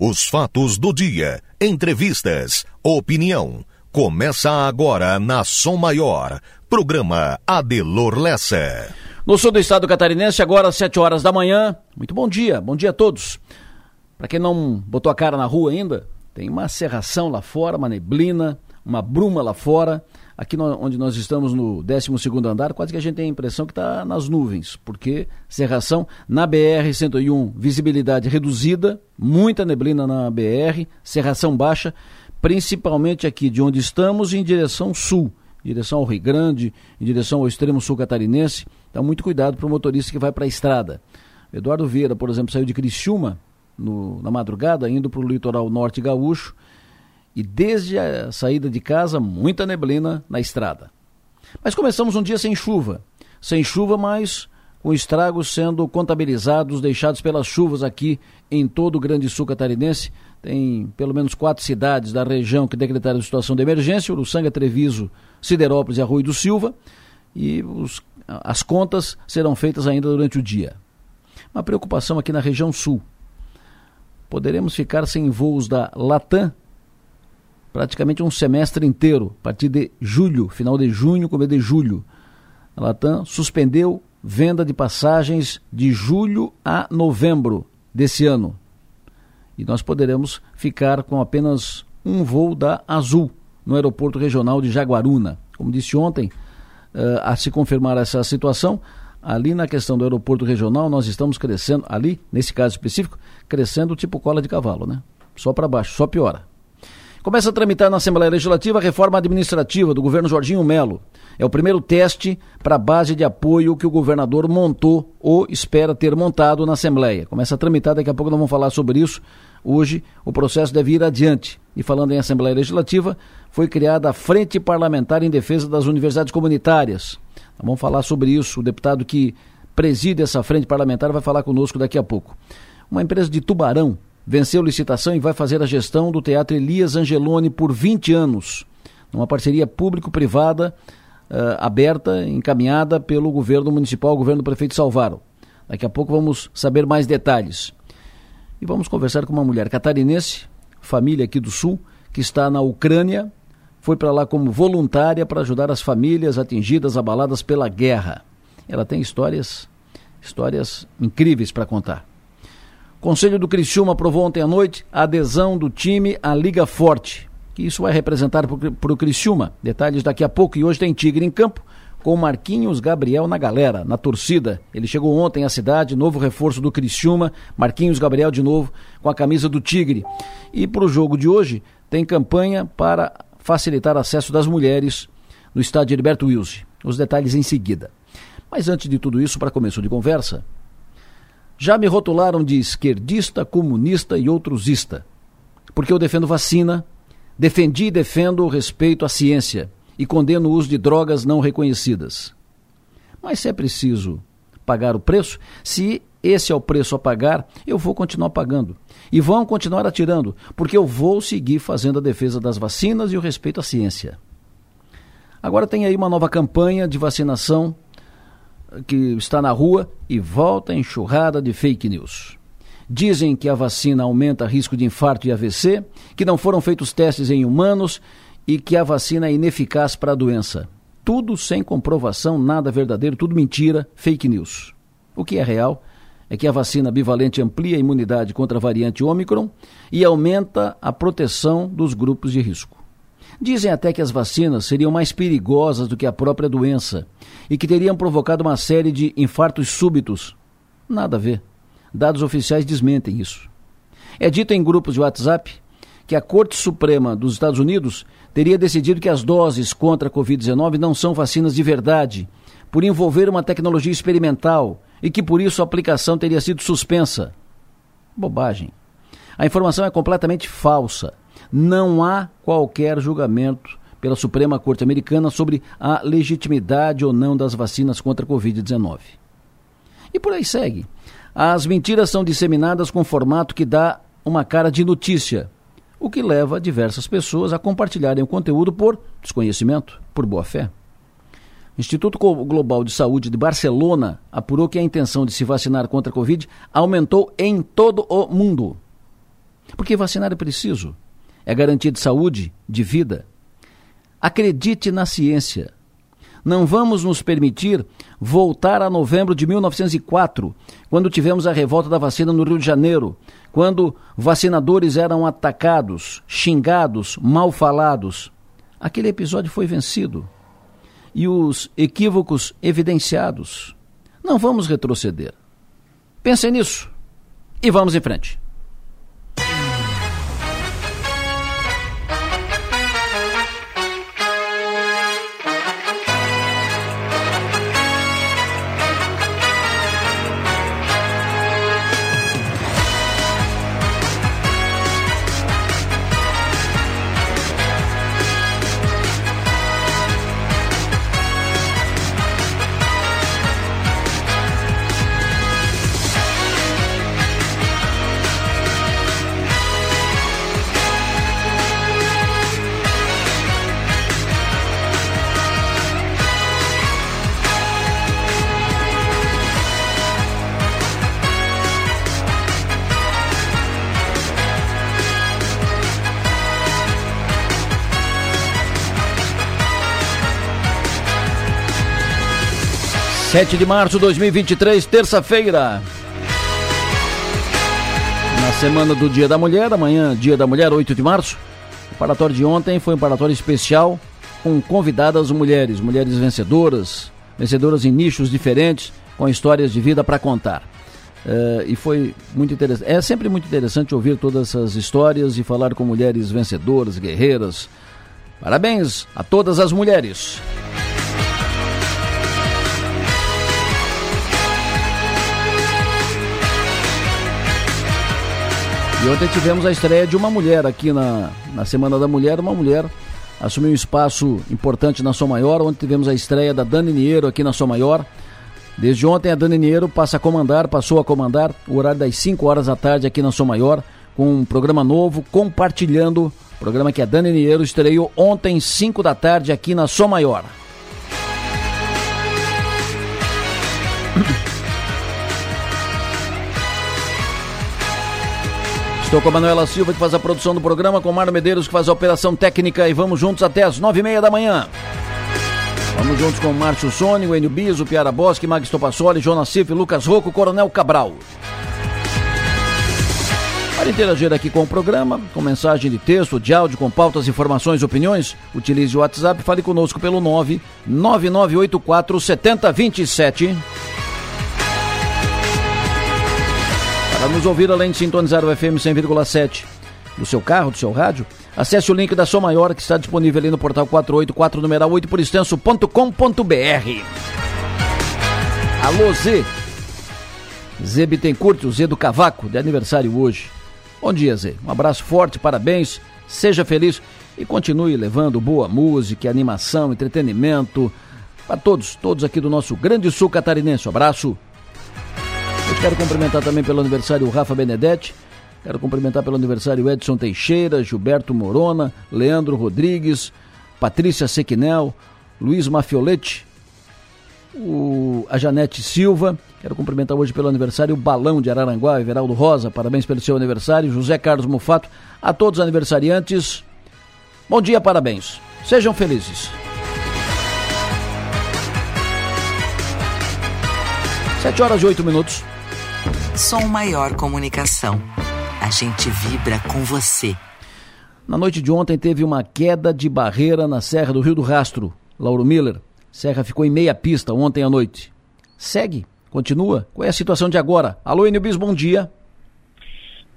Os fatos do dia, entrevistas, opinião. Começa agora na Som Maior. Programa Adelor Lessa. No sul do estado catarinense, agora às 7 horas da manhã. Muito bom dia, bom dia a todos. Para quem não botou a cara na rua ainda, tem uma serração lá fora, uma neblina, uma bruma lá fora. Aqui no, onde nós estamos no 12 andar, quase que a gente tem a impressão que está nas nuvens, porque serração na BR-101, visibilidade reduzida, muita neblina na BR, serração baixa, principalmente aqui de onde estamos em direção sul, em direção ao Rio Grande, em direção ao extremo sul catarinense. Então, muito cuidado para o motorista que vai para a estrada. Eduardo Vieira, por exemplo, saiu de Criciúma no, na madrugada, indo para o litoral norte gaúcho e desde a saída de casa, muita neblina na estrada. Mas começamos um dia sem chuva. Sem chuva, mas com estragos sendo contabilizados, deixados pelas chuvas aqui em todo o Grande Sul catarinense. Tem pelo menos quatro cidades da região que decretaram situação de emergência: Uruçanga, Treviso, Siderópolis e Arroio do Silva. E os, as contas serão feitas ainda durante o dia. Uma preocupação aqui na região sul. Poderemos ficar sem voos da Latam praticamente um semestre inteiro, a partir de julho, final de junho, começo de julho. A Latam suspendeu venda de passagens de julho a novembro desse ano. E nós poderemos ficar com apenas um voo da Azul no aeroporto regional de Jaguaruna. Como disse ontem, uh, a se confirmar essa situação, ali na questão do aeroporto regional, nós estamos crescendo, ali, nesse caso específico, crescendo tipo cola de cavalo, né? Só para baixo, só piora. Começa a tramitar na Assembleia Legislativa a reforma administrativa do governo Jorginho Melo. É o primeiro teste para a base de apoio que o governador montou ou espera ter montado na Assembleia. Começa a tramitar, daqui a pouco nós vamos falar sobre isso. Hoje o processo deve ir adiante. E falando em Assembleia Legislativa, foi criada a Frente Parlamentar em Defesa das Universidades Comunitárias. Nós vamos falar sobre isso. O deputado que preside essa frente parlamentar vai falar conosco daqui a pouco. Uma empresa de Tubarão venceu licitação e vai fazer a gestão do Teatro Elias Angeloni por 20 anos, numa parceria público-privada uh, aberta, encaminhada pelo governo municipal, governo do prefeito Salvaro. Daqui a pouco vamos saber mais detalhes. E vamos conversar com uma mulher catarinense, família aqui do Sul, que está na Ucrânia, foi para lá como voluntária para ajudar as famílias atingidas, abaladas pela guerra. Ela tem histórias, histórias incríveis para contar. Conselho do Criciúma aprovou ontem à noite a adesão do time à Liga Forte, que isso vai representar para o Criciúma. Detalhes daqui a pouco. E hoje tem Tigre em campo, com Marquinhos Gabriel na galera, na torcida. Ele chegou ontem à cidade, novo reforço do Criciúma, Marquinhos Gabriel de novo, com a camisa do Tigre. E para o jogo de hoje, tem campanha para facilitar acesso das mulheres no estádio Heriberto Wilson. Os detalhes em seguida. Mas antes de tudo isso, para começo de conversa, já me rotularam de esquerdista, comunista e outrosista, porque eu defendo vacina, defendi e defendo o respeito à ciência e condeno o uso de drogas não reconhecidas. Mas se é preciso pagar o preço, se esse é o preço a pagar, eu vou continuar pagando. E vão continuar atirando, porque eu vou seguir fazendo a defesa das vacinas e o respeito à ciência. Agora tem aí uma nova campanha de vacinação que está na rua e volta a enxurrada de fake news. Dizem que a vacina aumenta risco de infarto e AVC, que não foram feitos testes em humanos e que a vacina é ineficaz para a doença. Tudo sem comprovação, nada verdadeiro, tudo mentira, fake news. O que é real é que a vacina bivalente amplia a imunidade contra a variante Ômicron e aumenta a proteção dos grupos de risco. Dizem até que as vacinas seriam mais perigosas do que a própria doença e que teriam provocado uma série de infartos súbitos. Nada a ver. Dados oficiais desmentem isso. É dito em grupos de WhatsApp que a Corte Suprema dos Estados Unidos teria decidido que as doses contra a Covid-19 não são vacinas de verdade, por envolver uma tecnologia experimental e que por isso a aplicação teria sido suspensa. Bobagem. A informação é completamente falsa não há qualquer julgamento pela Suprema Corte Americana sobre a legitimidade ou não das vacinas contra a Covid-19. E por aí segue. As mentiras são disseminadas com formato que dá uma cara de notícia, o que leva diversas pessoas a compartilharem o conteúdo por desconhecimento, por boa fé. O Instituto Global de Saúde de Barcelona apurou que a intenção de se vacinar contra a Covid aumentou em todo o mundo. Porque vacinar é preciso. É garantia de saúde, de vida. Acredite na ciência. Não vamos nos permitir voltar a novembro de 1904, quando tivemos a revolta da vacina no Rio de Janeiro, quando vacinadores eram atacados, xingados, mal falados. Aquele episódio foi vencido e os equívocos evidenciados. Não vamos retroceder. Pensem nisso e vamos em frente. Sete de março de 2023, terça-feira. Na semana do Dia da Mulher, amanhã, Dia da Mulher, 8 de março. O paratório de ontem foi um paratório especial com convidadas mulheres, mulheres vencedoras, vencedoras em nichos diferentes, com histórias de vida para contar. Uh, e foi muito interessante. É sempre muito interessante ouvir todas essas histórias e falar com mulheres vencedoras, guerreiras. Parabéns a todas as mulheres. E ontem tivemos a estreia de uma mulher aqui na, na Semana da Mulher, uma mulher assumiu um espaço importante na Som Maior, onde tivemos a estreia da Dani Niero aqui na Som Maior. Desde ontem a Dani Niero passa a comandar, passou a comandar o horário das 5 horas da tarde aqui na Som Maior, com um programa novo, compartilhando, programa que a Dani Niero estreou ontem, 5 da tarde, aqui na Som Maior. Estou com a Manuela Silva, que faz a produção do programa, com o Mário Medeiros, que faz a operação técnica, e vamos juntos até as nove e meia da manhã. Vamos juntos com o Márcio Sônia, o Enio Biso, Piara Bosque, Magis Topassoli, Jonas Cif, Lucas Rocco, Coronel Cabral. Para interagir aqui com o programa, com mensagem de texto, de áudio, com pautas, informações, opiniões, utilize o WhatsApp, fale conosco pelo 99984 7027. Para nos ouvir além de sintonizar o FM 100,7 do seu carro, do seu rádio, acesse o link da Som Maior que está disponível ali no portal 484 numeral 8 por extenso.com.br. Alô Z. Zé Bittencourt, o Zé do Cavaco, de aniversário hoje. Bom dia, Zé. Um abraço forte, parabéns, seja feliz e continue levando boa música, animação, entretenimento para todos, todos aqui do nosso Grande Sul Catarinense. Um abraço. Eu quero cumprimentar também pelo aniversário o Rafa Benedetti. Quero cumprimentar pelo aniversário Edson Teixeira, Gilberto Morona, Leandro Rodrigues, Patrícia Sequinel, Luiz Mafioletti, o, a Janete Silva. Quero cumprimentar hoje pelo aniversário o Balão de Araranguá, Everaldo Rosa. Parabéns pelo seu aniversário. José Carlos Mufato. A todos os aniversariantes, bom dia, parabéns. Sejam felizes. 7 horas e 8 minutos. Som Maior Comunicação. A gente vibra com você. Na noite de ontem teve uma queda de barreira na Serra do Rio do Rastro. Lauro Miller. Serra ficou em meia pista ontem à noite. Segue, continua. Qual é a situação de agora? Alô, Enilbis, bom dia.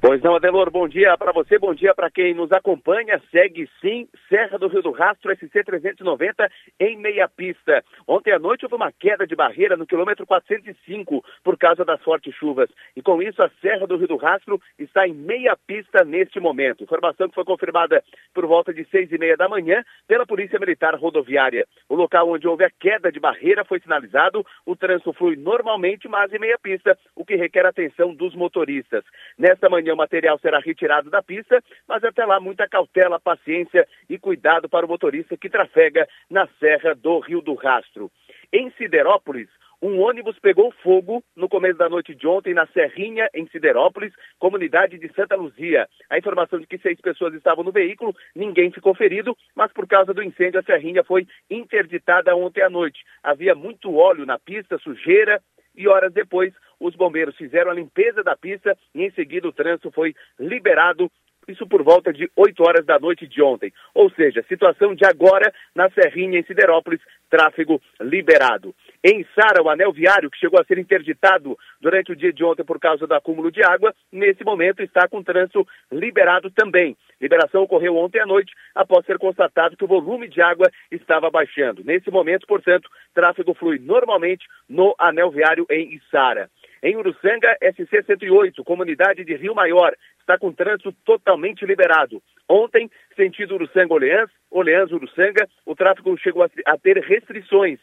Pois não, Adelor, bom dia para você, bom dia para quem nos acompanha. Segue sim, Serra do Rio do Rastro, SC 390, em meia pista. Ontem à noite houve uma queda de barreira no quilômetro 405 por causa das fortes chuvas. E com isso, a Serra do Rio do Rastro está em meia pista neste momento. Informação que foi confirmada por volta de seis e meia da manhã pela Polícia Militar Rodoviária. O local onde houve a queda de barreira foi sinalizado, o trânsito flui normalmente, mas em meia pista, o que requer atenção dos motoristas. Nesta manhã, o material será retirado da pista, mas até lá muita cautela, paciência e cuidado para o motorista que trafega na Serra do Rio do Rastro. Em Siderópolis, Um ônibus pegou fogo no começo da noite de ontem na Serrinha, em Siderópolis, comunidade de Santa Luzia. A informação de que seis pessoas estavam no veículo, ninguém ficou ferido, mas por causa do incêndio a Serrinha foi interditada ontem à noite. Havia muito óleo na pista, sujeira, e horas depois os bombeiros fizeram a limpeza da pista e em seguida o trânsito foi liberado isso por volta de 8 horas da noite de ontem. Ou seja, situação de agora na Serrinha, em Siderópolis, tráfego liberado. Em Sara, o anel viário, que chegou a ser interditado durante o dia de ontem por causa do acúmulo de água, nesse momento está com trânsito liberado também. Liberação ocorreu ontem à noite, após ser constatado que o volume de água estava baixando. Nesse momento, portanto, tráfego flui normalmente no anel viário em Içara. Em Uruçanga, SC-108, comunidade de Rio Maior, está com trânsito totalmente liberado. Ontem, sentido Uruçanga-Oleãs, Oleãs-Uruçanga, o tráfego chegou a ter restrições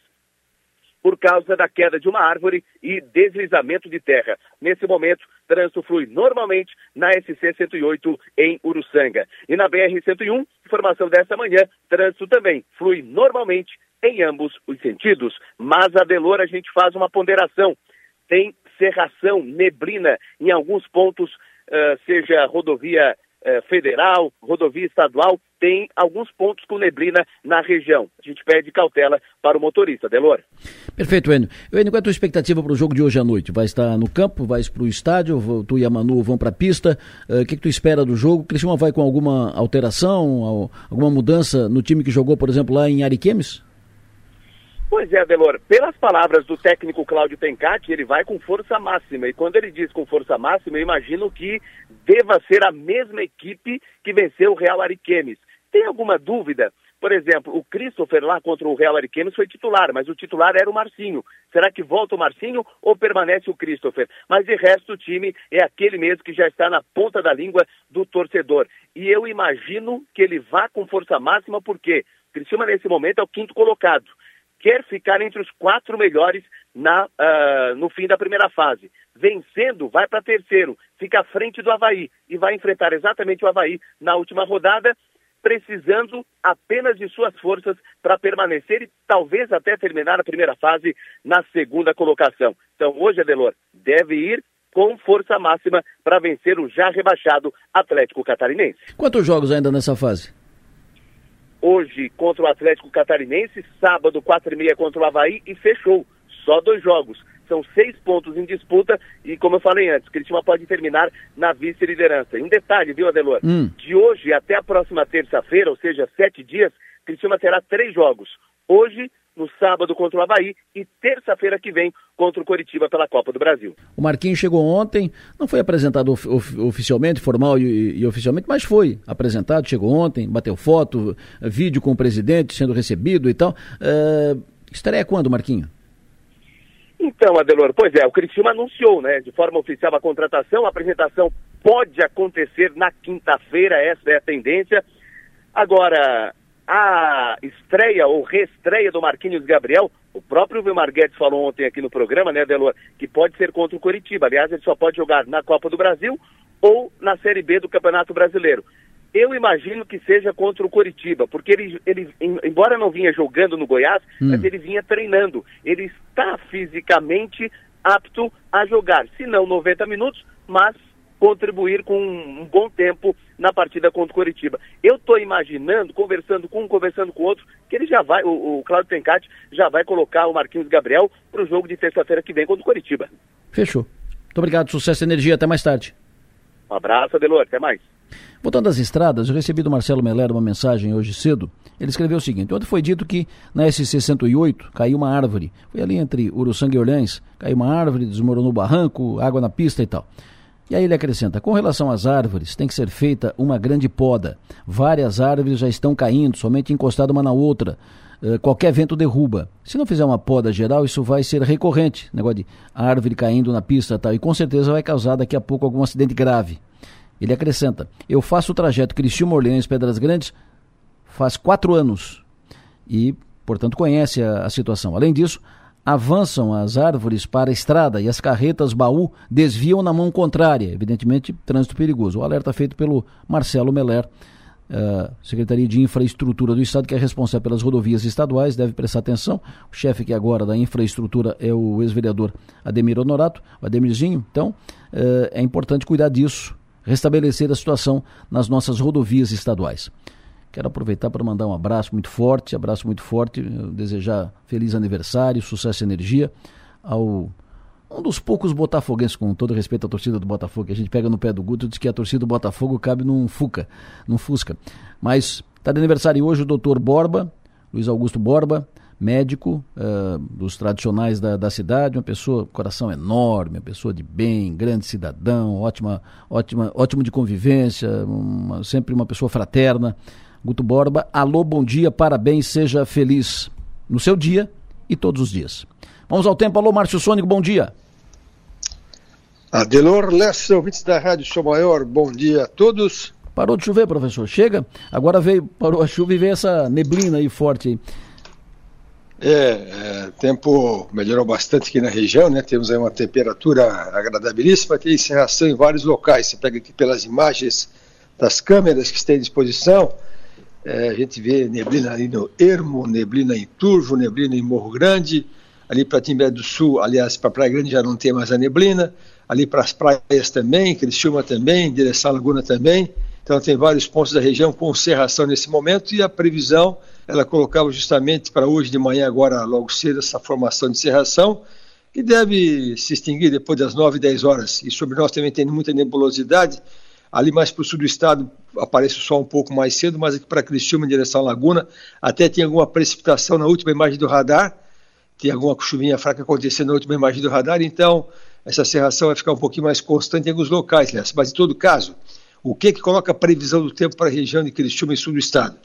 por causa da queda de uma árvore e deslizamento de terra. Nesse momento, trânsito flui normalmente na SC 108 em Uruçanga. E na BR 101, informação dessa manhã, trânsito também flui normalmente em ambos os sentidos. Mas a Delor a gente faz uma ponderação. Tem cerração, neblina em alguns pontos, uh, seja rodovia uh, federal, rodovia estadual, tem alguns pontos com neblina na região. A gente pede cautela para o motorista, Delor. Perfeito, Enio. Enio, qual é a tua expectativa para o jogo de hoje à noite? Vai estar no campo, vai para o estádio, tu e a Manu vão para a pista. O uh, que, que, tu espera do jogo? Cristiano vai com alguma alteração, alguma mudança no time que jogou, por exemplo, lá em Ariquemes? Pois é, Adelor, pelas palavras do técnico Cláudio Tencati, ele vai com força máxima. E quando ele diz com força máxima, eu imagino que deva ser a mesma equipe que venceu o Real Ariquemes. Tem alguma dúvida? Por exemplo, o Christopher lá contra o Real Ariquemes foi titular, mas o titular era o Marcinho. Será que volta o Marcinho ou permanece o Christopher? Mas de resto o time é aquele mesmo que já está na ponta da língua do torcedor. E eu imagino que ele vá com força máxima porque Criciúma nesse momento é o quinto colocado quer ficar entre os quatro melhores na, uh, no fim da primeira fase. Vencendo, vai para terceiro, fica à frente do Havaí e vai enfrentar exatamente o Havaí na última rodada, precisando apenas de suas forças para permanecer e talvez até terminar a primeira fase na segunda colocação. Então, hoje, Adelor, deve ir com força máxima para vencer o já rebaixado Atlético Catarinense. Quantos jogos ainda nessa fase? Hoje contra o Atlético Catarinense, sábado, quatro e meia contra o Havaí e fechou. Só dois jogos. São seis pontos em disputa e, como eu falei antes, Cristiano pode terminar na vice-liderança. Um detalhe, viu, Adelor? Hum. De hoje até a próxima terça-feira, ou seja, sete dias, Cristiano terá três jogos. Hoje, no sábado contra o Havaí e terça-feira que vem contra o Coritiba pela Copa do Brasil. O Marquinhos chegou ontem, não foi apresentado of oficialmente, formal e, e, oficialmente, mas foi apresentado, chegou ontem, bateu foto, vídeo com o presidente sendo recebido e tal. Uh, estreia quando, Marquinhos? Então, Adelor, pois é, o Cristiano anunciou, né, de forma oficial a contratação, a apresentação pode acontecer na quinta-feira, essa é a tendência. Agora, a estreia ou reestreia do Marquinhos Gabriel, o próprio Vilmar Guedes falou ontem aqui no programa, né, Delor, que pode ser contra o Curitiba. Aliás, ele só pode jogar na Copa do Brasil ou na Série B do Campeonato Brasileiro. Eu imagino que seja contra o Curitiba, porque ele, ele embora não vinha jogando no Goiás, hum. mas ele vinha treinando. Ele está fisicamente apto a jogar, se não 90 minutos, mas contribuir com um, bom tempo na partida contra o Coritiba. Eu estou imaginando, conversando com um, conversando com outro, que ele já vai, o, o Claudio Tencati já vai colocar o Marquinhos Gabriel para o jogo de terça-feira que vem contra o Coritiba. Fechou. Muito obrigado, sucesso e energia, até mais tarde. Um abraço, Adelor, até mais. Voltando às estradas, eu recebi do Marcelo Meller uma mensagem hoje cedo. Ele escreveu o seguinte: ontem foi dito que na SC 108 caiu uma árvore. Foi ali entre Uruçanga e Orleans. Caiu uma árvore, desmoronou o barranco, água na pista e tal. E aí ele acrescenta: com relação às árvores, tem que ser feita uma grande poda. Várias árvores já estão caindo, somente encostado uma na outra. Uh, qualquer vento derruba. Se não fizer uma poda geral, isso vai ser recorrente. Negócio de árvore caindo na pista tal. E com certeza vai causar daqui a pouco algum acidente grave. Ele acrescenta: Eu faço o trajeto Criciúma Orleans Pedras Grandes faz quatro anos. E, portanto, conhece a, a situação. Além disso, avançam as árvores para a estrada e as carretas baú desviam na mão contrária, evidentemente trânsito perigoso. O alerta feito pelo Marcelo Meller a Secretaria de Infraestrutura do Estado, que é responsável pelas rodovias estaduais, deve prestar atenção. O chefe que agora da infraestrutura é o ex-vereador Ademir Honorato, Ademirzinho. Então, uh, é importante cuidar disso, restabelecer a situação nas nossas rodovias estaduais. Quero aproveitar para mandar um abraço muito forte, abraço muito forte, desejar feliz aniversário, sucesso e energia ao um dos poucos botafoguenses, com todo respeito à torcida do Botafogo, que a gente pega no pé do Guto, diz que a torcida do Botafogo cabe num Fuca, num Fusca. Mas está de aniversário hoje o doutor Borba, Luiz Augusto Borba, médico uh, dos tradicionais da, da cidade, uma pessoa, coração enorme, uma pessoa de bem, grande cidadão, ótima, ótima, ótimo de convivência, uma, sempre uma pessoa fraterna. Guto Borba, alô, bom dia, parabéns, seja feliz no seu dia e todos os dias. Vamos ao tempo. Alô, Márcio Sônico, bom dia. Adelor Lessa, ouvintes da Rádio Sou Maior, bom dia a todos. Parou de chover, professor? Chega? Agora veio, parou a chuva e veio essa neblina aí forte aí. É, é, tempo melhorou bastante aqui na região, né? Temos aí uma temperatura agradabilíssima, tem encerração em vários locais. Você pega aqui pelas imagens das câmeras que estão à disposição, é, a gente vê neblina ali no Ermo, neblina em Turvo, neblina em Morro Grande, ali para Timbé do Sul, aliás, para Praia Grande já não tem mais a neblina, ali para as praias também, Criciúma também, direção à Laguna também. Então tem vários pontos da região com cerração nesse momento e a previsão, ela colocava justamente para hoje de manhã, agora logo cedo, essa formação de cerração, que deve se extinguir depois das 9, 10 horas. E sobre nós também tem muita nebulosidade. Ali mais para o sul do estado aparece o sol um pouco mais cedo, mas aqui para Criciúma, em direção à Laguna, até tem alguma precipitação na última imagem do radar, tem alguma chuvinha fraca acontecendo na última imagem do radar, então essa serração vai ficar um pouquinho mais constante em alguns locais, né? mas em todo caso, o que que coloca a previsão do tempo para a região de Criciúma e sul do estado?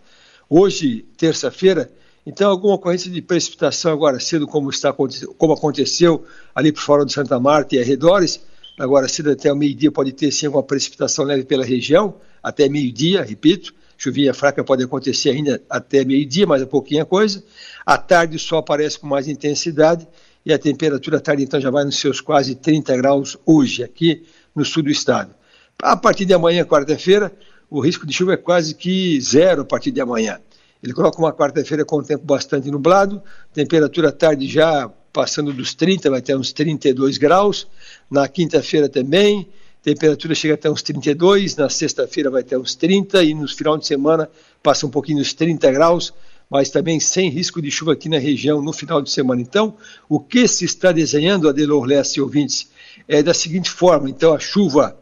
Hoje, terça-feira, então alguma ocorrência de precipitação agora cedo, como, está, como aconteceu ali por fora do Santa Marta e arredores, agora cedo até o meio-dia pode ter sim alguma precipitação leve pela região, até meio-dia, repito, chuvinha fraca pode acontecer ainda até meio-dia, mas é pouquinha coisa. À tarde o sol aparece com mais intensidade e a temperatura à tarde então já vai nos seus quase 30 graus hoje aqui no sul do estado. A partir de amanhã, quarta-feira, o risco de chuva é quase que zero a partir de amanhã. Ele coloca uma quarta-feira com o tempo bastante nublado, temperatura à tarde já passando dos 30, vai ter uns 32 graus. Na quinta-feira também, temperatura chega até uns 32, na sexta-feira vai até uns 30 e no final de semana passa um pouquinho dos 30 graus, mas também sem risco de chuva aqui na região no final de semana. Então, o que se está desenhando, Adelor Leste e ouvintes, é da seguinte forma, então a chuva,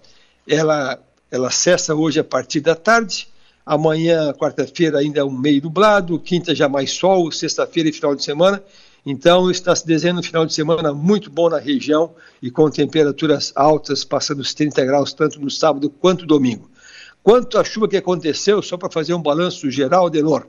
ela, ela cessa hoje a partir da tarde, amanhã, quarta-feira, ainda é um meio nublado, quinta já mais sol, sexta-feira e final de semana, então está se desenhando um final de semana muito bom na região e com temperaturas altas, passando os 30 graus tanto no sábado quanto no domingo. Quanto à chuva que aconteceu, só para fazer um balanço geral, Delor,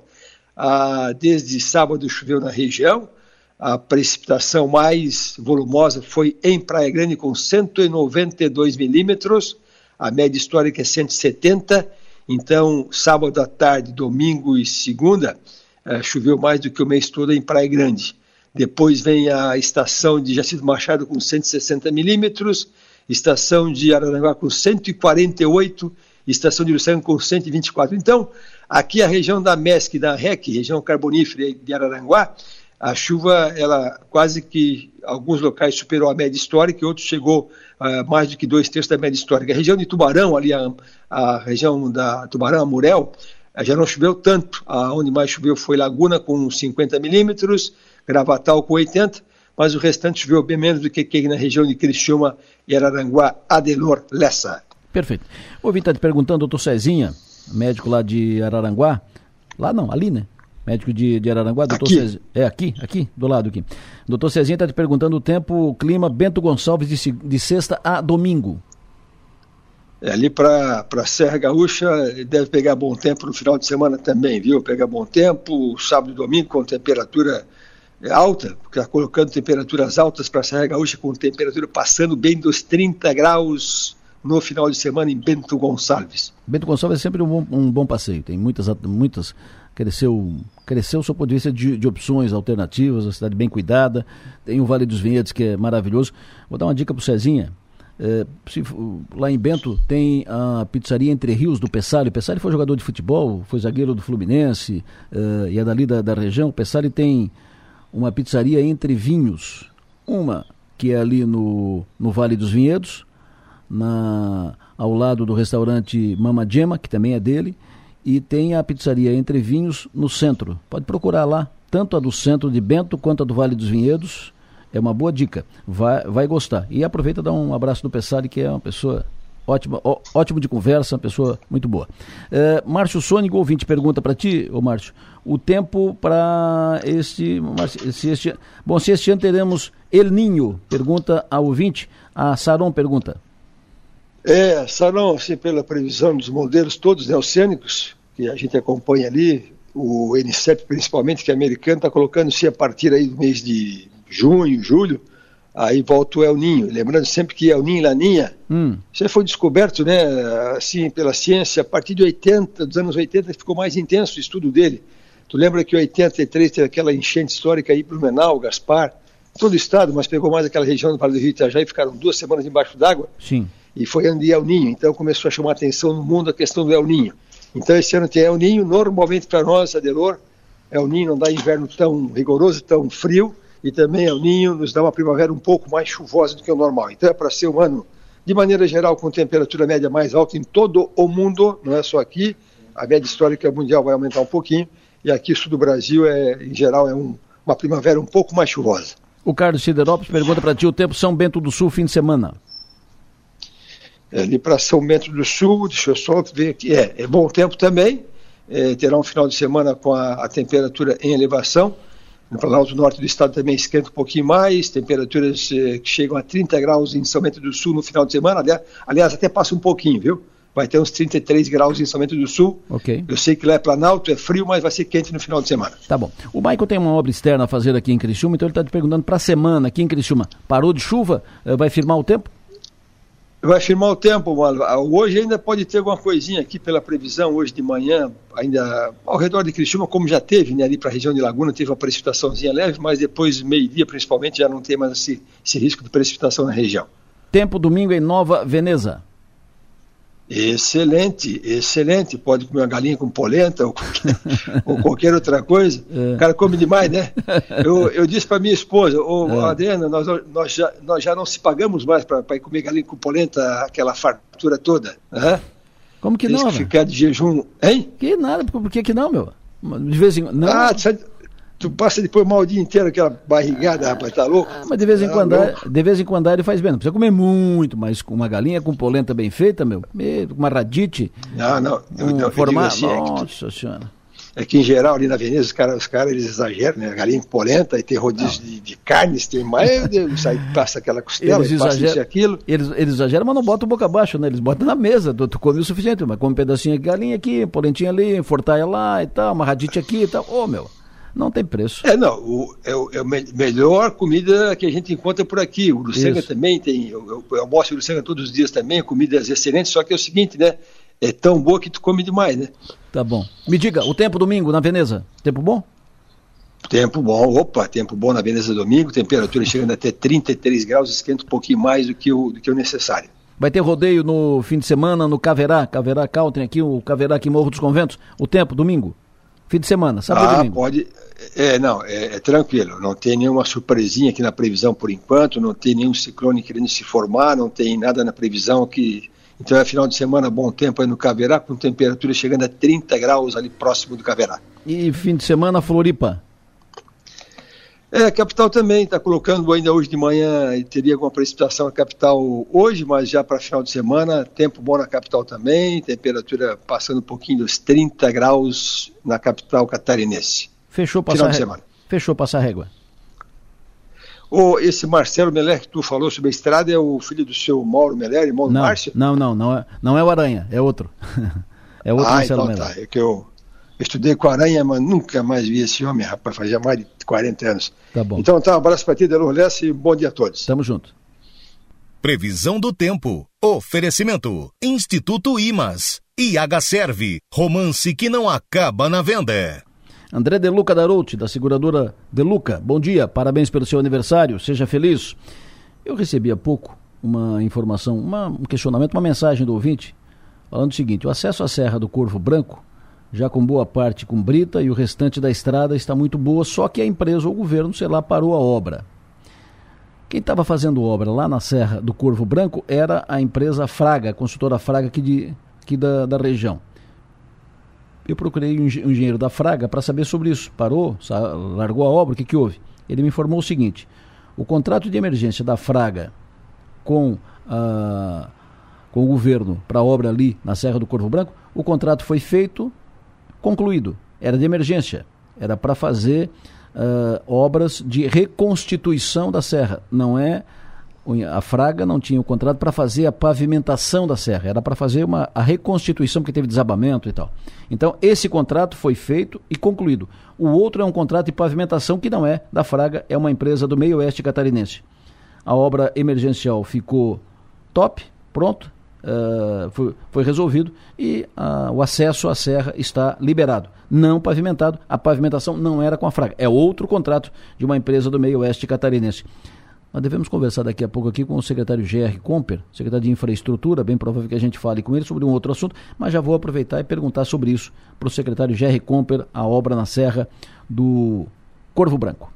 ah, desde sábado choveu na região, a precipitação mais volumosa foi em Praia Grande com 192 milímetros, a média histórica é 170, então sábado à tarde, domingo e segunda, ah, choveu mais do que o mês todo em Praia Grande. Depois vem a estação de Jacinto Machado com 160 milímetros, estação de Araranguá com 148, estação de Luciano com 124. Então, aqui a região da MESC, da REC, região carbonífera de Araranguá, a chuva, ela quase que, alguns locais superou a média histórica e outros chegou a uh, mais do que dois terços da média histórica. A região de Tubarão, ali a, a região da Tubarão, Amurel, já não choveu tanto. A onde mais choveu foi Laguna, com 50 milímetros, Gravatal com 80, mas o restante choveu bem menos do que aqui na região de Criciúma e Araranguá, Adelor Lessa. Perfeito. O ouvinte está te perguntando, doutor Cezinha, médico lá de Araranguá, lá não, ali, né? Médico de, de Araranguá, doutor aqui. Cezinha. É aqui, aqui, do lado aqui. Doutor Cezinha está te perguntando o tempo, o clima, Bento Gonçalves de, de sexta a domingo. É, ali para a Serra Gaúcha deve pegar bom tempo no final de semana também, viu? Pegar bom tempo, sábado e domingo com temperatura alta, porque está colocando temperaturas altas para a Serra Gaúcha, com temperatura passando bem dos 30 graus no final de semana em Bento Gonçalves. Bento Gonçalves é sempre um bom, um bom passeio, tem muitas, muitas cresceu, cresceu do ponto de vista de, opções alternativas, a cidade bem cuidada, tem o Vale dos Vinhedos que é maravilhoso. Vou dar uma dica para o Cezinha, É, se, lá em Bento tem a pizzaria Entre Rios do Pessari. O Pessari foi jogador de futebol, foi zagueiro do Fluminense uh, e é dali da, da região. O Pessari tem uma pizzaria Entre Vinhos. Uma que é ali no, no Vale dos Vinhedos, na, ao lado do restaurante Mama Gema, que também é dele, e tem a pizzaria Entre Vinhos no centro. Pode procurar lá, tanto a do centro de Bento quanto a do Vale dos Vinhedos. É uma boa dica, vai, vai gostar. E aproveita e dá um abraço do Pessari, que é uma pessoa ótima, ó, ótimo de conversa, uma pessoa muito boa. É, Márcio Sônico, ouvinte, pergunta para ti, ô Márcio, o tempo para este, se este. Bom, se este ano teremos El Ninho, pergunta ao ouvinte. A Saron pergunta. É, Saron, assim, pela previsão dos modelos todos né, oceânicos, que a gente acompanha ali, o NCEP principalmente, que é americano, está colocando-se a partir aí do mês de junho, julho, aí volta o El Ninho. Lembrando sempre que El Ninho e Laninha, hum. isso foi descoberto, né, assim, pela ciência, a partir de 80, dos anos 80, ficou mais intenso o estudo dele. Tu lembra que em 83 teve aquela enchente histórica aí, Blumenau, Gaspar, todo o estado, mas pegou mais aquela região do Vale do Rio Itajaí e ficaram duas semanas embaixo d'água. Sim. E foi ano de El Ninho, então começou a chamar a atenção no mundo a questão do El Ninho. Então esse ano tem El Ninho, normalmente para nós, Adelor, El Ninho não dá inverno tão rigoroso, tão frio, e também El Ninho nos dá uma primavera um pouco mais chuvosa do que o normal. Então é para ser um ano, de maneira geral, com temperatura média mais alta em todo o mundo, não é só aqui, a média histórica mundial vai aumentar um pouquinho, e aqui sul do Brasil, é, em geral, é um, uma primavera um pouco mais chuvosa. O Carlos Siderópolis pergunta para ti o tempo São Bento do Sul, fim de semana. É, ali para São Bento do Sul, deixa eu só ver aqui, é, é bom tempo também, é, terá um final de semana com a, a temperatura em elevação, no Planalto Norte do estado também esquenta um pouquinho mais, temperaturas eh, que chegam a 30 graus em São Bento do Sul no final de semana, aliás, até passa um pouquinho, viu? vai ter uns 33 graus em São Bento do Sul. Ok. Eu sei que lá é Planalto, é frio, mas vai ser quente no final de semana. Tá bom. O Michael tem uma obra externa a fazer aqui em Criciúma, então ele está te perguntando para a semana aqui em Criciúma. Parou de chuva? Eh, vai firmar o tempo? Vai firmar o tempo, mano. Ah, hoje ainda pode ter alguma coisinha aqui pela previsão, hoje de manhã, ainda ao redor de Criciúma, como já teve, né, ali para a região de Laguna, teve uma precipitaçãozinha leve, mas depois, meio-dia principalmente, já não tem mais esse, esse risco de precipitação na região. Tempo domingo em Nova Veneza. Excelente, excelente. Pode comer uma galinha com polenta ou qualquer, ou qualquer outra coisa. É. O cara come demais, né? Eu, eu disse para minha esposa, ô é. Adriana, nós, nós, já, nós já não se pagamos mais para comer galinha com polenta, aquela fartura toda. Né? Como que Tem não? Que ficar de jejum, hein? Que nada, por que que não, meu? De vez em quando. Ah, sabe, Tu passa depois mal o dia inteiro aquela barrigada, rapaz, tá louco? Ah, mas de vez em tá quando, de vez em quando ele faz bem. Não precisa comer muito, mas com uma galinha com polenta bem feita, meu, com uma radite. Não, não. Um eu, formato. Assim, Nossa é que, senhora. É que em geral ali na Veneza os caras os cara, eles exageram, né? Galinha com polenta, e tem rodízio de, de, carnes, tem mais, sai, passa aquela costela, eles passa isso e aquilo. Eles, eles exageram, mas não botam boca abaixo, né? Eles botam na mesa, tu, tu come o suficiente, mas come um pedacinho de galinha aqui, polentinha ali, fortaia lá e tal, uma radite aqui e tal. Ô, oh, meu não tem preço. É, não, o, é, é a melhor comida que a gente encontra por aqui. O Uruçanga Isso. também tem, eu, eu, almoço Uruçanga todos os dias também, comidas excelentes, só que é o seguinte, né? É tão boa que tu come demais, né? Tá bom. Me diga, o tempo domingo na Veneza, tempo bom? Tempo bom, opa, tempo bom na Veneza domingo, temperatura chegando até 33 graus, esquenta um pouquinho mais do que o, do que o necessário. Vai ter rodeio no fim de semana no Caverá, Caverá Country aqui, o Caverá aqui em Morro dos Conventos. O tempo, domingo? Fim de semana, sábado ah, domingo. pode. É, não, é, é, tranquilo. Não tem nenhuma surpresinha aqui na previsão por enquanto, não tem nenhum ciclone querendo se formar, não tem nada na previsão que. Então é final de semana, bom tempo aí no Caverá, com temperatura chegando a 30 graus ali próximo do Caverá. E fim de semana, Floripa? É, a capital também está colocando ainda hoje de manhã, teria alguma precipitação na capital hoje, mas já para final de semana, tempo bom na capital também, temperatura passando um pouquinho dos 30 graus na capital catarinense. Fechou passar, final de semana. Fechou passar régua. O, esse Marcelo Meller que tu falou sobre a estrada é o filho do seu Mauro Meller, irmão não, do Márcio? Não, não, não é, não é o Aranha, é outro. é outro ah, Marcelo então Meller. Tá, é que eu estudei com a Aranha, mas nunca mais vi esse homem, rapaz, fazia mais de 40 anos. Tá bom. Então tá, um abraço para ti, Delor Lessa, e bom dia a todos. Tamo junto. Previsão do tempo. Oferecimento. Instituto Imas. IH Serve. Romance que não acaba na venda. André Deluca Darouti, da seguradora Deluca. Bom dia, parabéns pelo seu aniversário, seja feliz. Eu recebi há pouco uma informação, uma, um questionamento, uma mensagem do ouvinte, falando o seguinte: o acesso à Serra do Corvo Branco, já com boa parte com brita e o restante da estrada está muito boa, só que a empresa ou o governo, sei lá, parou a obra. Quem estava fazendo obra lá na Serra do Corvo Branco era a empresa Fraga, a consultora Fraga aqui, de, aqui da, da região. Eu procurei um engenheiro da Fraga para saber sobre isso. Parou, largou a obra, o que, que houve? Ele me informou o seguinte: o contrato de emergência da Fraga com, a, com o governo para a obra ali na Serra do Corvo Branco, o contrato foi feito, concluído. Era de emergência. Era para fazer uh, obras de reconstituição da serra. Não é a Fraga não tinha o contrato para fazer a pavimentação da serra, era para fazer uma, a reconstituição, porque teve desabamento e tal. Então, esse contrato foi feito e concluído. O outro é um contrato de pavimentação que não é da Fraga, é uma empresa do meio oeste catarinense. A obra emergencial ficou top, pronto, uh, foi, foi, resolvido e uh, o acesso à serra está liberado. Não pavimentado, a pavimentação não era com a Fraga, é outro contrato de uma empresa do meio oeste catarinense. Nós devemos conversar daqui a pouco aqui com o secretário G.R. Comper, secretário de Infraestrutura, bem provável que a gente fale com ele sobre um outro assunto, mas já vou aproveitar e perguntar sobre isso para o secretário G.R. Comper, a obra na Serra do Corvo Branco.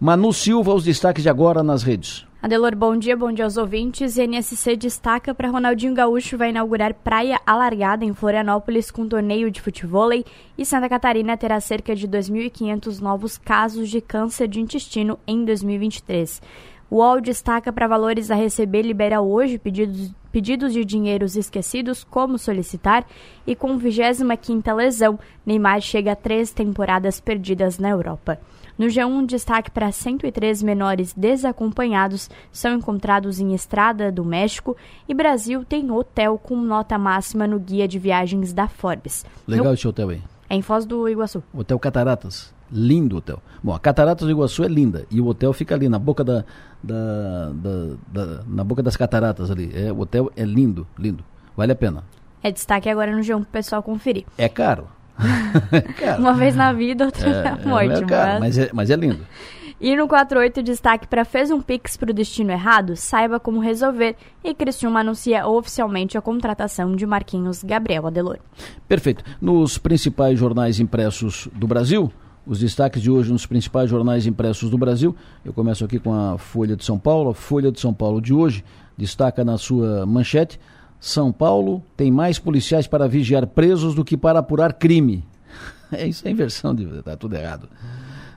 Manu Silva, os destaques de agora nas redes. Adelor, bom dia, bom dia aos ouvintes. NSC destaca para Ronaldinho Gaúcho vai inaugurar praia alargada em Florianópolis com torneio de futebol e Santa Catarina terá cerca de 2.500 novos casos de câncer de intestino em 2023. O UOL destaca para valores a receber libera hoje pedidos, pedidos de dinheiros esquecidos, como solicitar, e com 25ª lesão, Neymar chega a três temporadas perdidas na Europa. No G1, destaque para 103 menores desacompanhados são encontrados em estrada do México e Brasil tem hotel com nota máxima no guia de viagens da Forbes. Legal no... esse hotel aí. É em Foz do Iguaçu. Hotel Cataratas. Lindo hotel. Bom, a Cataratas do Iguaçu é linda e o hotel fica ali na boca da, da, da, da na boca das cataratas ali. É, o hotel é lindo, lindo. Vale a pena. É destaque agora no G1 pro pessoal conferir. É caro. É caro. Uma vez na vida, outra é, na morte. É caro, mas... Mas, é, mas é lindo. E no 48, destaque para fez um Pix para o destino errado? Saiba como resolver. E Cristiúma anuncia oficialmente a contratação de Marquinhos Gabriel Adelor. Perfeito. Nos principais jornais impressos do Brasil, os destaques de hoje nos principais jornais impressos do Brasil. Eu começo aqui com a Folha de São Paulo. A Folha de São Paulo de hoje destaca na sua manchete: São Paulo tem mais policiais para vigiar presos do que para apurar crime. É isso, é inversão de. Tá tudo errado.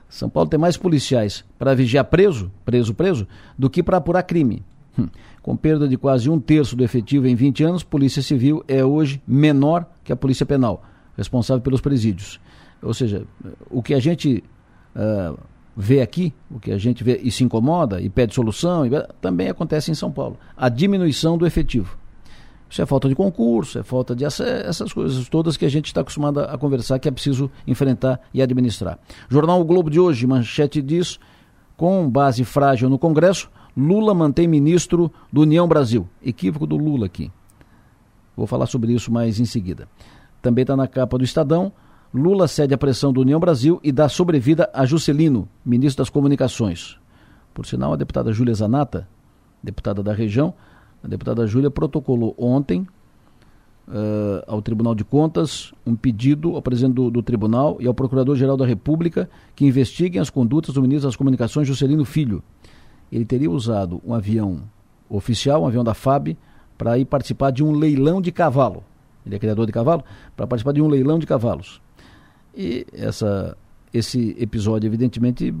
São Paulo tem mais policiais para vigiar preso, preso, preso, do que para apurar crime. Hum. Com perda de quase um terço do efetivo em 20 anos, Polícia Civil é hoje menor que a Polícia Penal, responsável pelos presídios. Ou seja, o que a gente uh, vê aqui, o que a gente vê e se incomoda e pede solução, e, também acontece em São Paulo. A diminuição do efetivo. Isso é falta de concurso, é falta de essas coisas todas que a gente está acostumado a, conversar, que é preciso enfrentar e administrar. Jornal o Globo de hoje, manchete diz, com base frágil no Congresso, Lula mantém ministro do União Brasil. Equívoco do Lula aqui. Vou falar sobre isso mais em seguida. Também está na capa do Estadão, Lula cede a pressão do União Brasil e dá sobrevida a Juscelino, ministro das Comunicações. Por sinal, a deputada Júlia Zanata, deputada da região, a deputada Júlia protocolou ontem uh, ao Tribunal de Contas um pedido ao presidente do, do Tribunal e ao Procurador-Geral da República que investiguem as condutas do ministro das Comunicações, Juscelino Filho. Ele teria usado um avião oficial, um avião da FAB, para ir participar de um leilão de cavalo. Ele é criador de cavalo, para participar de um leilão de cavalos. E essa, esse episódio, evidentemente,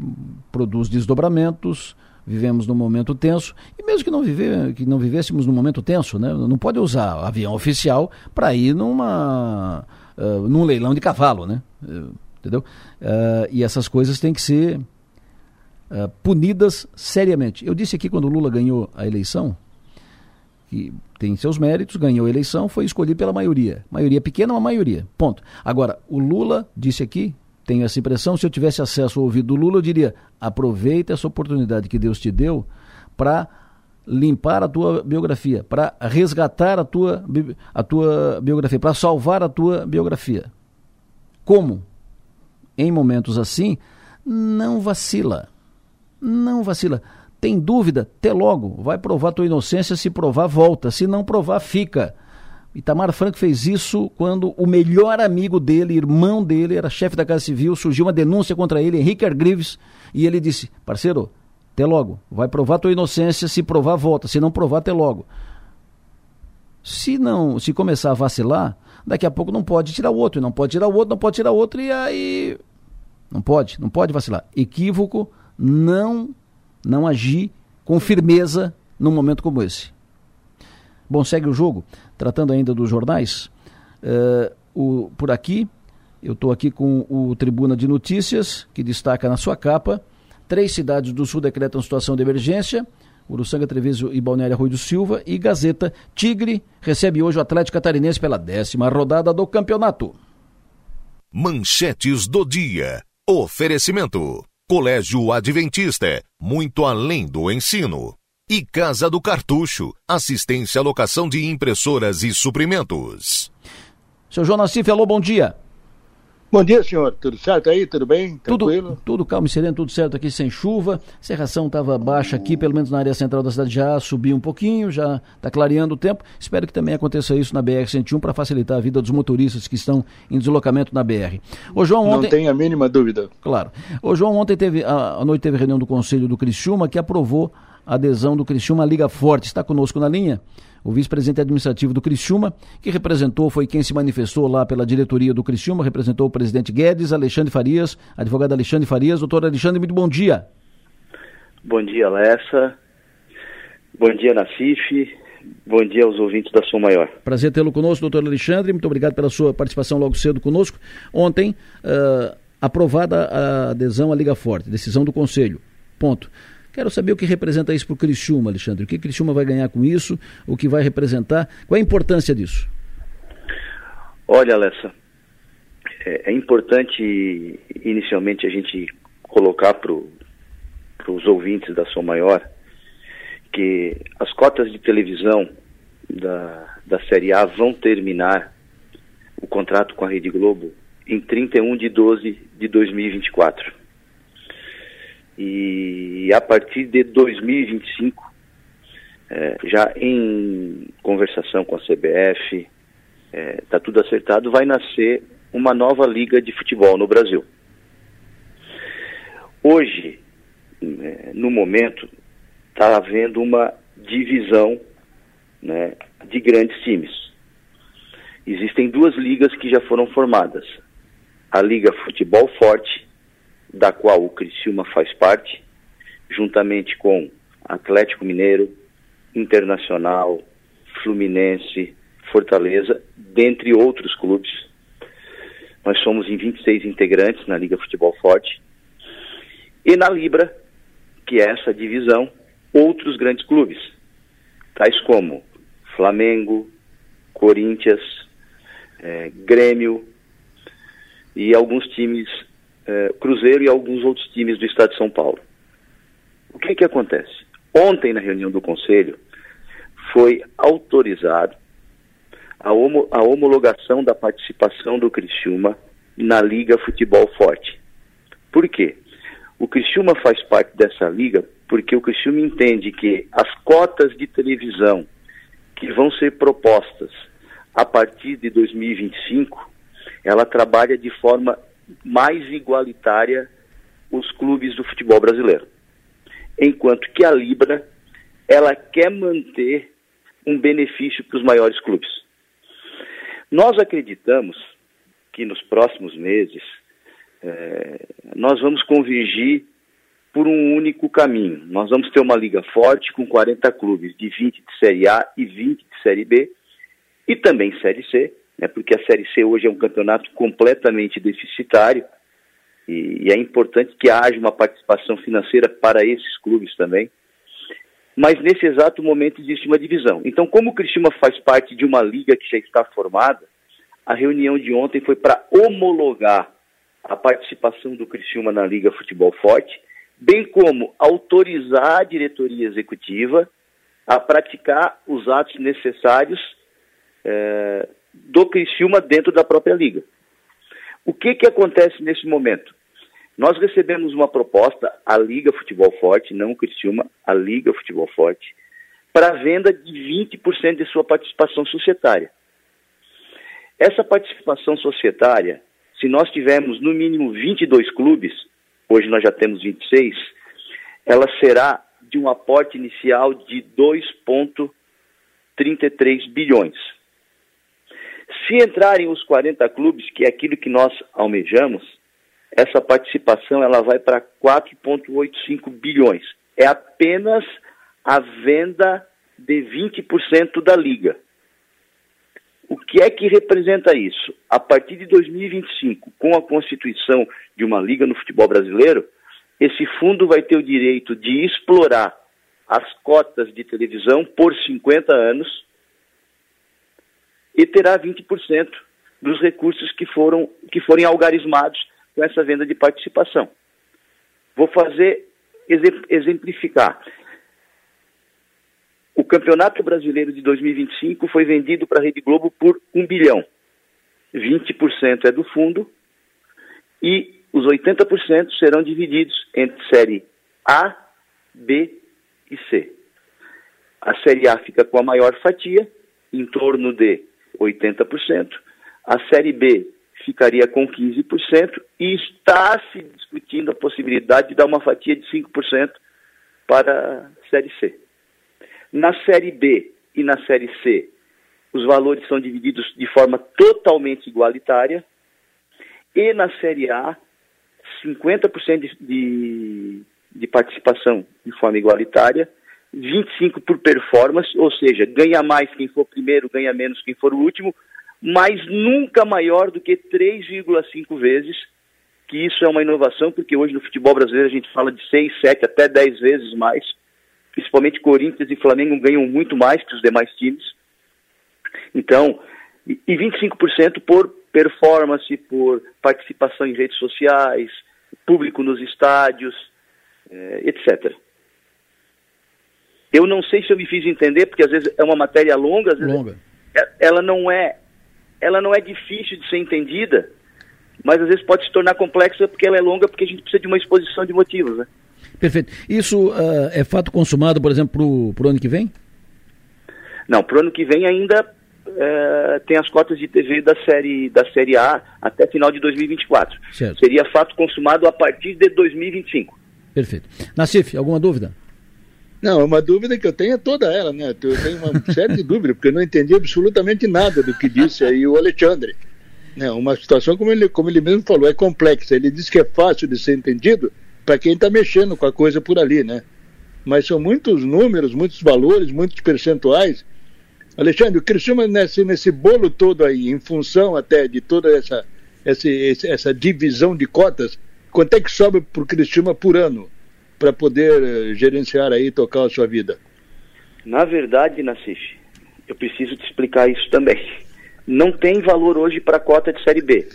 produz desdobramentos. Vivemos num momento tenso e mesmo que não, viver, que não vivêssemos num momento tenso, né, não pode usar avião oficial para ir numa, uh, num leilão de cavalo, né? Entendeu? Uh, e essas coisas têm que ser punidas seriamente. Eu disse aqui quando Lula ganhou a eleição, que tem seus méritos, ganhou a eleição, foi escolhido pela maioria. Maioria pequena, uma maioria. Ponto. Agora, o Lula disse aqui, tenho essa impressão, se eu tivesse acesso ao ouvido do Lula, eu diria: aproveita essa oportunidade que Deus te deu para limpar a tua biografia, para resgatar a tua, a tua biografia, para salvar a tua biografia. Como? Em momentos assim, não vacila. Não vacila Tem dúvida? Até logo. Vai provar tua inocência, se provar, volta. Se não provar, fica. Itamar Franco fez isso quando o melhor amigo dele, irmão dele, era chefe da Casa Civil, surgiu uma denúncia contra ele, Henrique Argrives, e ele disse: parceiro, até logo. Vai provar tua inocência, se provar, volta. Se não provar, até logo. Se não, se começar a vacilar, daqui a pouco não pode tirar o outro, não pode tirar o outro, não pode tirar o outro, e aí. Não pode, não pode vacilar. Equívoco, não não agir com firmeza num momento como esse. Bom, segue o jogo. Tratando ainda dos jornais, uh, o, por aqui, eu estou aqui com o Tribuna de Notícias, que destaca na sua capa: três cidades do Sul decretam situação de emergência. Uruçanga, Treviso e Balneário Rui do Silva. E Gazeta, Tigre recebe hoje o Atlético Catarinense pela décima rodada do campeonato. Manchetes do dia. Oferecimento. Colégio Adventista, muito além do ensino. E Casa do Cartucho, assistência à locação de impressoras e suprimentos. Seu Jonas Cif, alô, bom dia. Bom dia, senhor. Tudo certo aí? Tudo bem? Tranquilo? Tudo, tudo calmo e sereno, tudo certo aqui, sem chuva. Serração estava baixa aqui, pelo menos na área central da cidade já subiu um pouquinho, já está clareando o tempo. Espero que também aconteça isso na BR-101 para facilitar a vida dos motoristas que estão em deslocamento na BR. O João ontem... Não tem a mínima dúvida. Claro. O João ontem teve, a, noite teve reunião do Conselho do Criciúma que aprovou adesão do Criciúma à Liga Forte. Está conosco na linha? o vice-presidente administrativo do Criciúma, que representou, foi quem se manifestou lá pela diretoria do Criciúma, representou o presidente Guedes, Alexandre Farias, advogado Alexandre Farias. Doutor Alexandre, muito bom dia. Bom dia, Lessa. Bom dia, Nacife. Bom dia aos ouvintes da Som Maior. Prazer tê-lo conosco, doutor Alexandre. Muito obrigado pela sua participação logo cedo conosco. Ontem, uh, aprovada a adesão à Liga Forte, decisão do Conselho. Ponto. Quero saber o que representa isso para o Criciúma, Alexandre. O que Criciúma vai ganhar com isso? O que vai representar? Qual é a importância disso? Olha, Alessa, é, é importante inicialmente a gente colocar para os ouvintes da Som Maior que as cotas de televisão da, da Série A vão terminar o contrato com a Rede Globo em 31 de 12 de 2024. E a partir de 2025, é, já em conversação com a CBF, está é, tá tudo acertado, vai nascer uma nova liga de futebol no Brasil. Hoje, é, no momento, está havendo uma divisão né, de grandes times. Existem duas ligas que já foram formadas: a Liga Futebol Forte da qual o Criciúma faz parte, juntamente com Atlético Mineiro, Internacional, Fluminense, Fortaleza, dentre outros clubes. Nós somos em 26 integrantes na Liga Futebol Forte. E na Libra, que é essa divisão, outros grandes clubes, tais como Flamengo, Corinthians, é, Grêmio e alguns times é, Cruzeiro e alguns outros times do estado de São Paulo. O que, que acontece? Ontem, na reunião do Conselho, foi autorizado a, homo, a homologação da participação do Criciúma na Liga Futebol Forte. Por quê? O Criciúma faz parte dessa liga porque o Criciúma entende que as cotas de televisão que vão ser propostas a partir de 2025, ela trabalha de forma mais igualitária os clubes do futebol brasileiro. Enquanto que a Libra, ela quer manter um benefício para os maiores clubes. Nós acreditamos que nos próximos meses é, nós vamos convergir por um único caminho. Nós vamos ter uma liga forte com 40 clubes, de 20 de Série A e 20 de Série B, e também Série C, né, porque a Série C hoje é um campeonato completamente deficitário e, e é importante que haja uma participação financeira para esses clubes também. Mas nesse exato momento existe uma divisão. Então, como o Criciúma faz parte de uma liga que já está formada, a reunião de ontem foi para homologar a participação do Criciúma na Liga Futebol Forte, bem como autorizar a diretoria executiva a praticar os atos necessários é, do Criciúma dentro da própria liga. O que, que acontece nesse momento? Nós recebemos uma proposta, a Liga Futebol Forte, não o Criciúma, a Liga Futebol Forte, para venda de 20% de sua participação societária. Essa participação societária, se nós tivermos no mínimo 22 clubes, hoje nós já temos 26, ela será de um aporte inicial de 2,33 bilhões. Se entrarem os 40 clubes, que é aquilo que nós almejamos, essa participação ela vai para 4,85 bilhões. É apenas a venda de 20% da liga. O que é que representa isso? A partir de 2025, com a constituição de uma liga no futebol brasileiro, esse fundo vai ter o direito de explorar as cotas de televisão por 50 anos e terá 20% dos recursos que foram que forem algarismados com essa venda de participação. Vou fazer exemplificar. O Campeonato Brasileiro de 2025 foi vendido para a Rede Globo por um bilhão. 20% é do fundo e os 80% serão divididos entre série A, B e C. A série A fica com a maior fatia, em torno de 80%. A série B ficaria com 15% e está se discutindo a possibilidade de dar uma fatia de 5% para a série C. Na série B e na série C, os valores são divididos de forma totalmente igualitária. E na série A, 50% de, de, de participação de forma igualitária, 25% por performance, ou seja, ganha mais quem for primeiro, ganha menos quem for o último, mas nunca maior do que 3,5 vezes, que isso é uma inovação, porque hoje no futebol brasileiro a gente fala de 6, 7, até 10 vezes mais, principalmente Corinthians e Flamengo ganham muito mais que os demais times. Então, e 25% por performance, por participação em redes sociais, público nos estádios, eh, etc. Eu não sei se eu me fiz entender, porque às vezes é uma matéria longa, longa. É, ela não é ela não é difícil de ser entendida, mas às vezes pode se tornar complexa porque ela é longa, porque a gente precisa de uma exposição de motivos, né? Perfeito. Isso uh, é fato consumado, por exemplo, para o ano que vem? Não, para o ano que vem ainda uh, tem as cotas de TV da série, da série A até final de 2024. Certo. Seria fato consumado a partir de 2025. Perfeito. Nassif, alguma dúvida? Não, uma dúvida que eu tenho é toda ela, né? Eu tenho uma série de dúvidas, porque eu não entendi absolutamente nada do que disse aí o Alexandre. Né? Uma situação, como ele, como ele mesmo falou, é complexa. Ele disse que é fácil de ser entendido para quem está mexendo com a coisa por ali, né? Mas são muitos números, muitos valores, muitos percentuais. Alexandre, o Criciúma nesse, nesse bolo todo aí, em função até de toda essa, essa, essa divisão de cotas, quanto é que sobra para o Criciúma por ano? Para poder eh, gerenciar aí, tocar a sua vida? Na verdade, Nassif, eu preciso te explicar isso também. Não tem valor hoje para a cota de Série B.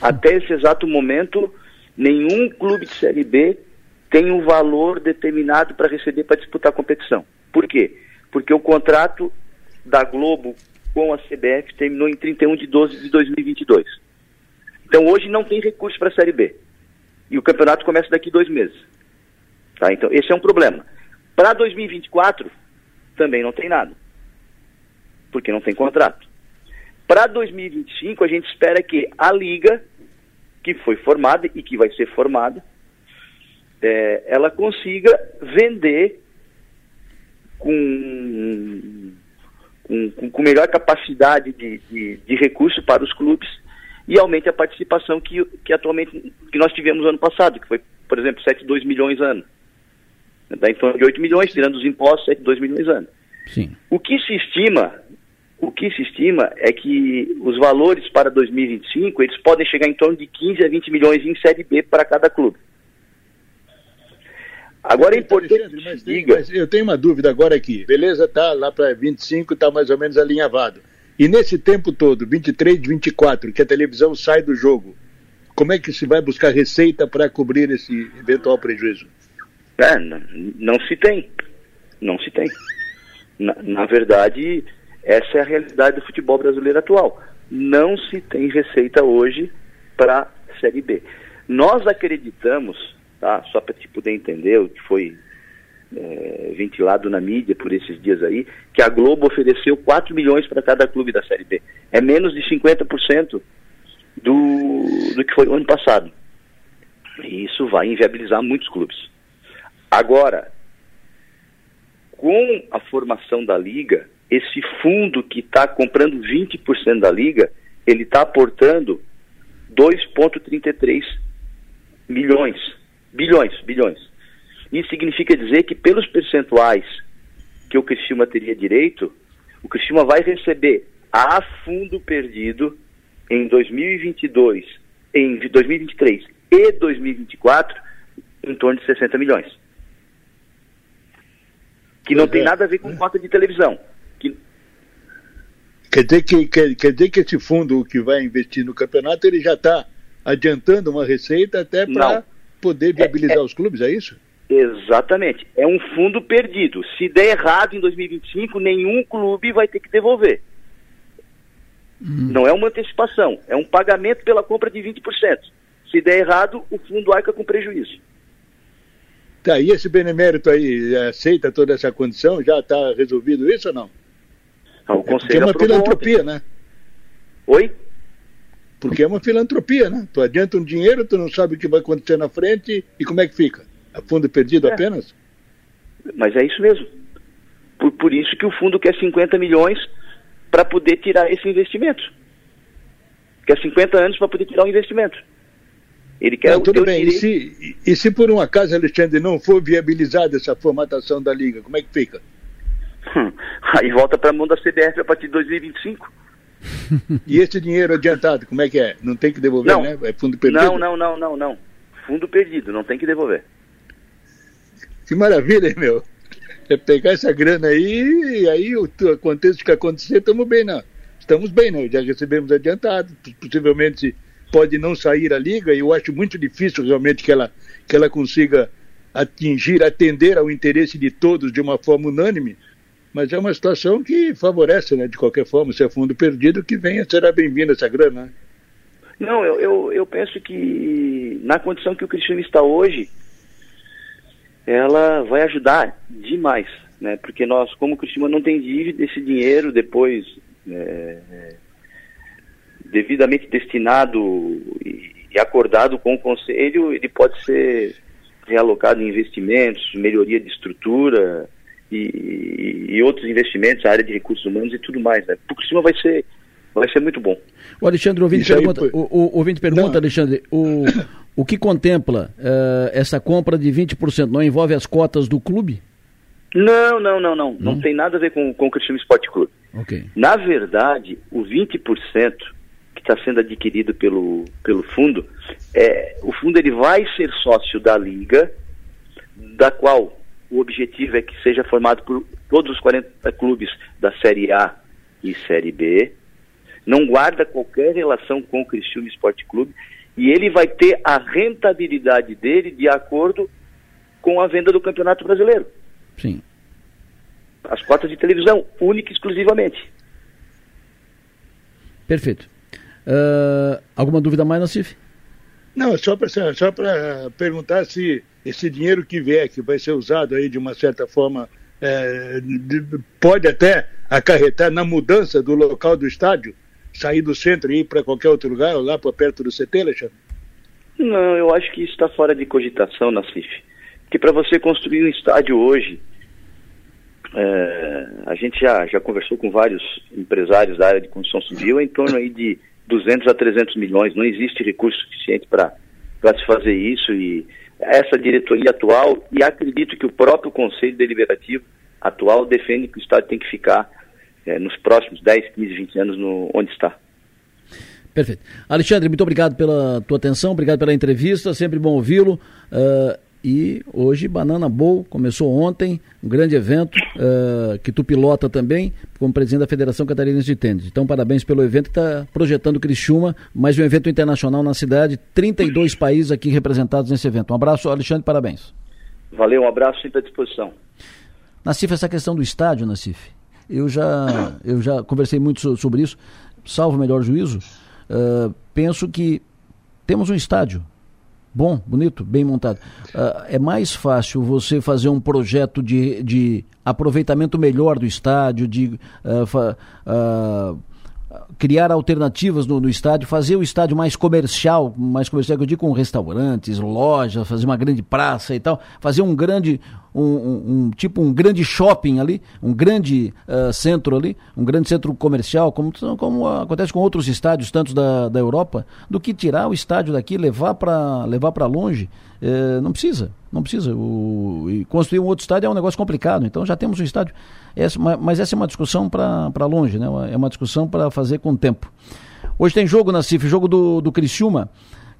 Até esse exato momento, nenhum clube de Série B tem um valor determinado para receber para disputar a competição. Por quê? Porque o contrato da Globo com a CBF terminou em 31 de 12 de 2022. Então hoje não tem recurso para a Série B. E o campeonato começa daqui dois meses. Tá? Então, esse é um problema. Para 2024, também não tem nada, porque não tem contrato. Para 2025, a gente espera que a liga, que foi formada e que vai ser formada, é, ela consiga vender com, com, com melhor capacidade de, de, de recurso para os clubes e aumente a participação que, que atualmente que nós tivemos ano passado, que foi, por exemplo, 7,2 milhões ano. Dá em torno de 8 milhões, tirando os impostos, 7, 2 milhões ano. Sim. O que se estima, o que se estima é que os valores para 2025, eles podem chegar em torno de 15 a 20 milhões em Série B para cada clube. Agora é importante mas, diga... Mas eu tenho uma dúvida agora aqui. Beleza, tá lá para 25, tá mais ou menos alinhavado. E nesse tempo todo, 23, 24, que a televisão sai do jogo, como é que se vai buscar receita para cobrir esse eventual prejuízo? É, não se tem. Não se tem. Na, na, verdade, essa é a realidade do futebol brasileiro atual. Não se tem receita hoje para a Série B. Nós acreditamos, tá? só para te poder entender o que foi é, ventilado na mídia por esses dias aí, que a Globo ofereceu 4 milhões para cada clube da Série B. É menos de 50% do, do que foi o ano passado. E isso vai inviabilizar muitos clubes. Agora, com a formação da liga, esse fundo que está comprando 20% da liga, ele está aportando 2,33 milhões, bilhões, bilhões. Isso significa dizer que pelos percentuais que o Criciúma teria direito, o Criciúma vai receber a fundo perdido em 2022, em 2023 e 2024 em torno de 60 milhões. Que não tem é. nada a ver com cota de televisão. Que... Quer, dizer que, quer, quer dizer que esse fundo que vai investir no campeonato ele já está adiantando uma receita até para poder viabilizar é, é... os clubes, é isso? Exatamente. É um fundo perdido. Se der errado em 2025, nenhum clube vai ter que devolver. Hum. Não é uma antecipação, é um pagamento pela compra de 20%. Se der errado, o fundo arca com prejuízo. Tá, e esse benemérito aí aceita toda essa condição? Já está resolvido isso ou não? Ah, o é é uma filantropia, ontem. né? Oi? Porque é uma filantropia, né? Tu adianta um dinheiro, tu não sabe o que vai acontecer na frente e como é que fica? A fundo perdido é. apenas? Mas é isso mesmo. Por, por isso que o fundo quer 50 milhões para poder tirar esse investimento. Quer 50 anos para poder tirar o investimento. Ele quer não, tudo bem. E se, e se por um acaso, Alexandre, não for viabilizada essa formatação da Liga, como é que fica? Aí volta para a mão da CBF a partir de 2025. e esse dinheiro adiantado, como é que é? Não tem que devolver, não. né? É fundo perdido? Não, não, não, não, não. Fundo perdido, não tem que devolver. Que maravilha, hein, meu? É pegar essa grana aí e aí aconteça o que acontecer, estamos bem, não. Estamos bem, não. Já recebemos adiantado, possivelmente pode não sair a liga, e eu acho muito difícil realmente que ela, que ela consiga atingir, atender ao interesse de todos de uma forma unânime, mas é uma situação que favorece, né, de qualquer forma, se é fundo perdido, que venha, será bem-vinda essa grana. Não, eu, eu, eu, penso que na condição que o Cristiano está hoje, ela vai ajudar demais, né? Porque nós, como o Cristiano não tem dívida, esse dinheiro depois é, devidamente destinado e, acordado com o Conselho, ele pode ser realocado em investimentos, melhoria de estrutura e, e, outros investimentos, a área de recursos humanos e tudo mais. Né? Por cima vai ser, vai ser muito bom. O Alexandre, o ouvinte pergunta, o, o, o ouvinte pergunta Alexandre, o, o que contempla uh, essa compra de 20%? Não envolve as cotas do clube? Não, não, não, não. Não, não tem nada a ver com, com o Cristiano Esporte Clube. Okay. Na verdade, o 20% que está sendo adquirido pelo, pelo fundo, é, o fundo ele vai ser sócio da liga, da qual o objetivo é que seja formado por todos os 40 clubes da Série A e Série B. Não guarda qualquer relação com o Criciúma Esporte Clube e ele vai ter a rentabilidade dele de acordo com a venda do Campeonato Brasileiro. Sim. As cotas de televisão, única e exclusivamente. Perfeito. Uh, alguma dúvida mais, Nassif? Não, só para só perguntar se esse dinheiro que vier, que vai ser usado aí de uma certa forma, é, pode até acarretar na mudança do local do estádio, sair do centro e ir para qualquer outro lugar, ou lá para perto do CT, Alexandre? Não, eu acho que isso está fora de cogitação, Nassif. Porque para você construir um estádio hoje, é, a gente já, já conversou com vários empresários da área de construção civil em torno aí de 200 a 300 milhões. Não existe recurso suficiente para se fazer isso e essa diretoria atual e acredito que o próprio Conselho Deliberativo atual defende que o Estado tem que ficar é, nos próximos 10, 15, 20 anos no, onde está. Perfeito. Alexandre, muito obrigado pela tua atenção, obrigado pela entrevista, sempre bom ouvi-lo. Uh, e hoje Banana Bowl começou ontem, um grande evento uh, que tu pilota também como presidente da Federação Catarinense de Tênis. Então parabéns pelo evento que está projetando Criciúma, mais um evento internacional na cidade, 32 países aqui representados nesse evento. Um abraço, Alexandre, parabéns. Valeu, um abraço sempre à disposição. Nacife, essa questão do estádio, Nacife, eu já, eu já conversei muito sobre isso, salvo melhor juízo, uh, penso que temos um estádio Bom, bonito, bem montado. Uh, é mais fácil você fazer um projeto de, de aproveitamento melhor do estádio, de uh, uh, criar alternativas no, no, estádio, fazer o estádio mais comercial, mais comercial que eu digo com restaurantes, lojas, fazer uma grande praça e tal, fazer um grande, um, um, um tipo um grande shopping ali, um grande uh, centro ali, um grande centro comercial, como, como acontece com outros estádios, tantos da, da Europa, do que tirar o estádio daqui, levar para levar longe, uh, não precisa, não precisa. O, e construir um outro estádio é um negócio complicado, então já temos um estádio essa, mas essa é uma discussão para longe, né? é uma discussão para fazer com o tempo. Hoje tem jogo na CIF, jogo do, do Criciúma.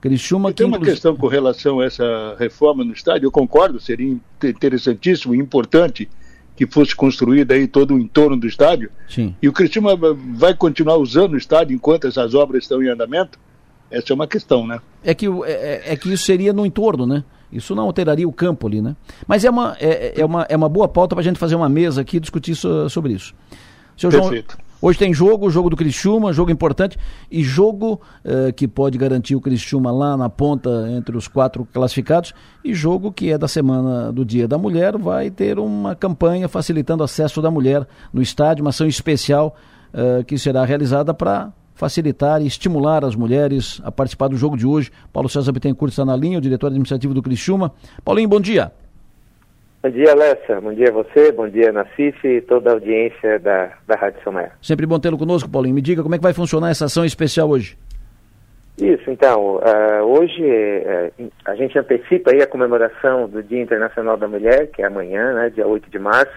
Criciúma tem uma questão com relação a essa reforma no estádio, eu concordo, seria interessantíssimo e importante que fosse construída aí todo o entorno do estádio. Sim. E o Criciúma vai continuar usando o estádio enquanto essas obras estão em andamento? Essa é uma questão, né? É que, é, é, é que isso seria no entorno, né? Isso não alteraria o campo ali, né? Mas é uma, é, é uma, é uma boa pauta para a gente fazer uma mesa aqui e discutir so, sobre isso. Seu Perfeito. João, hoje tem jogo, jogo do Criciúma, jogo importante e jogo eh, que pode garantir o Criciúma lá na ponta entre os quatro classificados e jogo que é da semana do Dia da Mulher, vai ter uma campanha facilitando o acesso da mulher no estádio, uma ação especial eh, que será realizada para facilitar e estimular as mulheres a participar do jogo de hoje. Paulo César Bittencourt está na linha, o diretor administrativo do Criciúma. Paulinho, bom dia. Bom dia, Alessa. Bom dia a você, bom dia, Nacife e toda a audiência da, da Rádio Somaia. Sempre bom tê-lo conosco, Paulinho. Me diga como é que vai funcionar essa ação especial hoje. Isso, então, uh, hoje uh, a gente antecipa aí a comemoração do Dia Internacional da Mulher, que é amanhã, né, dia 8 de março,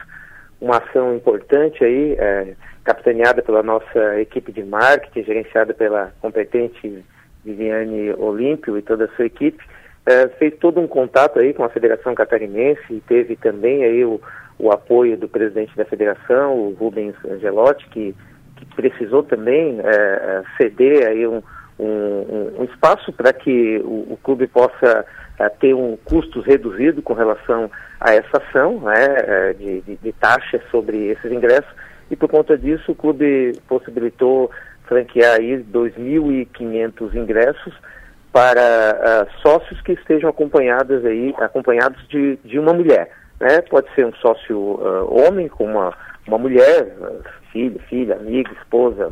uma ação importante aí, uh, capitaneada pela nossa equipe de marketing, gerenciada pela competente Viviane Olímpio e toda a sua equipe, é, fez todo um contato aí com a Federação Catarinense e teve também aí o, o apoio do presidente da federação, o Rubens Angelotti, que, que precisou também é, ceder aí um, um, um espaço para que o, o, clube possa ter um custos reduzido com relação a essa ação né, de, de, de taxa sobre esses ingressos e por conta disso o clube possibilitou franquear aí 2.500 ingressos para uh, sócios que estejam acompanhados aí, acompanhados de, de uma mulher. Né? Pode ser um sócio uh, homem com uma, uma mulher, uh, filho, filha, amiga, esposa,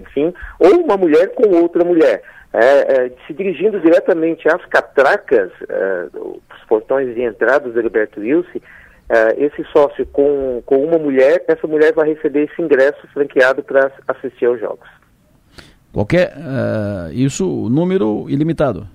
enfim, ou uma mulher com outra mulher. É, é, se dirigindo diretamente às catracas, os portões de entrada do Gilberto Wilson, Uh, esse sócio com, com uma mulher, essa mulher vai receber esse ingresso franqueado para assistir aos jogos. Qualquer, uh, isso, número ilimitado?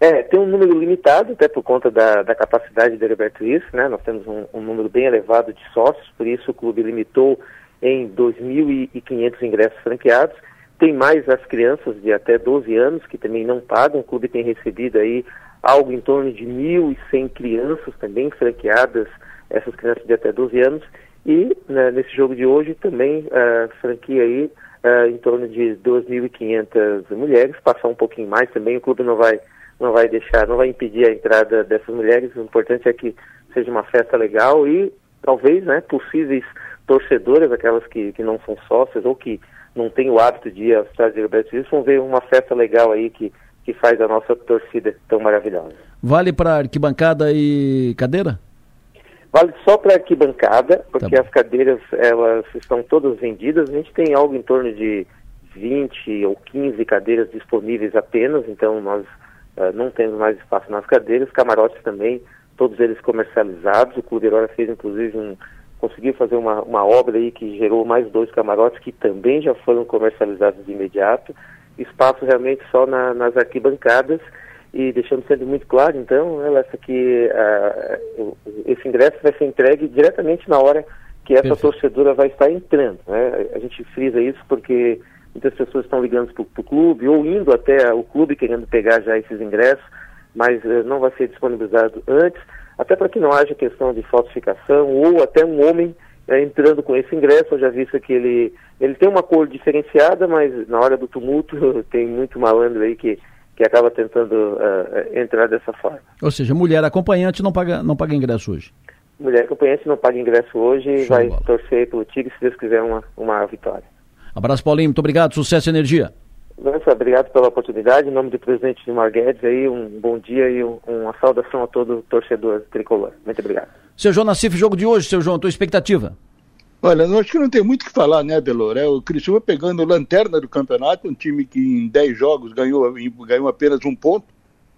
É, tem um número limitado, até por conta da, da capacidade do Heriberto Isso, né? Nós temos um, um, número bem elevado de sócios, por isso o clube limitou em 2.500 ingressos franqueados. Tem mais as crianças de até 12 anos, que também não pagam. O clube tem recebido aí algo em torno de 1.100 crianças também franqueadas essas crianças de até 12 anos. E né, nesse jogo de hoje também uh, franquia aí uh, em torno de 2.500 mulheres, passar um pouquinho mais também. O clube não vai, não vai deixar, não vai impedir a entrada dessas mulheres. O importante é que seja uma festa legal e talvez né, possíveis torcedoras, aquelas que, que não são sócias ou que não têm o hábito de ir aos estádios Roberto vão ver uma festa legal aí que, que faz a nossa torcida tão maravilhosa. Vale para arquibancada e cadeira? Vale só para arquibancada, porque tá as cadeiras elas estão todas vendidas. A gente tem algo em torno de 20 ou 15 cadeiras disponíveis apenas, então nós uh, não temos mais espaço nas cadeiras. Camarotes também, todos eles comercializados. O Clube agora fez inclusive um conseguiu fazer uma, uma obra aí que gerou mais dois camarotes que também já foram comercializados de imediato. Espaço realmente só na, nas arquibancadas e deixando sempre muito claro, então, ela, essa aqui, uh, esse ingresso vai ser entregue diretamente na hora que essa Perfeito. torcedora vai estar entrando. Né? A gente frisa isso porque muitas pessoas estão ligando para o clube ou indo até o clube querendo pegar já esses ingressos, mas uh, não vai ser disponibilizado antes, até para que não haja questão de falsificação ou até um homem uh, entrando com esse ingresso. Eu já vi isso que ele, ele tem uma cor diferenciada, mas na hora do tumulto tem muito malandro aí que que acaba tentando uh, entrar dessa forma. Ou seja, mulher acompanhante não paga, não paga ingresso hoje. Mulher acompanhante não paga ingresso hoje e vai torcer pelo Tigre se Deus quiser uma, uma vitória. Abraço, Paulinho. Muito obrigado. Sucesso e energia. Nossa, obrigado pela oportunidade. Em nome do presidente Gilmar Guedes, aí, um bom dia e um, uma saudação a todo torcedor tricolor. Muito obrigado. Seu João Nassif, jogo de hoje, seu João, tua expectativa? Olha, acho que não tem muito o que falar, né, Delor? É o Criciúma pegando lanterna do campeonato, um time que em 10 jogos ganhou, ganhou apenas um ponto,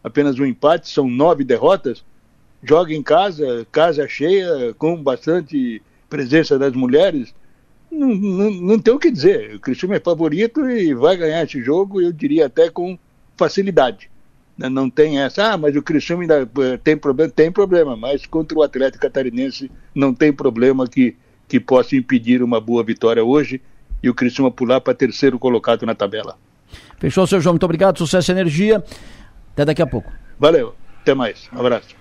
apenas um empate, são nove derrotas. Joga em casa, casa cheia, com bastante presença das mulheres não, não, não tem o que dizer. O Cristiano é favorito e vai ganhar esse jogo, eu diria até com facilidade. Né, não tem essa, ah, mas o Cristiano ainda eh, tem problema, tem problema, mas contra o Atlético Catarinense não tem problema que, que possa impedir uma boa vitória hoje e o Cristiano pular para terceiro colocado na tabela. Fechou, seu João, muito obrigado, sucesso e energia. Até daqui a pouco. Valeu, até mais, um abraço.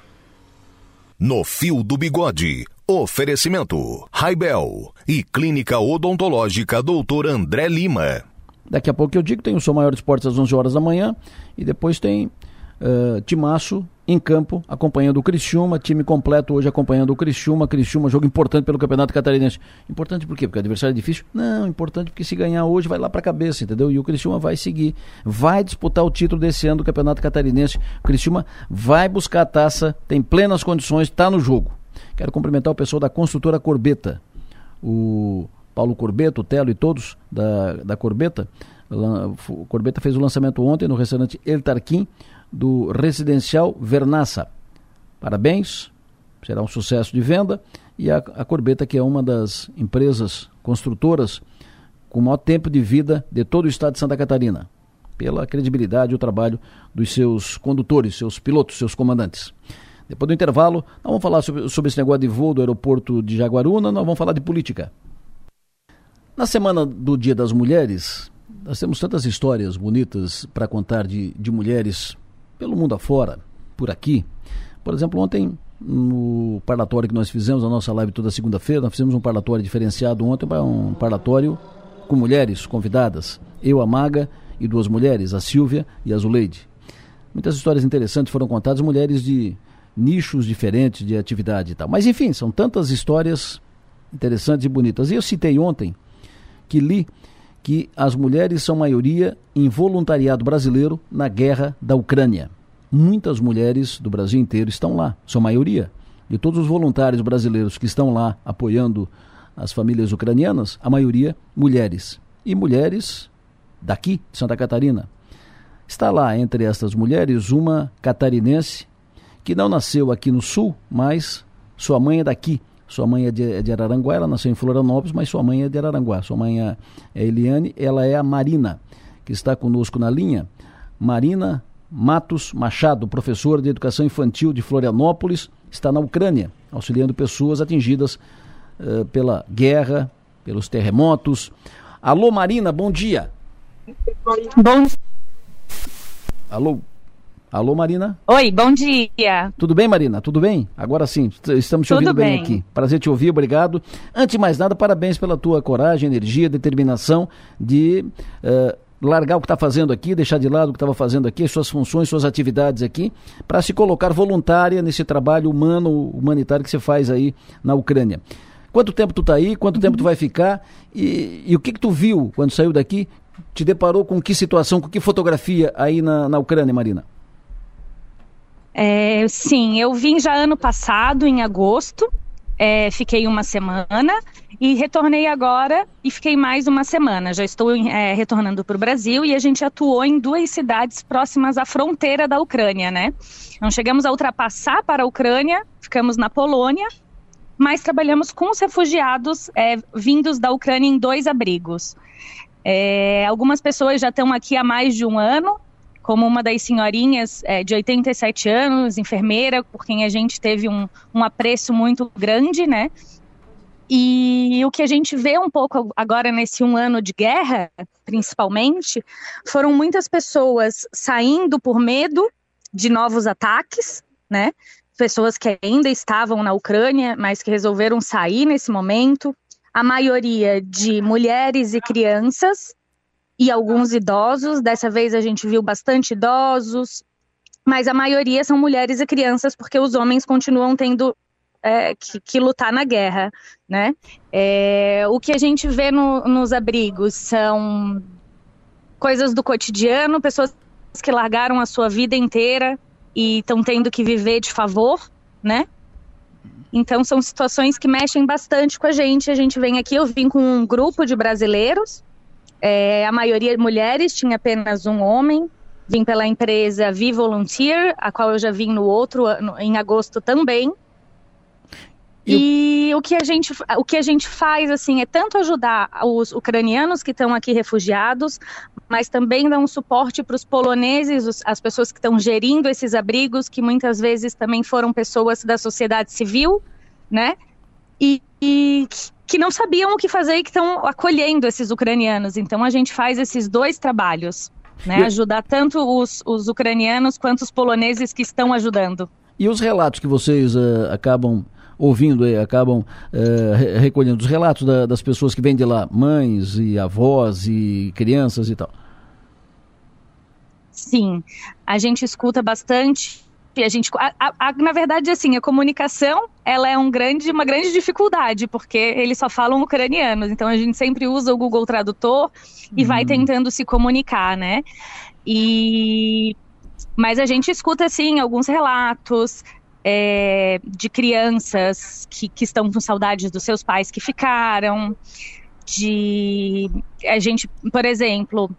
No Fio do Bigode. Oferecimento: Raibel e Clínica Odontológica Dr. André Lima. Daqui a pouco eu digo, tem o Sou Maior Esportes às 11 horas da manhã e depois tem uh, Timaço em campo acompanhando o Criciúma, time completo hoje acompanhando o Criciúma, Criciúma, jogo importante pelo Campeonato Catarinense. Importante por quê? Porque o adversário é difícil? Não, importante porque se ganhar hoje vai lá para a cabeça, entendeu? E o Criciúma vai seguir, vai disputar o título desse ano do Campeonato Catarinense. O Criciúma vai buscar a taça, tem plenas condições, está no jogo. Quero cumprimentar o pessoal da construtora Corbeta, o Paulo Corbeta, o Telo e todos da, da Corbeta. O Corbeta fez o lançamento ontem no restaurante El Tarquim do residencial Vernassa. Parabéns, será um sucesso de venda. E a, a Corbeta, que é uma das empresas construtoras com maior tempo de vida de todo o estado de Santa Catarina, pela credibilidade e o trabalho dos seus condutores, seus pilotos, seus comandantes. Depois do intervalo, nós vamos falar sobre, sobre esse negócio de voo do aeroporto de Jaguaruna, nós vamos falar de política. Na semana do Dia das Mulheres, nós temos tantas histórias bonitas para contar de, de mulheres pelo mundo afora, por aqui. Por exemplo, ontem, no parlatório que nós fizemos, a nossa live toda segunda-feira, nós fizemos um parlatório diferenciado ontem, um parlatório com mulheres convidadas. Eu, a Maga, e duas mulheres, a Silvia e a Zuleide. Muitas histórias interessantes foram contadas, mulheres de nichos diferentes de atividade e tal. Mas enfim, são tantas histórias interessantes e bonitas. E eu citei ontem que li que as mulheres são maioria em voluntariado brasileiro na guerra da Ucrânia. Muitas mulheres do Brasil inteiro estão lá, são maioria. De todos os voluntários brasileiros que estão lá apoiando as famílias ucranianas, a maioria mulheres. E mulheres daqui, de Santa Catarina. Está lá entre estas mulheres uma catarinense que não nasceu aqui no sul, mas sua mãe é daqui. Sua mãe é de, é de Araranguá, ela nasceu em Florianópolis, mas sua mãe é de Araranguá. Sua mãe é, é Eliane, ela é a Marina, que está conosco na linha. Marina Matos Machado, professora de educação infantil de Florianópolis, está na Ucrânia, auxiliando pessoas atingidas uh, pela guerra, pelos terremotos. Alô, Marina, bom dia. Bom Alô, Alô, Marina? Oi, bom dia. Tudo bem, Marina? Tudo bem? Agora sim, estamos te ouvindo bem. bem. aqui. Prazer te ouvir, obrigado. Antes de mais nada, parabéns pela tua coragem, energia, determinação de uh, largar o que está fazendo aqui, deixar de lado o que estava fazendo aqui, suas funções, suas atividades aqui, para se colocar voluntária nesse trabalho humano, humanitário que você faz aí na Ucrânia. Quanto tempo tu está aí? Quanto tempo tu vai ficar? E, e o que, que tu viu quando saiu daqui? Te deparou com que situação, com que fotografia aí na, na Ucrânia, Marina? É, sim, eu vim já ano passado, em agosto, é, fiquei uma semana e retornei agora e fiquei mais uma semana. Já estou é, retornando para o Brasil e a gente atuou em duas cidades próximas à fronteira da Ucrânia, né? Não chegamos a ultrapassar para a Ucrânia, ficamos na Polônia, mas trabalhamos com os refugiados é, vindos da Ucrânia em dois abrigos. É, algumas pessoas já estão aqui há mais de um ano, como uma das senhorinhas é, de 87 anos, enfermeira, por quem a gente teve um, um apreço muito grande, né? E o que a gente vê um pouco agora nesse um ano de guerra, principalmente, foram muitas pessoas saindo por medo de novos ataques, né? Pessoas que ainda estavam na Ucrânia, mas que resolveram sair nesse momento. A maioria de mulheres e crianças e alguns idosos. Dessa vez a gente viu bastante idosos, mas a maioria são mulheres e crianças, porque os homens continuam tendo é, que, que, lutar na guerra, né? É, o que a gente vê no, nos abrigos são coisas do cotidiano, pessoas que largaram a sua vida inteira e estão tendo que viver de favor, né? Então são situações que mexem bastante com a gente. A gente vem aqui, eu vim com um grupo de brasileiros, é, a maioria mulheres, tinha apenas um homem. Vim pela empresa Vi Volunteer, a qual eu já vim no outro ano, em agosto também. E o que a gente, o que a gente faz assim é tanto ajudar os ucranianos que estão aqui refugiados, mas também dar um suporte para os poloneses, as pessoas que estão gerindo esses abrigos, que muitas vezes também foram pessoas da sociedade civil, né? E, e que não sabiam o que fazer e que estão acolhendo esses ucranianos. Então a gente faz esses dois trabalhos, né? Ajudar tanto os, os ucranianos quanto os poloneses que estão ajudando. E os relatos que vocês uh, acabam ouvindo, acabam uh, recolhendo os relatos da, das pessoas que vêm de lá, mães e avós e crianças e tal. Sim, a gente escuta bastante. A gente, a, a, na verdade, assim, a comunicação ela é um grande, uma grande dificuldade, porque eles só falam ucranianos, então a gente sempre usa o Google Tradutor e vai uhum. tentando se comunicar, né? E mas a gente escuta, assim, alguns relatos, é, de crianças que, que estão com saudades dos seus pais que ficaram, de a gente, por exemplo,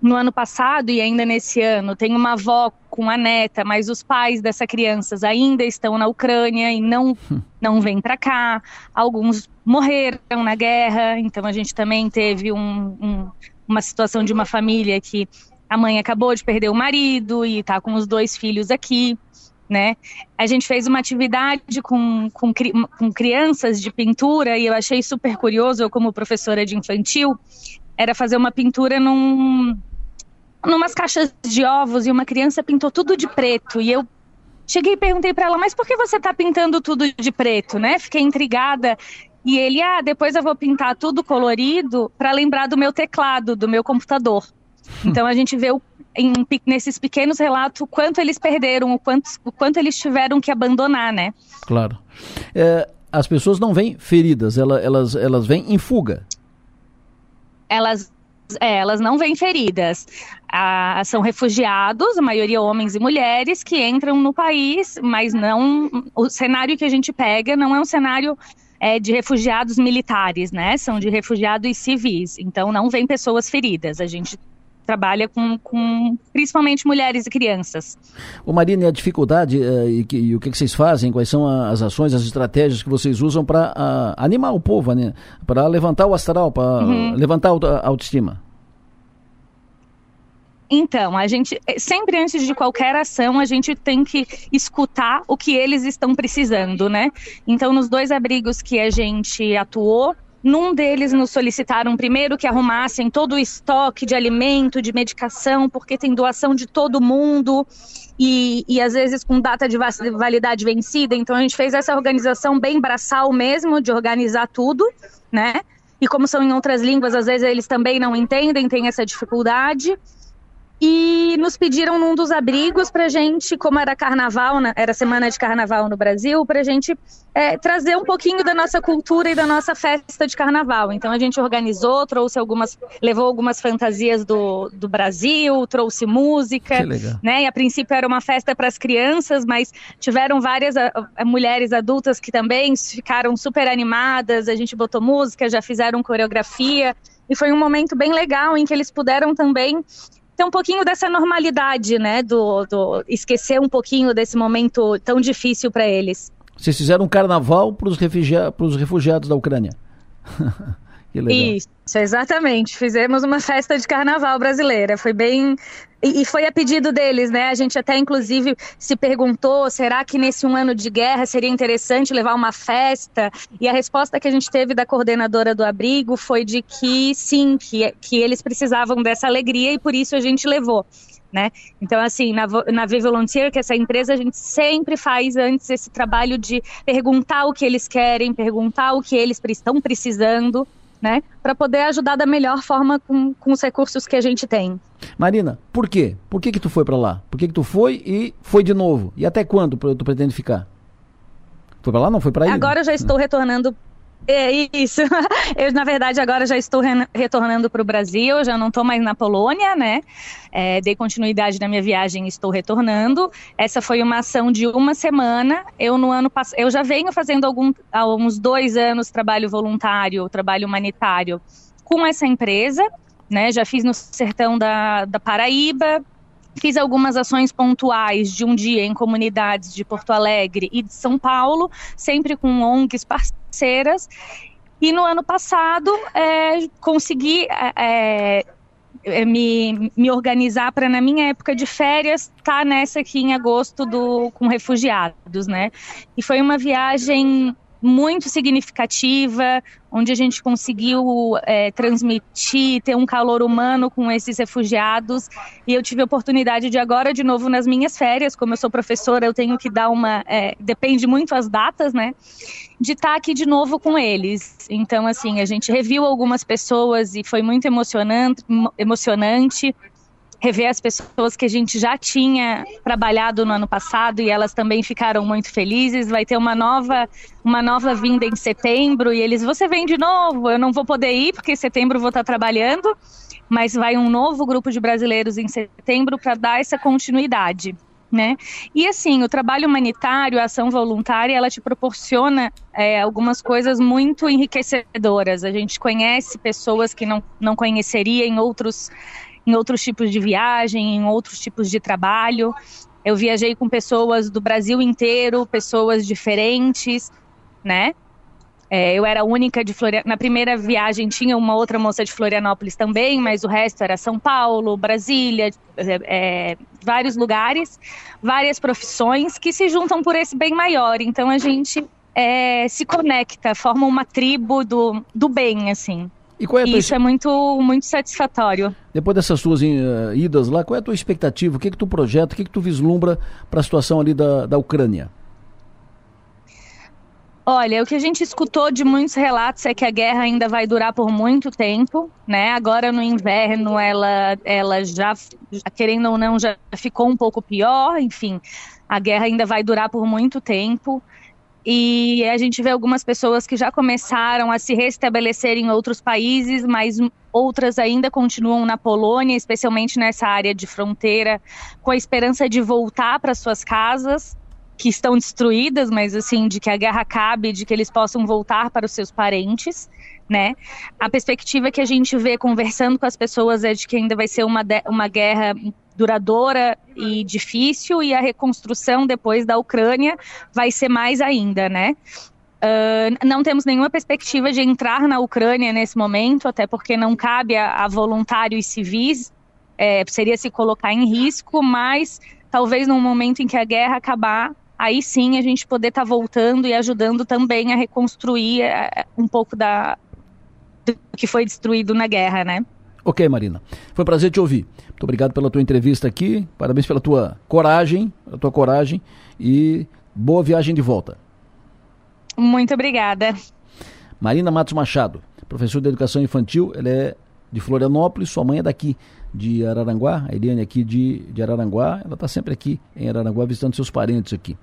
no ano passado e ainda nesse ano, tem uma avó com a neta, mas os pais dessas crianças ainda estão na Ucrânia e não, hum. não vêm para cá. Alguns morreram na guerra, então a gente também teve um, um, uma situação de uma família que a mãe acabou de perder o marido e está com os dois filhos aqui né? A gente fez uma atividade com, com, com crianças de pintura e eu achei super curioso, eu como professora de infantil, era fazer uma pintura num, numas caixas de ovos e uma criança pintou tudo de preto e eu cheguei e perguntei para ela, mas por que você está pintando tudo de preto, né? Fiquei intrigada e ele, ah, depois eu vou pintar tudo colorido para lembrar do meu teclado, do meu computador. Então a gente vê o em, nesses pequenos relatos o quanto eles perderam, o quanto, o quanto eles tiveram que abandonar, né? Claro. É, as pessoas não vêm feridas, elas, elas, elas vêm em fuga. Elas é, elas não vêm feridas. Ah, são refugiados, a maioria homens e mulheres, que entram no país, mas não. O cenário que a gente pega não é um cenário é, de refugiados militares, né? São de refugiados civis. Então não vem pessoas feridas. A gente trabalha com, com principalmente mulheres e crianças. O Marina, e a dificuldade uh, e, que, e, o que, que, vocês fazem, quais são as ações, as estratégias que vocês usam para uh, animar o povo, né? para levantar o astral, para uhum. levantar a autoestima? Então, a gente sempre antes de qualquer ação, a gente tem que escutar o que eles estão precisando, né? Então, nos dois abrigos que a gente atuou, num deles nos solicitaram primeiro que arrumassem todo o estoque de alimento, de medicação, porque tem doação de todo mundo e, e às vezes com data de validade vencida. Então a gente fez essa organização bem braçal mesmo, de organizar tudo, né? E como são em outras línguas, às vezes eles também não entendem, tem essa dificuldade e nos pediram num dos abrigos para gente, como era carnaval, era semana de carnaval no Brasil, para gente é, trazer um pouquinho da nossa cultura e da nossa festa de carnaval. Então a gente organizou, trouxe algumas, levou algumas fantasias do, do Brasil, trouxe música, né? E a princípio era uma festa para as crianças, mas tiveram várias a, a, mulheres adultas que também ficaram super animadas. A gente botou música, já fizeram coreografia. E foi um momento bem legal em que eles puderam também ter um pouquinho dessa normalidade, né? Do, do esquecer um pouquinho desse momento tão difícil para eles. Vocês fizeram um carnaval para os refugia refugiados da Ucrânia. Que legal. Isso, exatamente. Fizemos uma festa de carnaval brasileira. Foi bem. E, foi a pedido deles, né? A gente até, inclusive, se perguntou: será que nesse um ano de guerra seria interessante levar uma festa? E a resposta que a gente teve da coordenadora do abrigo foi de que sim, que, que eles precisavam dessa alegria e por isso a gente levou. Né? Então, assim, na, na V Volunteer, que é essa empresa, a gente sempre faz antes esse trabalho de perguntar o que eles querem, perguntar o que eles estão precisando, né? Para poder ajudar da melhor forma com, com os recursos que a gente tem. Marina, por quê? Por que que tu foi para lá? Por que que tu foi e foi de novo? E até quando tu pretende ficar? Foi para lá? Não foi para aí? Agora eu já estou retornando É isso. Eu, na verdade, agora já estou re retornando para o Brasil, já não estou mais na Polônia, né? É, dei continuidade na minha viagem e estou retornando. Essa foi uma ação de uma semana. Eu, no ano passado, eu já venho fazendo algum, há uns dois anos trabalho voluntário, trabalho humanitário com essa empresa, né? Já fiz no sertão da, da Paraíba, Fiz algumas ações pontuais de um dia em comunidades de Porto Alegre e de São Paulo, sempre com ONGs parceiras. E no ano passado é, consegui é, é, me, me organizar para, na minha época de férias, estar tá nessa aqui em agosto do, com refugiados, né? E foi uma viagem muito significativa, onde a gente conseguiu é, transmitir, ter um calor humano com esses refugiados. E eu tive a oportunidade de agora, de novo, nas minhas férias, como eu sou professora, eu tenho que dar uma. É, depende muito as datas, né? De estar aqui de novo com eles. Então, assim, a gente reviu algumas pessoas e foi muito emocionante. emocionante rever as pessoas que a gente já tinha trabalhado no ano passado e elas também ficaram muito felizes. Vai ter uma nova, uma nova vinda em setembro e eles, você vem de novo? Eu não vou poder ir porque em setembro vou estar trabalhando, mas vai um novo grupo de brasileiros em setembro para dar essa continuidade. Né? E assim, o trabalho humanitário, a ação voluntária, ela te proporciona é, algumas coisas muito enriquecedoras. A gente conhece pessoas que não, não conheceria em outros em outros tipos de viagem, em outros tipos de trabalho. Eu viajei com pessoas do Brasil inteiro, pessoas diferentes, né? É, eu era a única de Florianópolis. Na primeira viagem tinha uma outra moça de Florianópolis também, mas o resto era São Paulo, Brasília, é, é, vários lugares, várias profissões que se juntam por esse bem maior. Então a gente é, se conecta, forma uma tribo do, do bem, assim. E qual é tua... Isso é muito, muito satisfatório. Depois dessas suas uh, idas lá, qual é a tua expectativa? O que, que tu projeta? O que, que tu vislumbra para a situação ali da, da Ucrânia? Olha, o que a gente escutou de muitos relatos é que a guerra ainda vai durar por muito tempo, né? Agora no inverno ela, ela já, querendo ou não, já ficou um pouco pior, enfim, a guerra ainda vai durar por muito tempo. E a gente vê algumas pessoas que já começaram a se restabelecer em outros países, mas outras ainda continuam na Polônia, especialmente nessa área de fronteira, com a esperança de voltar para suas casas, que estão destruídas, mas assim, de que a guerra acabe, de que eles possam voltar para os seus parentes, né? A perspectiva que a gente vê conversando com as pessoas é de que ainda vai ser uma, uma guerra duradoura e difícil, e a reconstrução depois da Ucrânia vai ser mais ainda, né? Uh, não temos nenhuma perspectiva de entrar na Ucrânia nesse momento, até porque não cabe a, a voluntários civis, é, seria se colocar em risco, mas talvez no momento em que a guerra acabar, aí sim a gente poder estar tá voltando e ajudando também a reconstruir é, um pouco da, do que foi destruído na guerra, né? Ok, Marina. Foi um prazer te ouvir. Muito obrigado pela tua entrevista aqui. Parabéns pela tua coragem, pela tua coragem e boa viagem de volta. Muito obrigada. Marina Matos Machado, professora de educação infantil, ela é de Florianópolis, sua mãe é daqui de Araranguá, a Eliane aqui de, de Araranguá, ela está sempre aqui em Araranguá visitando seus parentes aqui.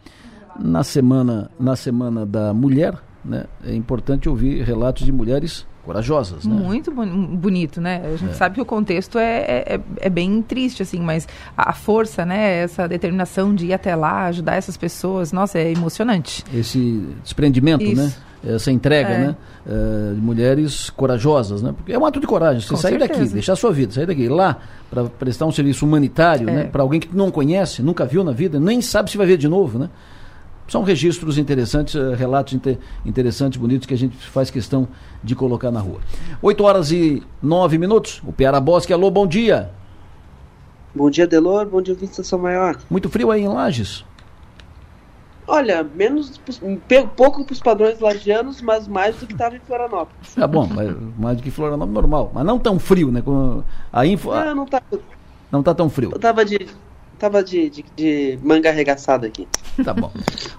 Na semana, na semana da mulher, né, é importante ouvir relatos de mulheres corajosas, né? Muito bonito, né? A gente é. sabe que o contexto é, é, é, bem triste, assim, mas a força, né? Essa determinação de ir até lá, ajudar essas pessoas, nossa, é emocionante. Esse desprendimento, né? Isso. né? Essa entrega, é. né? Uh, de mulheres corajosas, né? Porque é um ato de coragem. Você Com sair certeza. daqui, deixar a sua vida, sair daqui lá para prestar um serviço humanitário, né? É. Para alguém que não conhece, nunca viu na vida, nem sabe se vai ver de novo, né? São registros interessantes, eh, relatos inter, interessantes, bonitos, que a gente faz questão de colocar na rua. 8 horas e 9 minutos. O Piara Bosque, alô, bom dia. Bom dia, Delor. Bom dia, Vista São Maior. Muito frio aí em Lages? Olha, menos pouco para os padrões lagianos, mas mais do que estava em Florianópolis. Tá bom, mais do que Florianópolis normal, mas não tão frio, né? Com a info, não, não tá. Não tá tão frio. Eu tava de tava de, de, de, manga arregaçada aqui. Tá bom.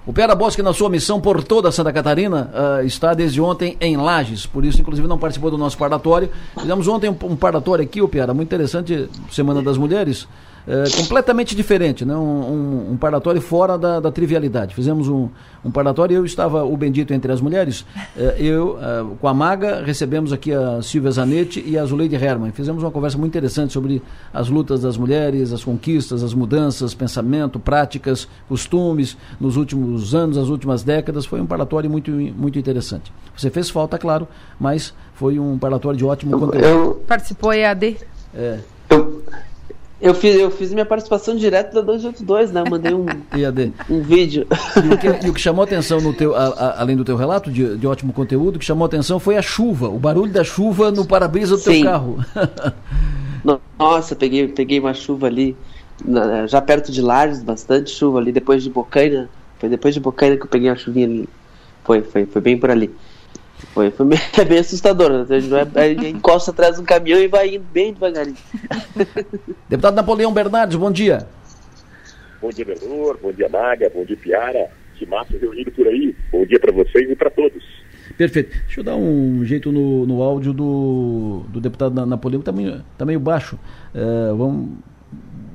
O Pera Bosque, na sua missão por toda Santa Catarina, uh, está desde ontem em Lages, por isso, inclusive, não participou do nosso parlatório. Fizemos ontem um, um parlatório aqui, o Piara, muito interessante, Semana das Mulheres. É, completamente diferente, né? um, um, um parlatório fora da, da, trivialidade. Fizemos um, um parlatório, eu estava o bendito entre as mulheres, é, eu é, com a Maga recebemos aqui a Silvia Zanetti e a Zuleide Herman. Fizemos uma conversa muito interessante sobre as lutas das mulheres, as conquistas, as mudanças, pensamento, práticas, costumes nos últimos anos, as últimas décadas. Foi um parlatório muito, muito interessante. Você fez falta, claro, mas foi um parlatório de ótimo eu, conteúdo. Eu... Participou EAD? É. Eu, eu fiz, eu fiz minha participação direto da 282, né? Eu mandei um, um vídeo. E o, que, e o, que, chamou atenção no teu, a, a, além do teu relato de, de, ótimo conteúdo, o que chamou atenção foi a chuva, o barulho da chuva no para-brisa do Sim. teu carro. Nossa, peguei, peguei uma chuva ali, na, já perto de Lages, bastante chuva ali, depois de Bocaina. Foi depois de Bocaina que eu peguei a chuvinha ali. Foi, foi, foi bem por ali. Foi, foi bem, é bem assustador. Né? A gente encosta atrás de um caminhão e vai indo bem devagarinho. Deputado Napoleão Bernardes, bom dia. Bom dia, Benor, bom dia, Maga, bom dia, Piara. Que massa reunido por aí. Bom dia para vocês e para todos. Perfeito. Deixa eu dar um jeito no, no áudio do, do deputado Napoleão, que está meio, tá meio baixo. É, vamos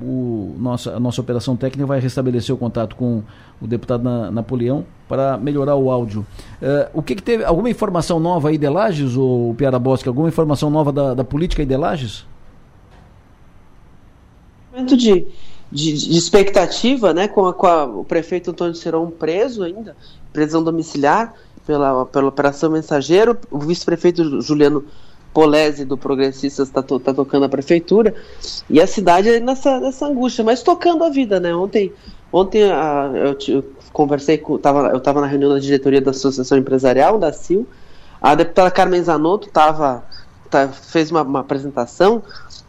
o, nossa, a nossa operação técnica vai restabelecer o contato com o deputado na, Napoleão para melhorar o áudio. Uh, o que, que, teve? Alguma informação nova aí de Lages, ou Piara Bosque? Alguma informação nova da, da política aí de Lages? Momento de, de, de, expectativa, né, com, a, com a, o prefeito Antônio Serão preso ainda, prisão domiciliar pela, pela Operação Mensageiro, o vice-prefeito Juliano Polese do Progressistas está to, tá tocando a prefeitura e a cidade nessa, nessa angústia, mas tocando a vida, né? Ontem, ontem a, eu, eu, conversei com, tava, eu estava na reunião da diretoria da Associação Empresarial da CIL, a deputada Carmen Zanotto tava, tá, fez uma, uma apresentação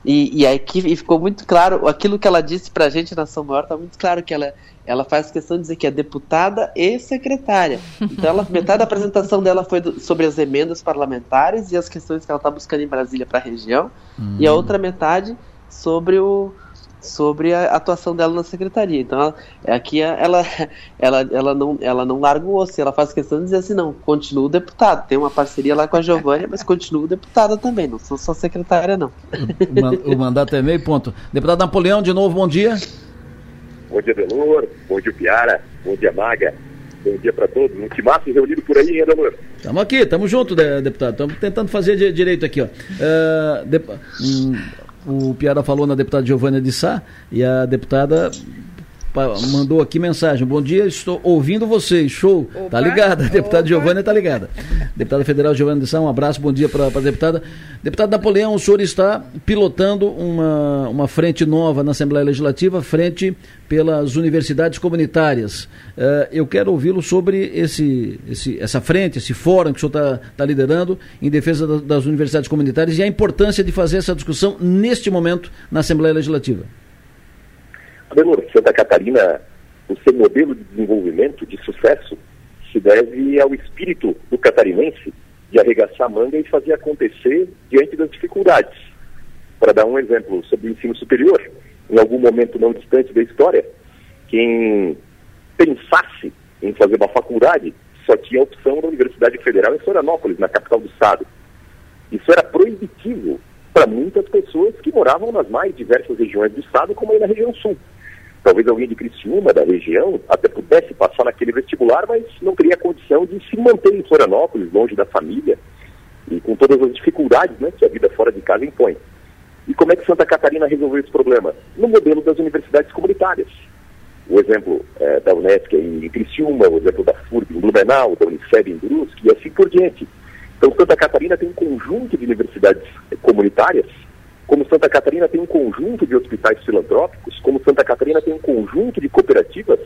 e, e, aí, e ficou muito claro aquilo que ela disse para a gente na São Maior, está muito claro que ela ela faz questão de dizer que é deputada e secretária. Então, ela, metade da apresentação dela foi do, sobre as emendas parlamentares e as questões que ela está buscando em Brasília para a região, hum. e a outra metade sobre o sobre a atuação dela na secretaria. Então, ela, aqui ela, ela, ela, não, ela não larga o osso, ela faz questão de dizer assim, não, continuo deputado. Tem uma parceria lá com a Giovânia, mas continuo deputada também, não sou só secretária, não. O mandato é meio ponto. Deputado Napoleão, de novo, bom dia. Bom dia, Delor. Bom dia, Piara. Bom dia, Maga. Bom dia para todos. Um timaço reunido por aí, hein, Delor? Estamos aqui, estamos juntos, deputado. Estamos tentando fazer direito aqui. Ó. Uh, de, um, o Piara falou na deputada Giovânia de Sá e a deputada mandou aqui mensagem. Bom dia, estou ouvindo vocês. Show. Opa, tá ligada. Deputada Giovânia tá ligada. Deputada Federal Giovânia de Sá, um abraço, bom dia para a deputada. Deputado Napoleão, o senhor está pilotando uma, uma frente nova na Assembleia Legislativa, frente pelas universidades comunitárias. Uh, eu quero ouvi-lo sobre esse, esse, essa frente, esse fórum que o senhor está tá liderando em defesa da, das universidades comunitárias e a importância de fazer essa discussão neste momento na Assembleia Legislativa. Adelor, Santa Catarina, o seu modelo de desenvolvimento, de sucesso, se deve ao espírito do catarinense de arregaçar a manga e fazer acontecer diante das dificuldades. Para dar um exemplo sobre o ensino superior, em algum momento não distante da história, quem pensasse em fazer uma faculdade só tinha a opção da Universidade Federal em Florianópolis, na capital do estado. Isso era proibitivo para muitas pessoas que moravam nas mais diversas regiões do estado, como aí na região sul. Talvez alguém de Criciúma, da região, até pudesse passar naquele vestibular, mas não teria condição de se manter em Florianópolis, longe da família, e com todas as dificuldades né, que a vida fora de casa impõe. E como é que Santa Catarina resolveu esse problema? No modelo das universidades comunitárias. O exemplo é, da Unesco em Criciúma, o exemplo da FURB em Blumenau, da Uniceb em Brusque, e assim por diante. Então, Santa Catarina tem um conjunto de universidades comunitárias como Santa Catarina tem um conjunto de hospitais filantrópicos, como Santa Catarina tem um conjunto de cooperativas,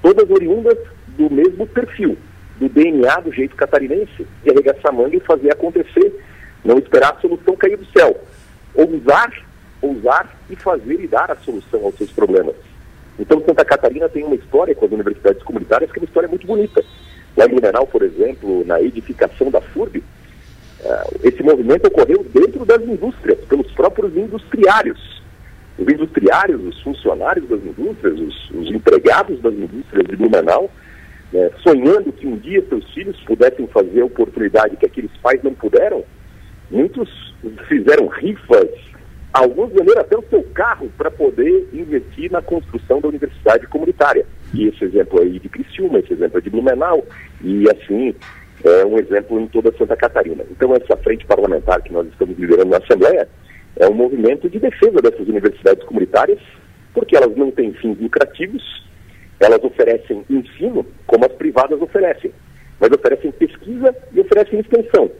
todas oriundas do mesmo perfil, do DNA do jeito catarinense, de arregaçar manga e fazer acontecer, não esperar a solução cair do céu. Ousar, ousar e fazer e dar a solução aos seus problemas. Então Santa Catarina tem uma história com as universidades comunitárias que é uma história muito bonita. Lá em Blumenau, por exemplo, na edificação da FURB, esse movimento ocorreu dentro das indústrias, pelos próprios industriários. Os industriários, os funcionários das indústrias, os, os empregados das indústrias de Blumenau, né, sonhando que um dia seus filhos pudessem fazer a oportunidade que aqueles pais não puderam, muitos fizeram rifas, Alguns venderam até o seu carro para poder investir na construção da universidade comunitária. E esse exemplo aí de Criciúma, esse exemplo de Blumenau, e assim é um exemplo em toda Santa Catarina. Então essa frente parlamentar que nós estamos liderando na Assembleia é um movimento de defesa dessas universidades comunitárias, porque elas não têm fins lucrativos, elas oferecem ensino como as privadas oferecem, mas oferecem pesquisa e oferecem extensão.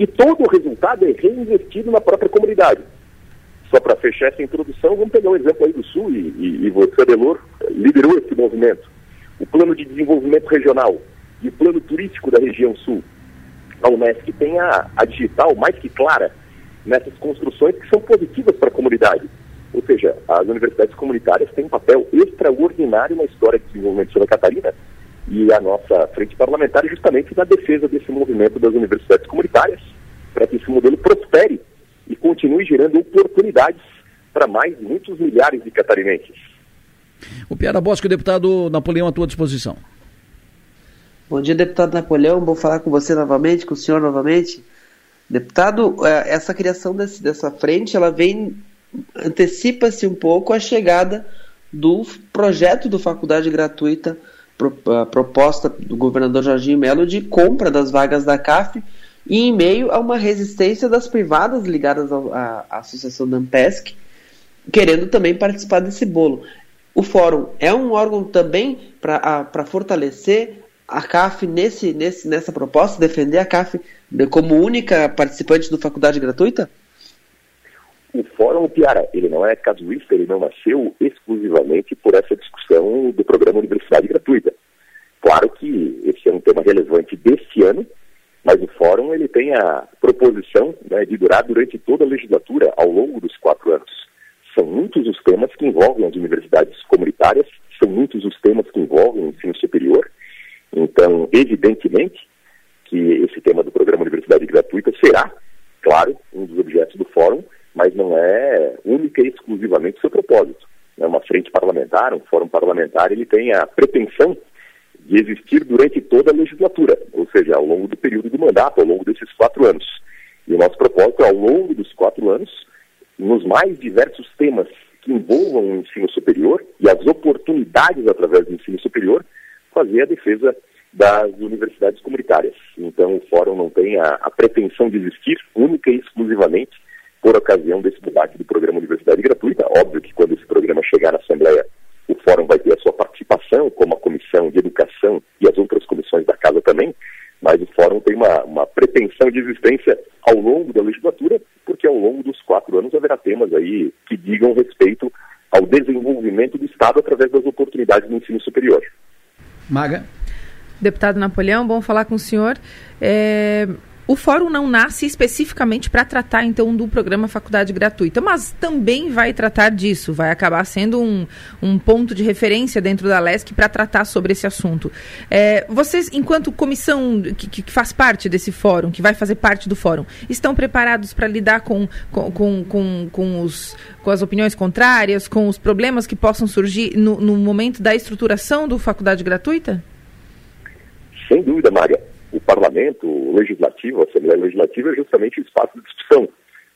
E todo o resultado é reinvestido na própria comunidade. Só para fechar essa introdução, vamos pegar um exemplo aí do Sul, e, e, e você, Adelor, liderou esse movimento. O Plano de Desenvolvimento Regional e o Plano Turístico da região Sul. A Unesc tem a, a digital mais que clara nessas construções que são positivas para a comunidade. Ou seja, as universidades comunitárias têm um papel extraordinário na história de desenvolvimento de Santa Catarina e a nossa frente parlamentar é justamente na defesa desse movimento das universidades comunitárias, para que esse modelo prospere e continue gerando oportunidades para mais muitos milhares de catarinenses. O Piara Bosco, deputado Napoleão, à tua disposição. Bom dia, deputado Napoleão. Vou falar com você novamente, com o senhor novamente. Deputado, é, essa criação desse, dessa frente, ela vem antecipa-se um pouco a chegada do projeto do faculdade gratuita proposta do governador Jorginho Melo de compra das vagas da CAF e em meio a uma resistência das privadas ligadas à, à associação da Ampesc, querendo também participar desse bolo. O fórum é um órgão também para fortalecer a CAF nesse, nesse, nessa proposta, defender a CAF como única participante do faculdade gratuita? O Fórum Piara, ele não é casuísta, ele não nasceu exclusivamente por essa discussão do programa Universidade Gratuita. Claro que esse é um tema relevante deste ano, mas o Fórum ele tem a proposição né, de durar durante toda a legislatura, ao longo dos quatro anos. São muitos os temas que envolvem as universidades comunitárias, são muitos os temas que envolvem o ensino superior, então, evidentemente, que esse tema do programa Universidade Gratuita será, claro, um dos objetos do fórum, mas não é única e exclusivamente seu propósito. É uma frente parlamentar, um fórum parlamentar, ele tem a pretensão de existir durante toda a legislatura, ou seja, ao longo do período do mandato, ao longo desses quatro anos. E o nosso propósito é, ao longo dos quatro anos, nos mais diversos temas que envolvam o ensino superior e as oportunidades através do ensino superior, fazer a defesa das universidades comunitárias. Então, o Fórum não tem a, a pretensão de existir única e exclusivamente por ocasião desse debate do programa Universidade Gratuita. Óbvio que quando esse programa chegar na Assembleia, o Fórum vai ter a sua participação, como a Comissão de Educação e as outras comissões da Casa também, mas o Fórum tem uma, uma pretensão de existência ao longo da legislatura, porque ao longo dos quatro anos haverá temas aí que digam respeito ao desenvolvimento do Estado através das oportunidades do ensino superior. Maga. Deputado Napoleão, bom falar com o senhor. É, o fórum não nasce especificamente para tratar, então, do programa Faculdade Gratuita, mas também vai tratar disso, vai acabar sendo um, um ponto de referência dentro da LESC para tratar sobre esse assunto. É, vocês, enquanto comissão que, que, faz parte desse fórum, que vai fazer parte do fórum, estão preparados para lidar com, com, com, com, com, os, com as opiniões contrárias, com os problemas que possam surgir no, no momento da estruturação do Faculdade Gratuita? Sem dúvida, Mária o parlamento, o legislativo, a Assembleia Legislativa é justamente o espaço de discussão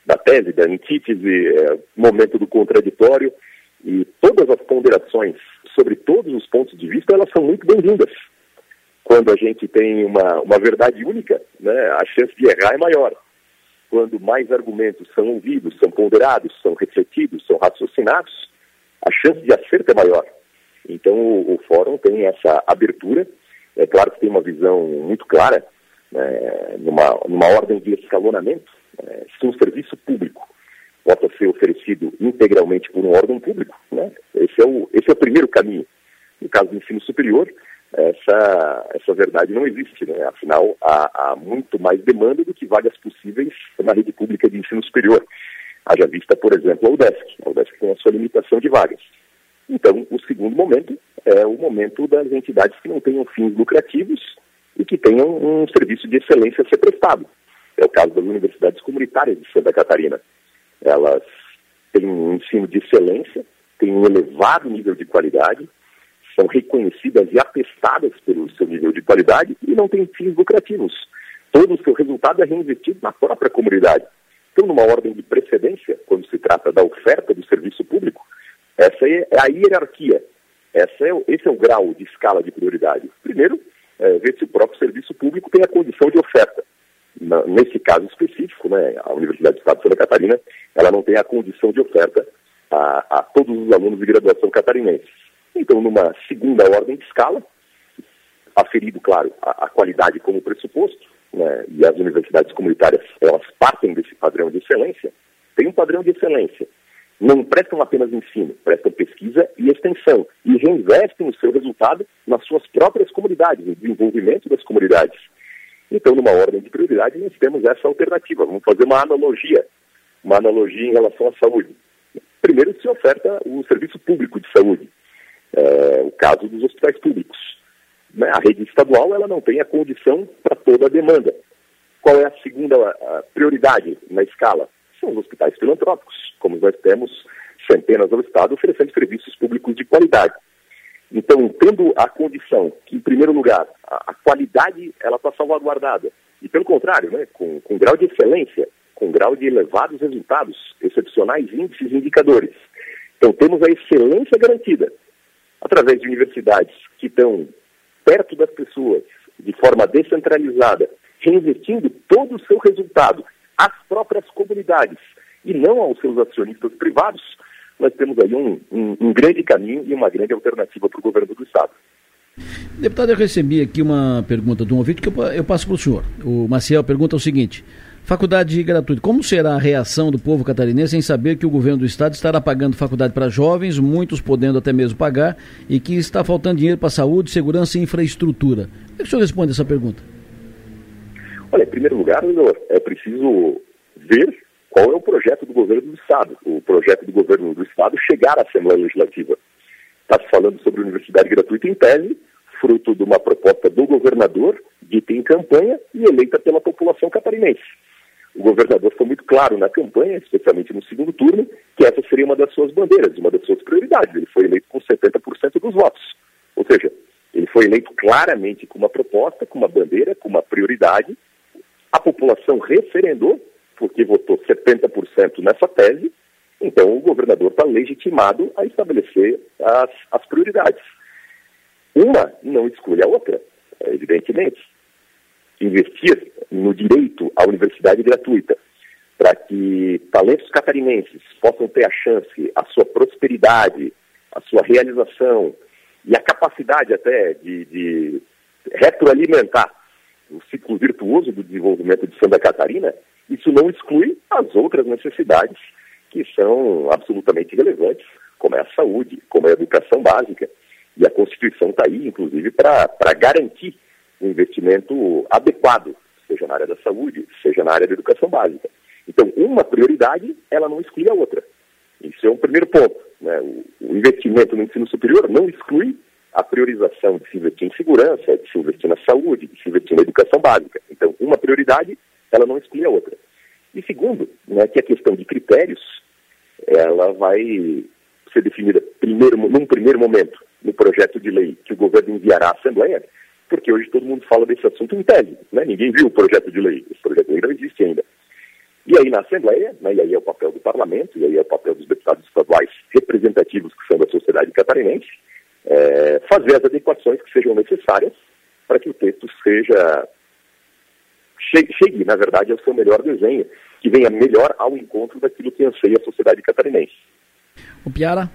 da tese, da antítese, é, momento do contraditório, e todas as ponderações sobre todos os pontos de vista, elas são muito bem-vindas. Quando a gente tem uma, uma verdade única, né, a chance de errar é maior. Quando mais argumentos são ouvidos, são ponderados, são refletidos, são raciocinados, a chance de acerto é maior. Então, o, o fórum tem essa abertura é claro que tem uma visão muito clara, né, numa, numa ordem de escalonamento, né, se um serviço público possa ser oferecido integralmente por um órgão público, né, esse, é o, esse é o primeiro caminho. No caso do ensino superior, essa, essa verdade não existe, né? afinal, há, há muito mais demanda do que vagas possíveis na rede pública de ensino superior. Haja vista, por exemplo, a UDESC. A UDESC tem a sua limitação de vagas. Então, o segundo momento é o momento das entidades que não tenham fins lucrativos e que tenham um serviço de excelência a ser prestado. É o caso das universidades comunitárias de Santa Catarina. Elas têm um ensino de excelência, têm um elevado nível de qualidade, são reconhecidas e atestadas pelo seu nível de qualidade e não têm fins lucrativos. Todo o seu resultado é reinvestido na própria comunidade. Então, numa ordem de precedência, quando se trata da oferta do serviço público, essa é a hierarquia. Essa é, esse é o grau de escala de prioridade. Primeiro, é, ver se o próprio serviço público tem a condição de oferta. Na, nesse caso específico, né, a Universidade do Estado de Santa Catarina, ela não tem a condição de oferta a, a todos os alunos de graduação catarinenses. Então, numa segunda ordem de escala, aferido, claro, a, a qualidade como pressuposto, né, e as universidades comunitárias, elas partem desse padrão de excelência, tem um padrão de excelência. Não prestam apenas ensino, prestam pesquisa e extensão, e reinvestem o seu resultado nas suas próprias comunidades, no desenvolvimento das comunidades. Então, numa ordem de prioridade, nós temos essa alternativa. Vamos fazer uma analogia, uma analogia em relação à saúde. Primeiro, se oferta o serviço público de saúde, é, o caso dos hospitais públicos. Né? A rede estadual ela não tem a condição para toda a demanda. Qual é a segunda prioridade na escala? São os hospitais filantrópicos, como nós temos centenas ao Estado oferecendo serviços públicos de qualidade. Então, tendo a condição que, em primeiro lugar, a, a qualidade ela está salvaguardada, e pelo contrário, né, com, com grau de excelência, com grau de elevados resultados, excepcionais índices e indicadores. Então, temos a excelência garantida através de universidades que estão perto das pessoas, de forma descentralizada, reinvestindo todo o seu resultado às próprias comunidades e não aos seus acionistas privados, nós temos aí um, um, um grande caminho e uma grande alternativa para o governo do Estado. Deputado, eu recebi aqui uma pergunta de um ouvinte que eu, eu passo para o senhor. O Maciel pergunta o seguinte: Faculdade gratuita. Como será a reação do povo catarinense em saber que o governo do estado estará pagando faculdade para jovens, muitos podendo até mesmo pagar, e que está faltando dinheiro para saúde, segurança e infraestrutura? Como é que o senhor responde essa pergunta? Olha, em primeiro lugar, é preciso ver qual é o projeto do governo do estado. O projeto do governo do estado chegar à Assembleia Legislativa. Está se falando sobre universidade gratuita em tese, fruto de uma proposta do governador, dita em campanha e eleita pela população catarinense. O governador foi muito claro na campanha, especialmente no segundo turno, que essa seria uma das suas bandeiras, uma das suas prioridades. Ele foi eleito com 70% dos votos. Ou seja, ele foi eleito claramente com uma proposta, com uma bandeira, com uma prioridade. A população referendou, porque votou 70% nessa tese. Então, o governador está legitimado a estabelecer as, as prioridades. Uma não exclui a outra, evidentemente investir no direito à universidade gratuita, para que talentos catarinenses possam ter a chance, a sua prosperidade, a sua realização e a capacidade até de, de retroalimentar o ciclo virtuoso do desenvolvimento de Santa Catarina, isso não exclui as outras necessidades que são absolutamente relevantes, como é a saúde, como é a educação básica. E a Constituição está aí, inclusive, para garantir um investimento adequado, seja na área da saúde, seja na área da educação básica. Então, uma prioridade, ela não exclui a outra. Isso é um primeiro ponto. Né? O, o investimento no ensino superior não exclui a priorização de se investir em segurança, de se investir na saúde, de se investir na educação básica. Então, uma prioridade, ela não exclui a outra. E segundo, né, que a questão de critérios, ela vai ser definida primeiro, num primeiro momento no projeto de lei que o governo enviará à Assembleia, porque hoje todo mundo fala desse assunto em tese, né? ninguém viu o projeto de lei, esse projeto de lei não existe ainda. E aí na Assembleia, né, e aí é o papel do Parlamento, e aí é o papel dos deputados estaduais representativos que são da sociedade catarinense, é, fazer as adequações que sejam necessárias para que o texto seja chegue, chegue, na verdade, ao seu melhor desenho, que venha melhor ao encontro daquilo que anseia a sociedade catarinense. O Piara?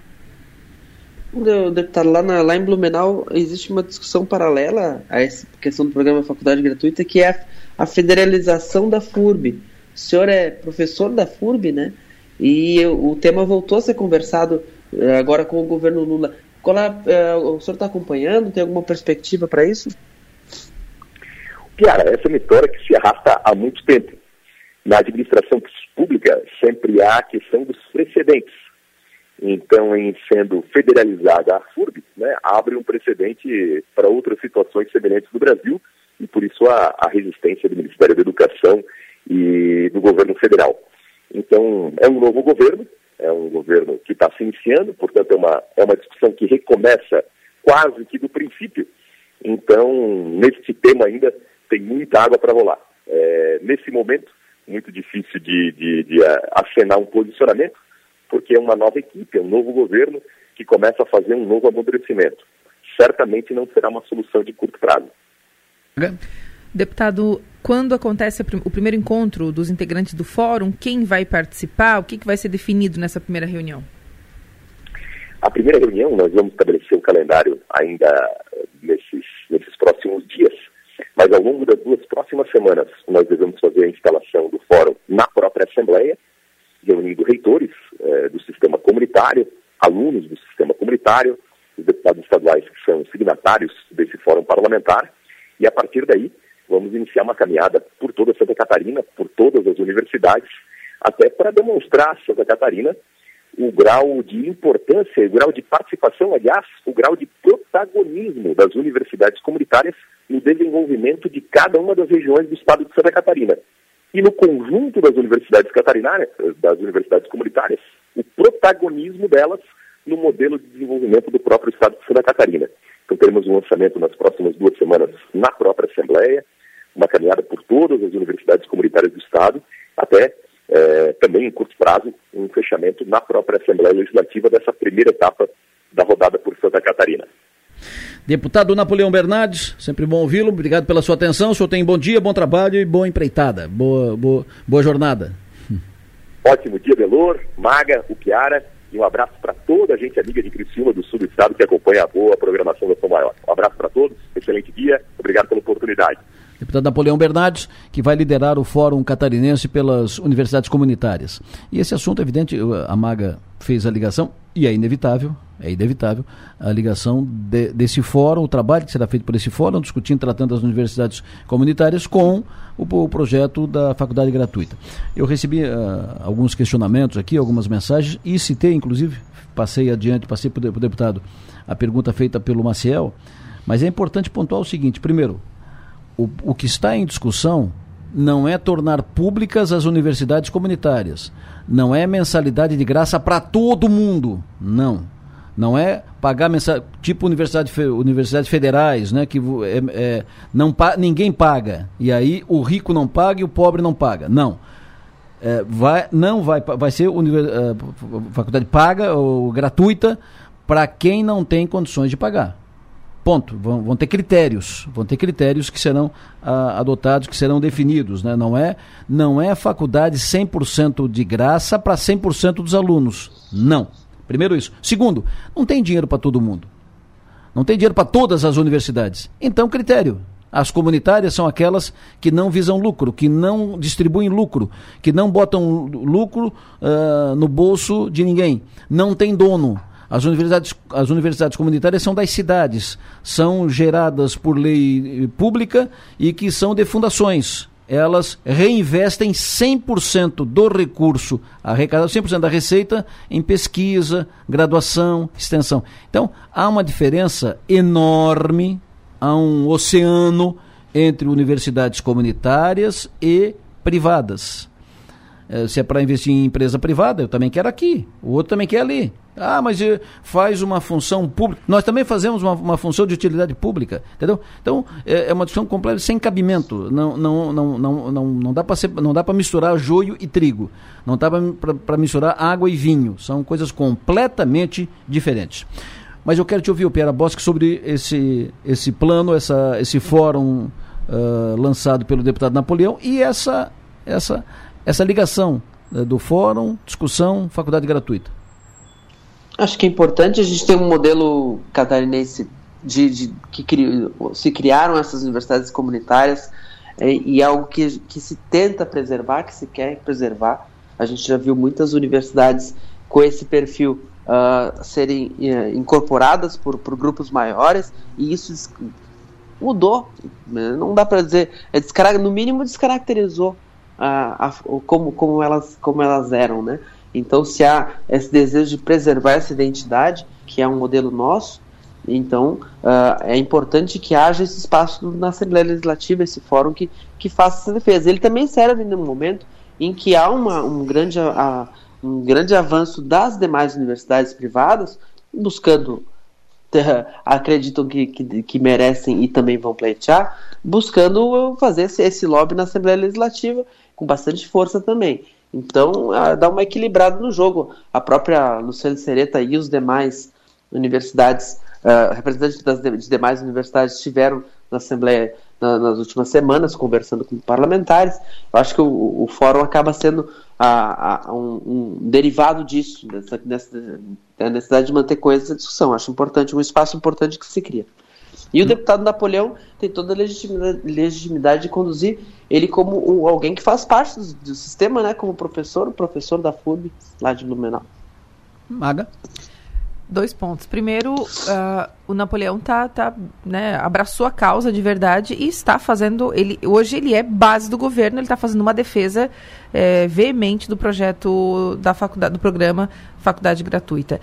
deputado, lá, na, lá em Blumenau existe uma discussão paralela a essa questão do programa Faculdade Gratuita, que é a, a federalização da FURB. O senhor é professor da FURB, né? E o tema voltou a ser conversado eh, agora com o governo Lula. É, é, o senhor está acompanhando? Tem alguma perspectiva para isso? Piara, essa é uma história que se arrasta há muito tempo. Na administração pública sempre há a questão dos precedentes então, em sendo federalizada a FURB, né, abre um precedente para outras situações semelhantes no Brasil e por isso a, a resistência do Ministério da Educação e do governo federal. Então, é um novo governo, é um governo que está se iniciando, portanto, é uma, é uma discussão que recomeça quase que do princípio. Então, nesse tema ainda tem muita água para rolar. É, nesse momento, muito difícil de, de, de uh, acenar um posicionamento, porque é uma nova equipe, é um novo governo que começa a fazer um novo amadurecimento. Certamente não será uma solução de curto prazo. Deputado, quando acontece o primeiro encontro dos integrantes do fórum, quem vai participar? O que, vai ser definido nessa primeira reunião? A primeira reunião, nós vamos estabelecer o calendário ainda eh, nesses, nesses próximos dias, mas ao longo das duas próximas semanas, nós devemos fazer a instalação do fórum na própria Assembleia, reunindo reitores eh, do sistema comunitário, alunos do sistema comunitário, os deputados estaduais que são signatários desse fórum parlamentar, e a partir daí vamos iniciar uma caminhada por toda Santa Catarina, por todas as universidades, até para demonstrar a Santa Catarina o grau de importância, o grau de participação, aliás, o grau de protagonismo das universidades comunitárias no desenvolvimento de cada uma das regiões do estado de Santa Catarina. E no conjunto das universidades catarinárias, das universidades comunitárias, o protagonismo delas no modelo de desenvolvimento do próprio estado de Santa Catarina. Então teremos um lançamento nas próximas duas semanas na própria Assembleia, uma caminhada por todas as universidades comunitárias do estado, até é, também em curto prazo, um fechamento na própria Assembleia Legislativa dessa primeira etapa da rodada por Santa Catarina. Deputado Napoleão Bernardes, sempre bom ouvi-lo. Obrigado pela sua atenção. O senhor tem bom dia, bom trabalho e boa empreitada. Boa, boa, boa jornada. Ótimo dia, Delor, Maga, Uquiara. E um abraço para toda a gente amiga de Criciúma do sul do estado que acompanha a boa programação da São Maior. Um abraço para todos, excelente dia, obrigado pela oportunidade. Deputado Napoleão Bernardes, que vai liderar o Fórum Catarinense pelas Universidades Comunitárias. E esse assunto, evidente, a Maga fez a ligação, e é inevitável, é inevitável, a ligação de, desse fórum, o trabalho que será feito por esse fórum, discutindo, tratando as universidades comunitárias com o, o projeto da faculdade gratuita. Eu recebi uh, alguns questionamentos aqui, algumas mensagens, e citei, inclusive, passei adiante, passei para o deputado a pergunta feita pelo Maciel, mas é importante pontuar o seguinte, primeiro, o, o que está em discussão não é tornar públicas as universidades comunitárias. Não é mensalidade de graça para todo mundo. Não. Não é pagar mensal, tipo universidade, universidades federais, né? Que é, é, não, ninguém paga. E aí o rico não paga e o pobre não paga. Não. É, vai, não vai, vai ser uh, faculdade paga ou gratuita para quem não tem condições de pagar. Ponto. Vão, vão, ter critérios, vão ter critérios que serão ah, adotados, que serão definidos. Né? Não, é, não é faculdade 100% de graça para 100% dos alunos. Não. Primeiro isso. Segundo, não tem dinheiro para todo mundo. Não tem dinheiro para todas as universidades. Então, critério. As comunitárias são aquelas que não visam lucro, que não distribuem lucro, que não botam lucro uh, no bolso de ninguém. Não tem dono. As universidades, as universidades comunitárias são das cidades, são geradas por lei pública e que são de fundações. Elas reinvestem 100% do recurso arrecadado, 100% da receita em pesquisa, graduação, extensão. Então, há uma diferença enorme, há um oceano entre universidades comunitárias e privadas. É, se é para investir em empresa privada, eu também quero aqui, o outro também quer ali. Ah, mas eh, faz uma função pública. Nós também fazemos uma, uma função de utilidade pública, entendeu? Então, é, é uma discussão completa, sem cabimento. Não, não, não, não, não, não dá para misturar joio e trigo. Não dá para misturar água e vinho. São coisas completamente diferentes. Mas eu quero te ouvir, Piera Bosque, sobre esse, esse plano, essa, esse fórum uh, lançado pelo deputado Napoleão e essa, essa, essa ligação uh, do fórum, discussão, faculdade gratuita. Acho que é importante a gente ter um modelo catarinense de, de que cri, se criaram essas universidades comunitárias é, e é algo que, que se tenta preservar, que se quer preservar. A gente já viu muitas universidades com esse perfil uh, serem uh, incorporadas por, por grupos maiores e isso mudou. Né? Não dá para dizer, é no mínimo descaracterizou a, a, como, como, elas, como elas eram, né? Então, se há esse desejo de preservar essa identidade, que é um modelo nosso, então uh, é importante que haja esse espaço na Assembleia Legislativa, esse fórum que, que faça essa defesa. Ele também serve no momento em que há uma, um, grande, um grande avanço das demais universidades privadas, buscando, acreditam que, que, que, merecem e também vão pleitear, buscando fazer esse, esse lobby na Assembleia Legislativa com bastante força também. Então, dá uma equilibrada no jogo. A própria Luciana Sereta e os demais universidades, uh, representantes das de, demais universidades estiveram na Assembleia na, nas últimas semanas, conversando com parlamentares. Eu acho que o, o fórum acaba sendo a, a, um, um, derivado disso, dessa, dessa, da necessidade de manter coesas a discussão. Acho importante, um espaço importante que se cria. E o deputado Napoleão tem toda a legitimidade, legitimidade de conduzir ele como um, alguém que faz parte do, do, sistema, né? Como professor, professor da FUB, lá de Blumenau. Maga? Dois pontos. Primeiro, uh, o Napoleão tá, tá, né, abraçou a causa de verdade e está fazendo. Ele, hoje ele é base do governo, ele está fazendo uma defesa é, veemente do projeto da faculdade, do programa Faculdade Gratuita.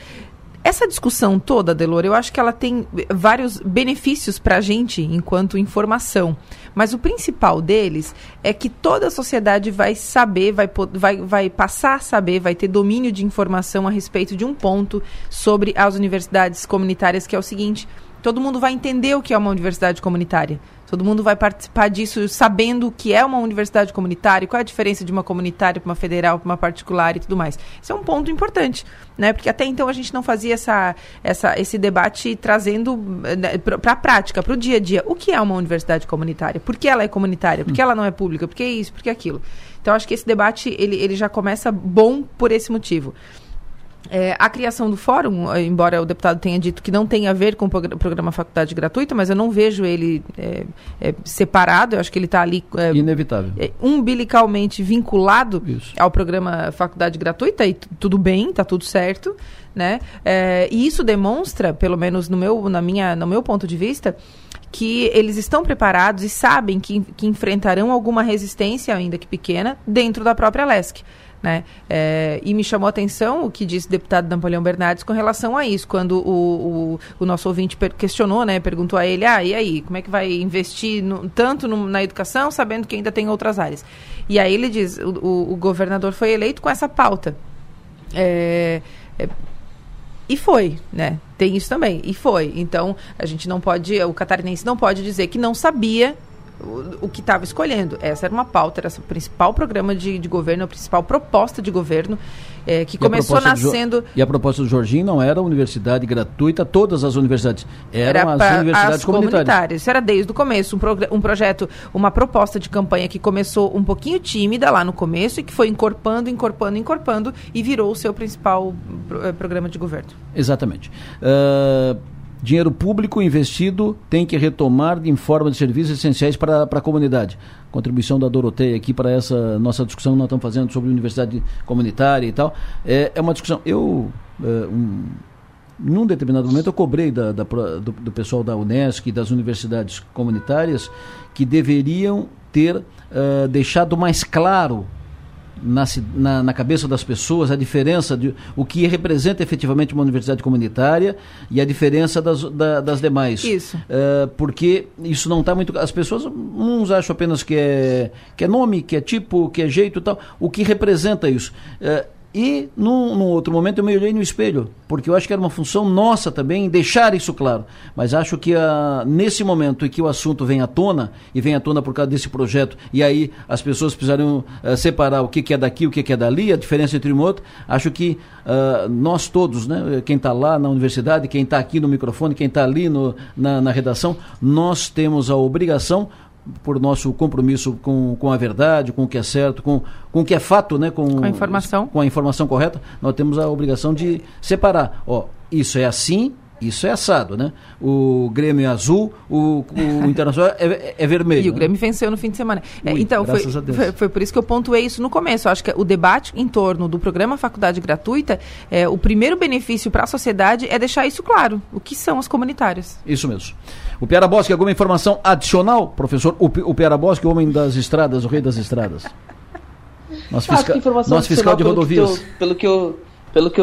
Essa discussão toda, Delor, eu acho que ela tem vários benefícios para a gente enquanto informação. Mas o principal deles é que toda a sociedade vai saber, vai, vai, vai passar a saber, vai ter domínio de informação a respeito de um ponto sobre as universidades comunitárias, que é o seguinte: todo mundo vai entender o que é uma universidade comunitária. Todo mundo vai participar disso sabendo o que é uma universidade comunitária, qual é a diferença de uma comunitária para uma federal, para uma particular e tudo mais. Isso é um ponto importante, né? Porque até então a gente não fazia essa, essa, esse debate trazendo né, para a prática, para o dia a dia. O que é uma universidade comunitária? Por que ela é comunitária? Por que ela não é pública? Por que isso? Por que aquilo? Então acho que esse debate ele, ele já começa bom por esse motivo. É, a criação do fórum, eh, embora o deputado tenha dito que não tem a ver com o programa Faculdade Gratuita, mas eu não vejo ele é, é, separado, eu acho que ele está ali. Inevitável. umbilicalmente vinculado Isso. ao programa Faculdade Gratuita, e tudo bem, está tudo certo. Né? e isso demonstra, pelo menos no meu, na minha, no meu ponto de vista, que eles estão preparados e sabem que, que enfrentarão alguma resistência, ainda que pequena, dentro da própria LESC. Né? É, e me chamou a atenção o que disse o deputado Napoleão Bernardes com relação a isso, quando o, o, o nosso ouvinte questionou, né, perguntou a ele, ah, e aí, como é que vai investir no, tanto no, na educação, sabendo que ainda tem outras áreas? E aí ele diz, o, o, o governador foi eleito com essa pauta. É, é, e foi, né? Tem isso também. E foi. Então, a gente não pode, o catarinense não pode dizer que não sabia o, o que estava escolhendo. Essa era uma pauta, era o principal programa de, de governo, a principal proposta de governo, é, que e começou nascendo. E a proposta do Jorginho não era universidade gratuita, todas as universidades. Eram era as universidades as comunitárias. comunitárias. Isso era desde o começo, um, um projeto, uma proposta de campanha que começou um pouquinho tímida lá no começo e que foi encorpando, encorpando, encorpando e virou o seu principal pro, eh, programa de governo. Exatamente. Uh, Dinheiro público investido tem que retomar em forma de serviços essenciais para, para a comunidade. Contribuição da Doroteia aqui para essa nossa discussão que nós estamos fazendo sobre universidade comunitária e tal. É, é uma discussão. Eu. É, um, num determinado momento eu cobrei da, da do, do, pessoal da Unesc e das universidades comunitárias que deveriam ter uh, deixado mais claro na, na, na, cabeça das pessoas a diferença de o que representa efetivamente uma universidade comunitária e a diferença das, da, das demais. Isso. Uh, porque isso não está muito. As pessoas, uns acham apenas que é, que é nome, que é tipo, que é jeito e tal. O que representa isso? Uh, e num, num, outro momento eu me olhei no espelho, porque eu acho que era uma função nossa também deixar isso claro. Mas acho que a, ah, nesse momento em que o assunto vem à tona, e vem à tona por causa desse projeto, e aí as pessoas precisariam uh, separar o que, que, é daqui, o que, que, é dali, a diferença entre um outro, acho que uh, nós todos, né, quem está lá na universidade, quem está aqui no microfone, quem está ali no, na, na redação, nós temos a obrigação por nosso compromisso com, com a verdade, com o que é certo, com, com o que é fato, né? Com, com a informação. Com a informação correta, nós temos a obrigação de separar. Ó, isso é assim, isso é assado, né? O Grêmio é azul, o, o Internacional é, é, vermelho. E o né? Grêmio venceu no fim de semana. É, Ui, então, foi, foi, foi, por isso que eu pontuei isso no começo. Eu acho que o debate em torno do programa Faculdade Gratuita, é, o primeiro benefício para a sociedade é deixar isso claro. O que são as comunitárias. Isso mesmo. O Piara Bosque, alguma informação adicional, professor? O, o Piara Bosque, o homem das estradas, o rei das estradas. Nosso, fisca, nosso fiscal de rodovias. Pelo que eu pelo que eu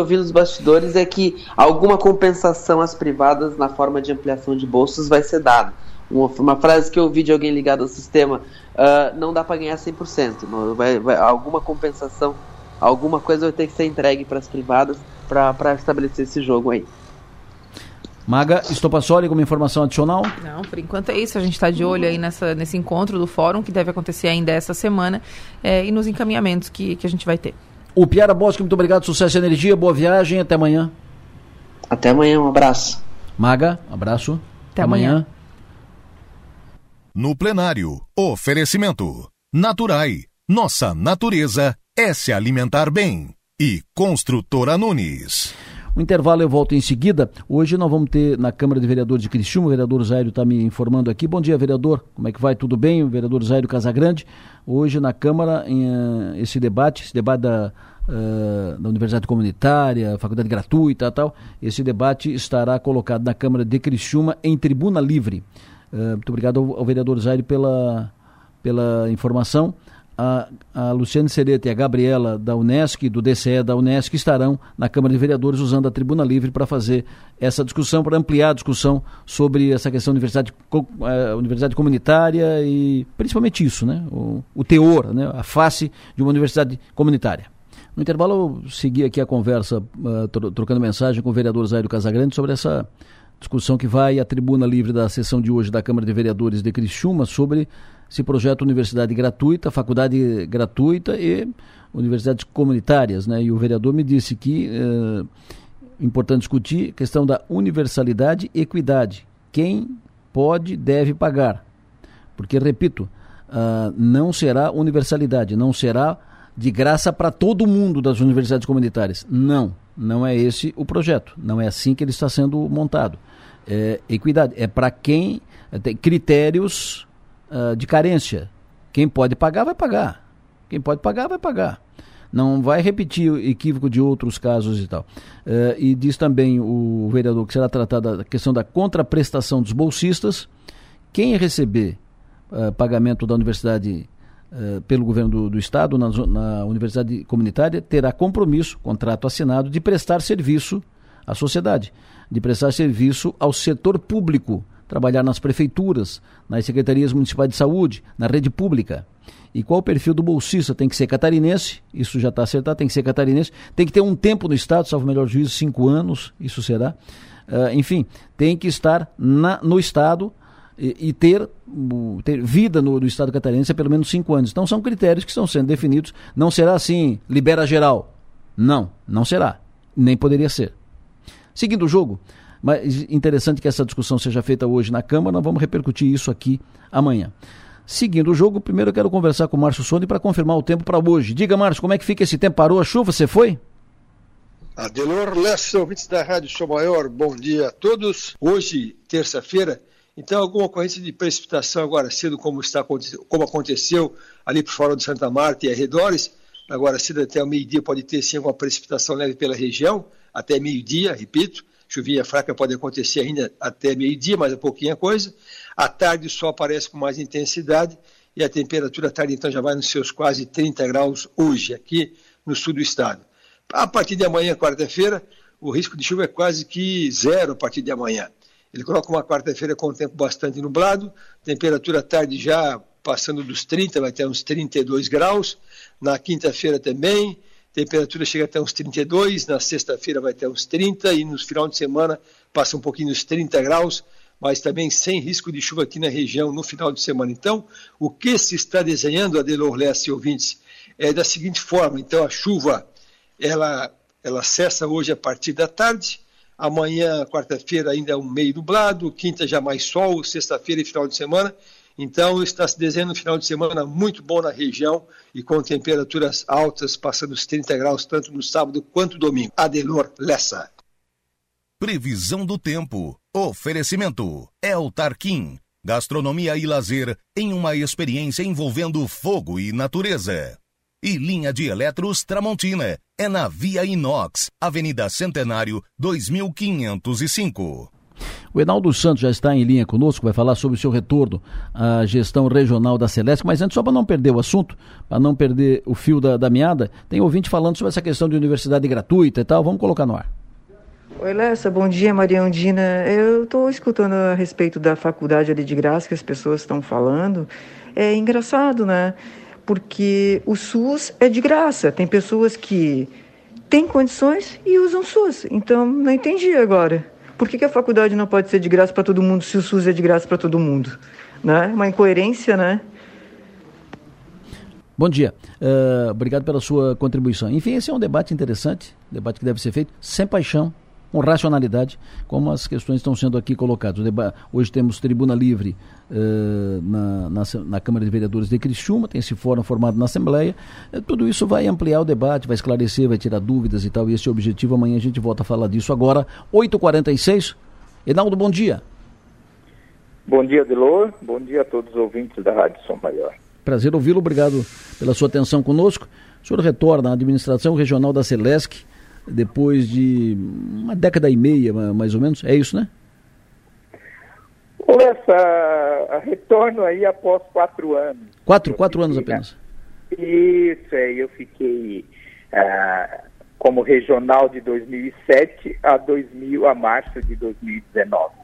vi nos bastidores, é que alguma compensação às privadas na forma de ampliação de bolsas vai ser dada. Uma, uma frase que eu ouvi de alguém ligado ao sistema, uh, não dá para ganhar 100%. Não, vai, vai, alguma compensação, alguma coisa vai ter que ser entregue para as privadas para estabelecer esse jogo aí. Maga Estopassoli, alguma informação adicional? Não, por enquanto é isso. A gente está de olho aí nessa, nesse encontro do fórum, que deve acontecer ainda essa semana, é, e nos encaminhamentos que, que a gente vai ter. O Piara Bosque, muito obrigado, sucesso e energia, boa viagem, até amanhã. Até amanhã, um abraço. Maga, abraço. Até, até amanhã. amanhã. No plenário, oferecimento. Naturai. Nossa natureza é se alimentar bem. E Construtora Nunes. O intervalo eu volto em seguida. Hoje nós vamos ter na Câmara de Vereadores de Criciúma, o vereador Zairo está me informando aqui. Bom dia, vereador. Como é que vai? Tudo bem? O vereador Zairo Casagrande. Hoje na Câmara, em, uh, esse debate, esse debate da, uh, da Universidade Comunitária, Faculdade Gratuita tal, esse debate estará colocado na Câmara de Criciúma em tribuna livre. Uh, muito obrigado ao, ao vereador Zairo pela, pela informação a, a Luciane Sereta e a Gabriela da Unesc, do DCE da Unesc, estarão na Câmara de Vereadores usando a tribuna livre para fazer essa discussão, para ampliar a discussão sobre essa questão da universidade, uh, universidade comunitária e principalmente isso, né? O, o, teor, né? a face de uma universidade comunitária. No intervalo, eu segui aqui a conversa, uh, trocando mensagem com o vereador Zairo Casagrande sobre essa discussão que vai à tribuna livre da sessão de hoje da Câmara de Vereadores de Criciúma sobre esse projeto Universidade Gratuita, Faculdade Gratuita e universidades comunitárias. Né? E o vereador me disse que é importante discutir a questão da universalidade e equidade. Quem pode, deve pagar. Porque, repito, uh, não será universalidade, não será de graça para todo mundo das universidades comunitárias. Não, não é esse o projeto. Não é assim que ele está sendo montado. É equidade, é para quem tem critérios uh, de carência. Quem pode pagar, vai pagar. Quem pode pagar, vai pagar. Não vai repetir o equívoco de outros casos e tal. Uh, e diz também o vereador que será tratada a questão da contraprestação dos bolsistas. Quem receber uh, pagamento da universidade Uh, pelo governo do, do estado na, na, universidade comunitária terá compromisso, contrato assinado, de prestar serviço à sociedade, de prestar serviço ao setor público, trabalhar nas prefeituras, nas secretarias municipais de saúde, na rede pública. E qual o perfil do bolsista? Tem que ser catarinense, isso já está acertado, tem que ser catarinense, tem que ter um tempo no Estado, salvo melhor juízo, cinco anos, isso será. Uh, enfim, tem que estar na, no Estado e, e ter, ter, vida no, no, Estado catarinense há pelo menos cinco anos. Então são critérios que estão sendo definidos. Não será assim, libera geral. Não, não será. Nem poderia ser. Seguindo o jogo, mas interessante que essa discussão seja feita hoje na Câmara, nós vamos repercutir isso aqui amanhã. Seguindo o jogo, primeiro eu quero conversar com o Márcio Sone para confirmar o tempo para hoje. Diga, Márcio, como é que fica esse tempo? Parou a chuva? Você foi? Adelor Lessa, ouvintes da Rádio Show Maior, bom dia a todos. Hoje, terça-feira, então alguma ocorrência de precipitação agora cedo, como, está, como aconteceu ali por fora do Santa Marta e arredores, agora cedo até o meio-dia pode ter sim alguma precipitação leve pela região, até meio-dia, repito, chuvinha fraca pode acontecer ainda até meio-dia, mas é pouquinha coisa. À tarde o sol aparece com mais intensidade e a temperatura à tarde então já vai nos seus quase 30 graus hoje, aqui no sul do estado. A partir de amanhã, quarta-feira, o risco de chuva é quase que zero a partir de amanhã. Ele coloca uma quarta-feira com o tempo bastante nublado, temperatura à tarde já passando dos 30, vai ter uns 32 graus. Na quinta-feira também, temperatura chega até uns 32, na sexta-feira vai até uns 30 e no final de semana passa um pouquinho dos 30 graus, mas também sem risco de chuva aqui na região no final de semana. Então, o que se está desenhando, Adelor Leste e ouvintes, é da seguinte forma, então a chuva, ela, ela cessa hoje a partir da tarde, amanhã, quarta-feira, ainda é um meio nublado, quinta já mais sol, sexta-feira e final de semana, então, está se desenhando um final de semana muito bom na região e com temperaturas altas, passando os 30 graus tanto no sábado quanto no domingo. Adelor Lessa. Previsão do tempo. Oferecimento. El Tarquim. Gastronomia e lazer em uma experiência envolvendo fogo e natureza. E linha de eletros Tramontina. É na Via Inox, Avenida Centenário, 2505. O Enaldo Santos já está em linha conosco, vai falar sobre o seu retorno à gestão regional da Celeste, mas antes, só para não perder o assunto, para não perder o fio da, da meada, tem ouvinte falando sobre essa questão de universidade gratuita e tal, vamos colocar no ar. Oi, Lessa, bom dia, Maria Undina. Eu estou escutando a respeito da faculdade ali de graça que as pessoas estão falando. É engraçado, né? Porque o SUS é de graça. Tem pessoas que têm condições e usam SUS. Então, não entendi agora. Por que, que a faculdade não pode ser de graça para todo mundo se o SUS é de graça para todo mundo? Né? Uma incoerência, né? Bom dia. Uh, obrigado pela sua contribuição. Enfim, esse é um debate interessante, debate que deve ser feito sem paixão, com racionalidade, como as questões estão sendo aqui colocadas. Hoje temos tribuna livre uh, na, na, na, Câmara de Vereadores de Criciúma, tem esse fórum formado na Assembleia. Uh, tudo isso vai ampliar o debate, vai esclarecer, vai tirar dúvidas e tal. E esse é o objetivo. Amanhã a gente volta a falar disso agora. 8h46. Enaldo, bom dia. Bom dia, Delor. Bom dia a todos os ouvintes da Rádio Som Maior. Prazer ouvi-lo. Obrigado pela sua atenção conosco. O senhor retorna à administração regional da Celesc depois de uma década e meia, mais ou menos. É isso, né? Essa retorno aí após quatro anos. Quatro, quatro anos apenas. Isso, é, eu fiquei ah, como regional de 2007 a 2000 a março de 2019.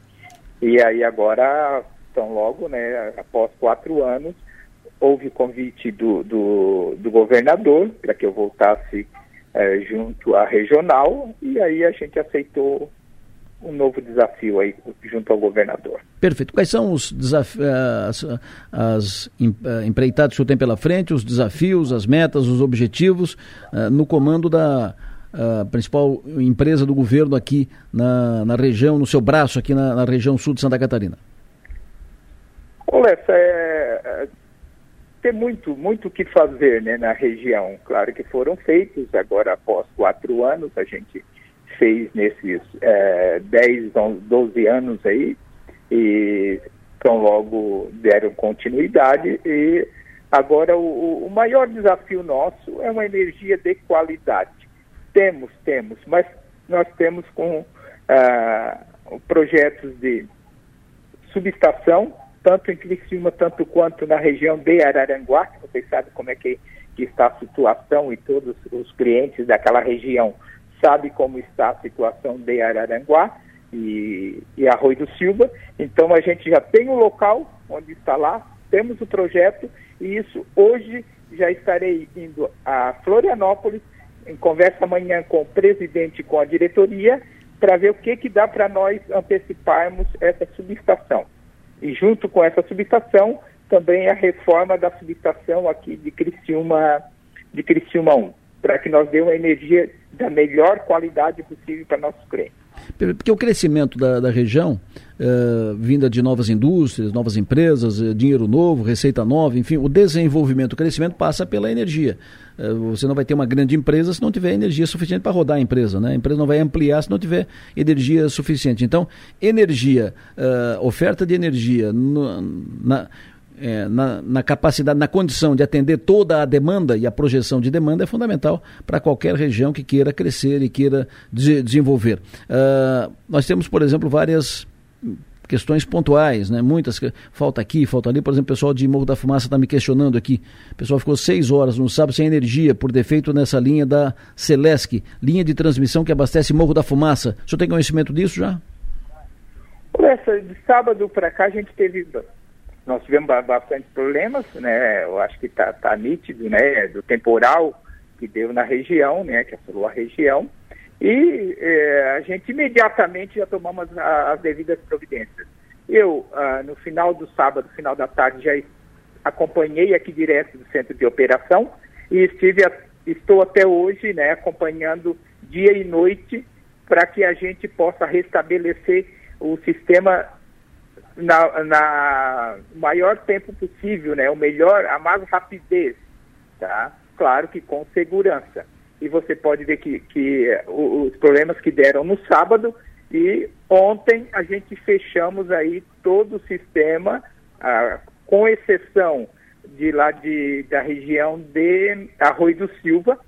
E aí agora, tão logo, né, após quatro anos, houve convite do, do, do governador para que eu voltasse é, junto à regional e aí a gente aceitou um novo desafio aí junto ao governador. Perfeito. Quais são os desafios, as, as eh, empreitadas que o tem pela frente, os desafios, as metas, os objetivos uh, no comando da uh, principal empresa do governo aqui na, na região, no seu braço aqui na, na região sul de Santa Catarina? Olha, é, é ter muito, muito o que fazer né, na região. Claro que foram feitos, agora após quatro anos, a gente fez nesses é, 10, 12 anos aí, e então logo deram continuidade e agora o, o maior desafio nosso é uma energia de qualidade. Temos, temos, mas nós temos com ah, projetos de subestação, tanto em Criciúma, tanto quanto na região de Araranguá, que vocês sabem como é que, que está a situação e todos os clientes daquela região sabem como está a situação de Araranguá e, e Arroio do Silva. Então a gente já tem o local onde está lá, temos o projeto e isso hoje já estarei indo a Florianópolis em conversa amanhã com o presidente e com a diretoria para ver o que, que dá para nós anteciparmos essa subestação. E junto com essa subestação, também a reforma da subestação aqui de Criciúma, de Criciúma 1, para que nós demos uma energia da melhor qualidade possível para nossos clientes. Porque o crescimento da, da região, uh, vinda de novas indústrias, novas empresas, uh, dinheiro novo, receita nova, enfim, o desenvolvimento, o crescimento passa pela energia. Uh, você não vai ter uma grande empresa se não tiver energia suficiente para rodar a empresa, né? A empresa não vai ampliar se não tiver energia suficiente. Então, energia, oferta de energia no, na é, na, na, capacidade, na condição de atender toda a demanda e a projeção de demanda é fundamental para qualquer região que queira crescer e queira de, desenvolver. Uh, nós temos, por exemplo, várias questões pontuais, né? Muitas, falta aqui, falta ali. Por exemplo, o pessoal de Morro da Fumaça está me questionando aqui. O pessoal ficou seis horas no sábado sem energia por defeito nessa linha da Celesc, linha de transmissão que abastece Morro da Fumaça. O senhor tem conhecimento disso já? Essa, de sábado para cá a gente teve nós tivemos bastante problemas, né? Eu acho que está tá nítido, né? Do temporal que deu na região, né? Que assolou a região. E é, a gente imediatamente já tomamos as, as devidas providências. Eu, ah, no final do sábado, final da tarde, já acompanhei aqui direto do centro de operação e estive, estou até hoje, né? Acompanhando dia e noite para que a gente possa restabelecer o sistema na, na maior tempo possível, né? O melhor, a mais rapidez, tá? Claro que com segurança. E você pode ver que, que os problemas que deram no sábado e ontem a gente fechamos aí todo o sistema, ah, com exceção de lá de, da região de Arroio do Silva,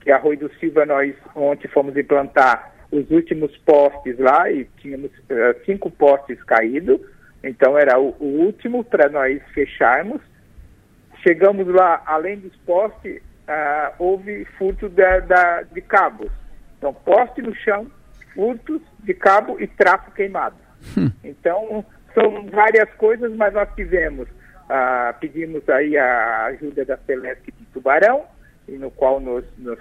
que Arroio do Silva nós ontem fomos implantar os últimos postes lá e tínhamos uh, cinco postes caídos, então era o, o último para nós fecharmos. Chegamos lá, além dos postes, ah, houve furto da, da, de cabos. Então, poste no chão, furtos de cabo e traço queimado. Hum. Então, são várias coisas, mas nós tivemos, ah, pedimos aí a ajuda da Celeste de Tubarão, no qual nos, nos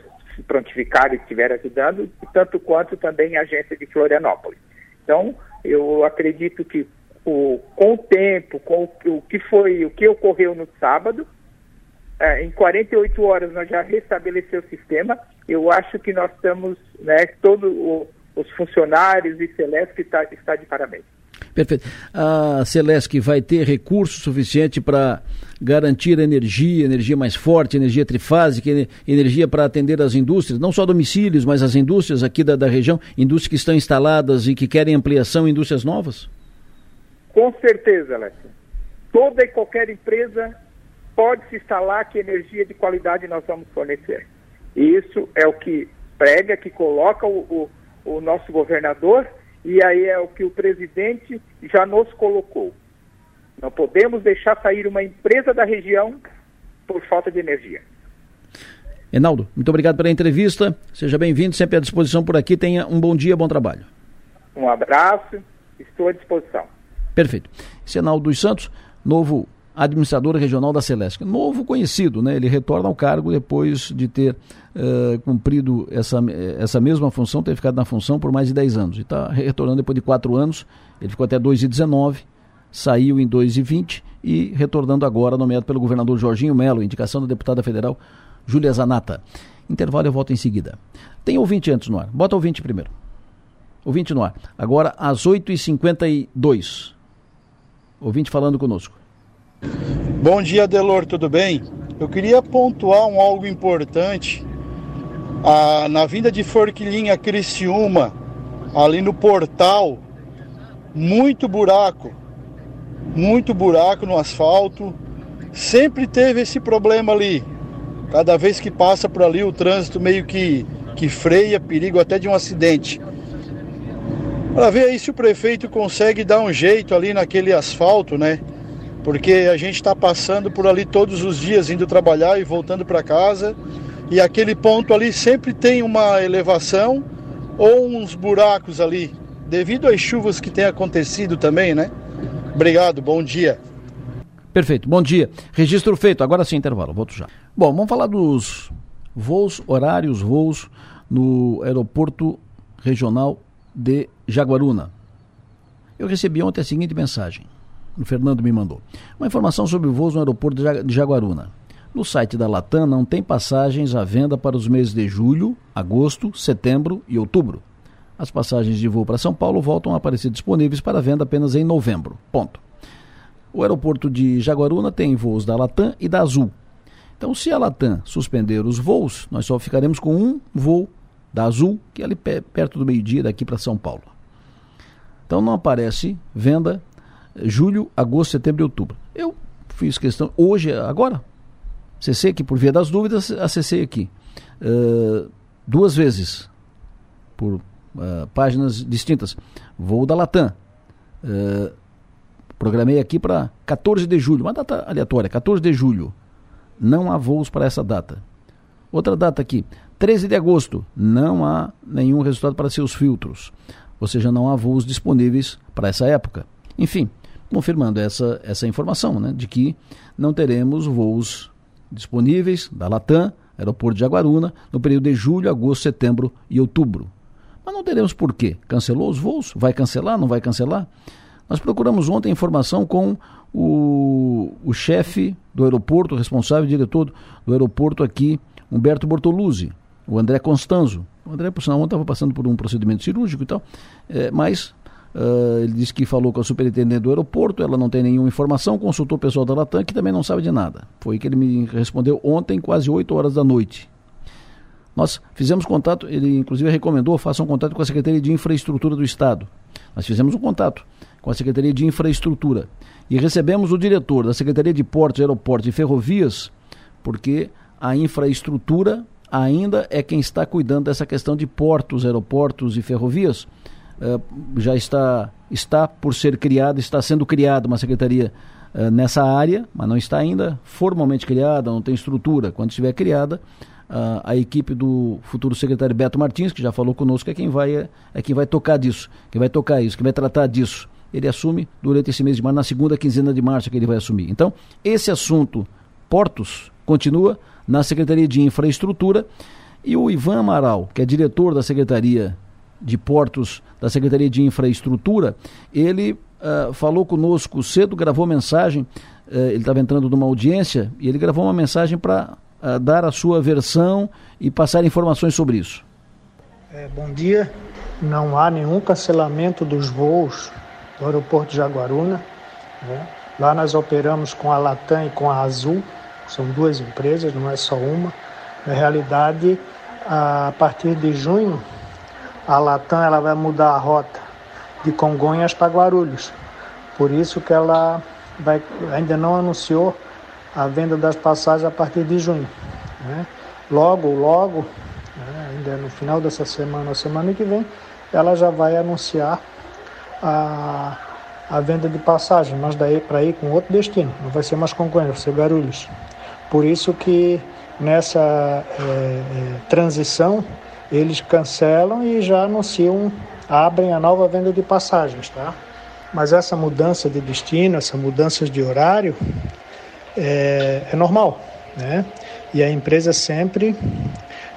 prontificaram e estiveram ajudando, tanto quanto também a agência de Florianópolis. Então, eu acredito que o, com o tempo, com o, o que foi, o que ocorreu no sábado, é, em 48 horas nós já restabeleceu o sistema. Eu acho que nós estamos, né, todos os funcionários e Celeste está, está de parabéns. Perfeito. A Celeste vai ter recurso suficiente para garantir energia, energia mais forte, energia trifásica, energia para atender as indústrias, não só domicílios, mas as indústrias aqui da, da região, indústrias que estão instaladas e que querem ampliação, indústrias novas? Com certeza, Alessio. Toda e qualquer empresa pode se instalar que energia de qualidade nós vamos fornecer. E isso é o que prega, que coloca o, o, o nosso governador e aí é o que o presidente já nos colocou. Não podemos deixar sair uma empresa da região por falta de energia. Enaldo, muito obrigado pela entrevista. Seja bem-vindo, sempre à disposição por aqui. Tenha um bom dia, bom trabalho. Um abraço, estou à disposição. Perfeito. Enaldo dos Santos, novo administrador regional da Celeste. Novo conhecido, né? Ele retorna ao cargo depois de ter uh, cumprido essa, essa mesma função, ter ficado na função por mais de 10 anos. E está retornando depois de 4 anos. Ele ficou até 2019, saiu em 2020 e retornando agora, nomeado pelo governador Jorginho Melo, indicação da deputada federal Júlia Zanata. Intervalo, eu volto em seguida. Tem ouvinte antes no ar. Bota ouvinte primeiro. Ouvinte no ar. Agora às 8h52. Ouvinte falando conosco. Bom dia, Delor, tudo bem? Eu queria pontuar um algo importante. Ah, na vinda de Forquilinha Criciúma, ali no portal, muito buraco, muito buraco no asfalto. Sempre teve esse problema ali. Cada vez que passa por ali, o trânsito meio que, que freia, perigo até de um acidente. Para ver aí se o prefeito consegue dar um jeito ali naquele asfalto, né? porque a gente está passando por ali todos os dias, indo trabalhar e voltando para casa, e aquele ponto ali sempre tem uma elevação ou uns buracos ali, devido às chuvas que têm acontecido também, né? Obrigado, bom dia. Perfeito, bom dia. Registro feito, agora sim, intervalo, volto já. Bom, vamos falar dos voos, horários, voos no aeroporto regional de Jaguaruna. Eu recebi ontem a seguinte mensagem o Fernando me mandou. Uma informação sobre voos no aeroporto de Jaguaruna. No site da Latam não tem passagens à venda para os meses de julho, agosto, setembro e outubro. As passagens de voo para São Paulo voltam a aparecer disponíveis para venda apenas em novembro. Ponto. O aeroporto de Jaguaruna tem voos da Latam e da Azul. Então, se a Latam suspender os voos, nós só ficaremos com um voo da Azul, que é ali perto do meio-dia daqui para São Paulo. Então não aparece venda julho, agosto, setembro e outubro. Eu fiz questão, hoje, agora, acessei aqui, por via das dúvidas, acessei aqui. Uh, duas vezes, por uh, páginas distintas. Voo da Latam. Uh, programei aqui para 14 de julho, uma data aleatória, 14 de julho. Não há voos para essa data. Outra data aqui, 13 de agosto, não há nenhum resultado para seus filtros. Ou seja, não há voos disponíveis para essa época. Enfim, confirmando essa, essa informação, né, de que não teremos voos disponíveis da Latam, aeroporto de Jaguaruna, no período de julho, agosto, setembro e outubro. Mas não teremos por quê? Cancelou os voos? Vai cancelar? Não vai cancelar? Nós procuramos ontem informação com o, o chefe do aeroporto, responsável diretor do aeroporto aqui, Humberto Bortoluzzi, o André Constanzo. O André, por sinal, ontem estava passando por um procedimento cirúrgico e tal, é, mas Uh, ele disse que falou com a superintendente do aeroporto, ela não tem nenhuma informação, consultou o pessoal da Latam, que também não sabe de nada. Foi que ele me respondeu ontem, quase 8 horas da noite. Nós fizemos contato, ele inclusive recomendou, façam um contato com a Secretaria de Infraestrutura do Estado. Nós fizemos um contato com a Secretaria de Infraestrutura e recebemos o diretor da Secretaria de Portos, Aeroportos e Ferrovias, porque a infraestrutura ainda é quem está cuidando dessa questão de portos, aeroportos e ferrovias uh, já está, está por ser criada, está sendo criada uma secretaria uh, nessa área, mas não está ainda formalmente criada, não tem estrutura. Quando estiver criada, uh, a equipe do futuro secretário Beto Martins, que já falou conosco, é quem vai, é, é quem vai tocar disso, quem vai tocar isso, quem vai tratar disso. Ele assume durante esse mês de março, na segunda quinzena de março que ele vai assumir. Então, esse assunto, portos, continua na Secretaria de Infraestrutura e o Ivan Amaral, que é diretor da Secretaria de Portos da Secretaria de Infraestrutura, ele uh, falou conosco cedo, gravou mensagem, uh, ele estava entrando numa audiência e ele gravou uma mensagem para uh, dar a sua versão e passar informações sobre isso. É, bom dia. Não há nenhum cancelamento dos voos do aeroporto de Jaguaruna. Né? Lá nós operamos com a Latam e com a Azul, são duas empresas, não é só uma. Na realidade, a partir de junho, a Latam ela vai mudar a rota de Congonhas para Guarulhos. Por isso que ela vai, ainda não anunciou a venda das passagens a partir de junho. Né? Logo, logo, né, ainda no final dessa semana, semana que vem, ela já vai anunciar a, a venda de passagem, mas daí para ir com outro destino, não vai ser mais Congonhas, vai ser Guarulhos. Por isso que nessa é, é, transição eles cancelam e já anunciam, abrem a nova venda de passagens, tá? Mas essa mudança de destino, essa mudança de horário é, é normal, né? E a empresa sempre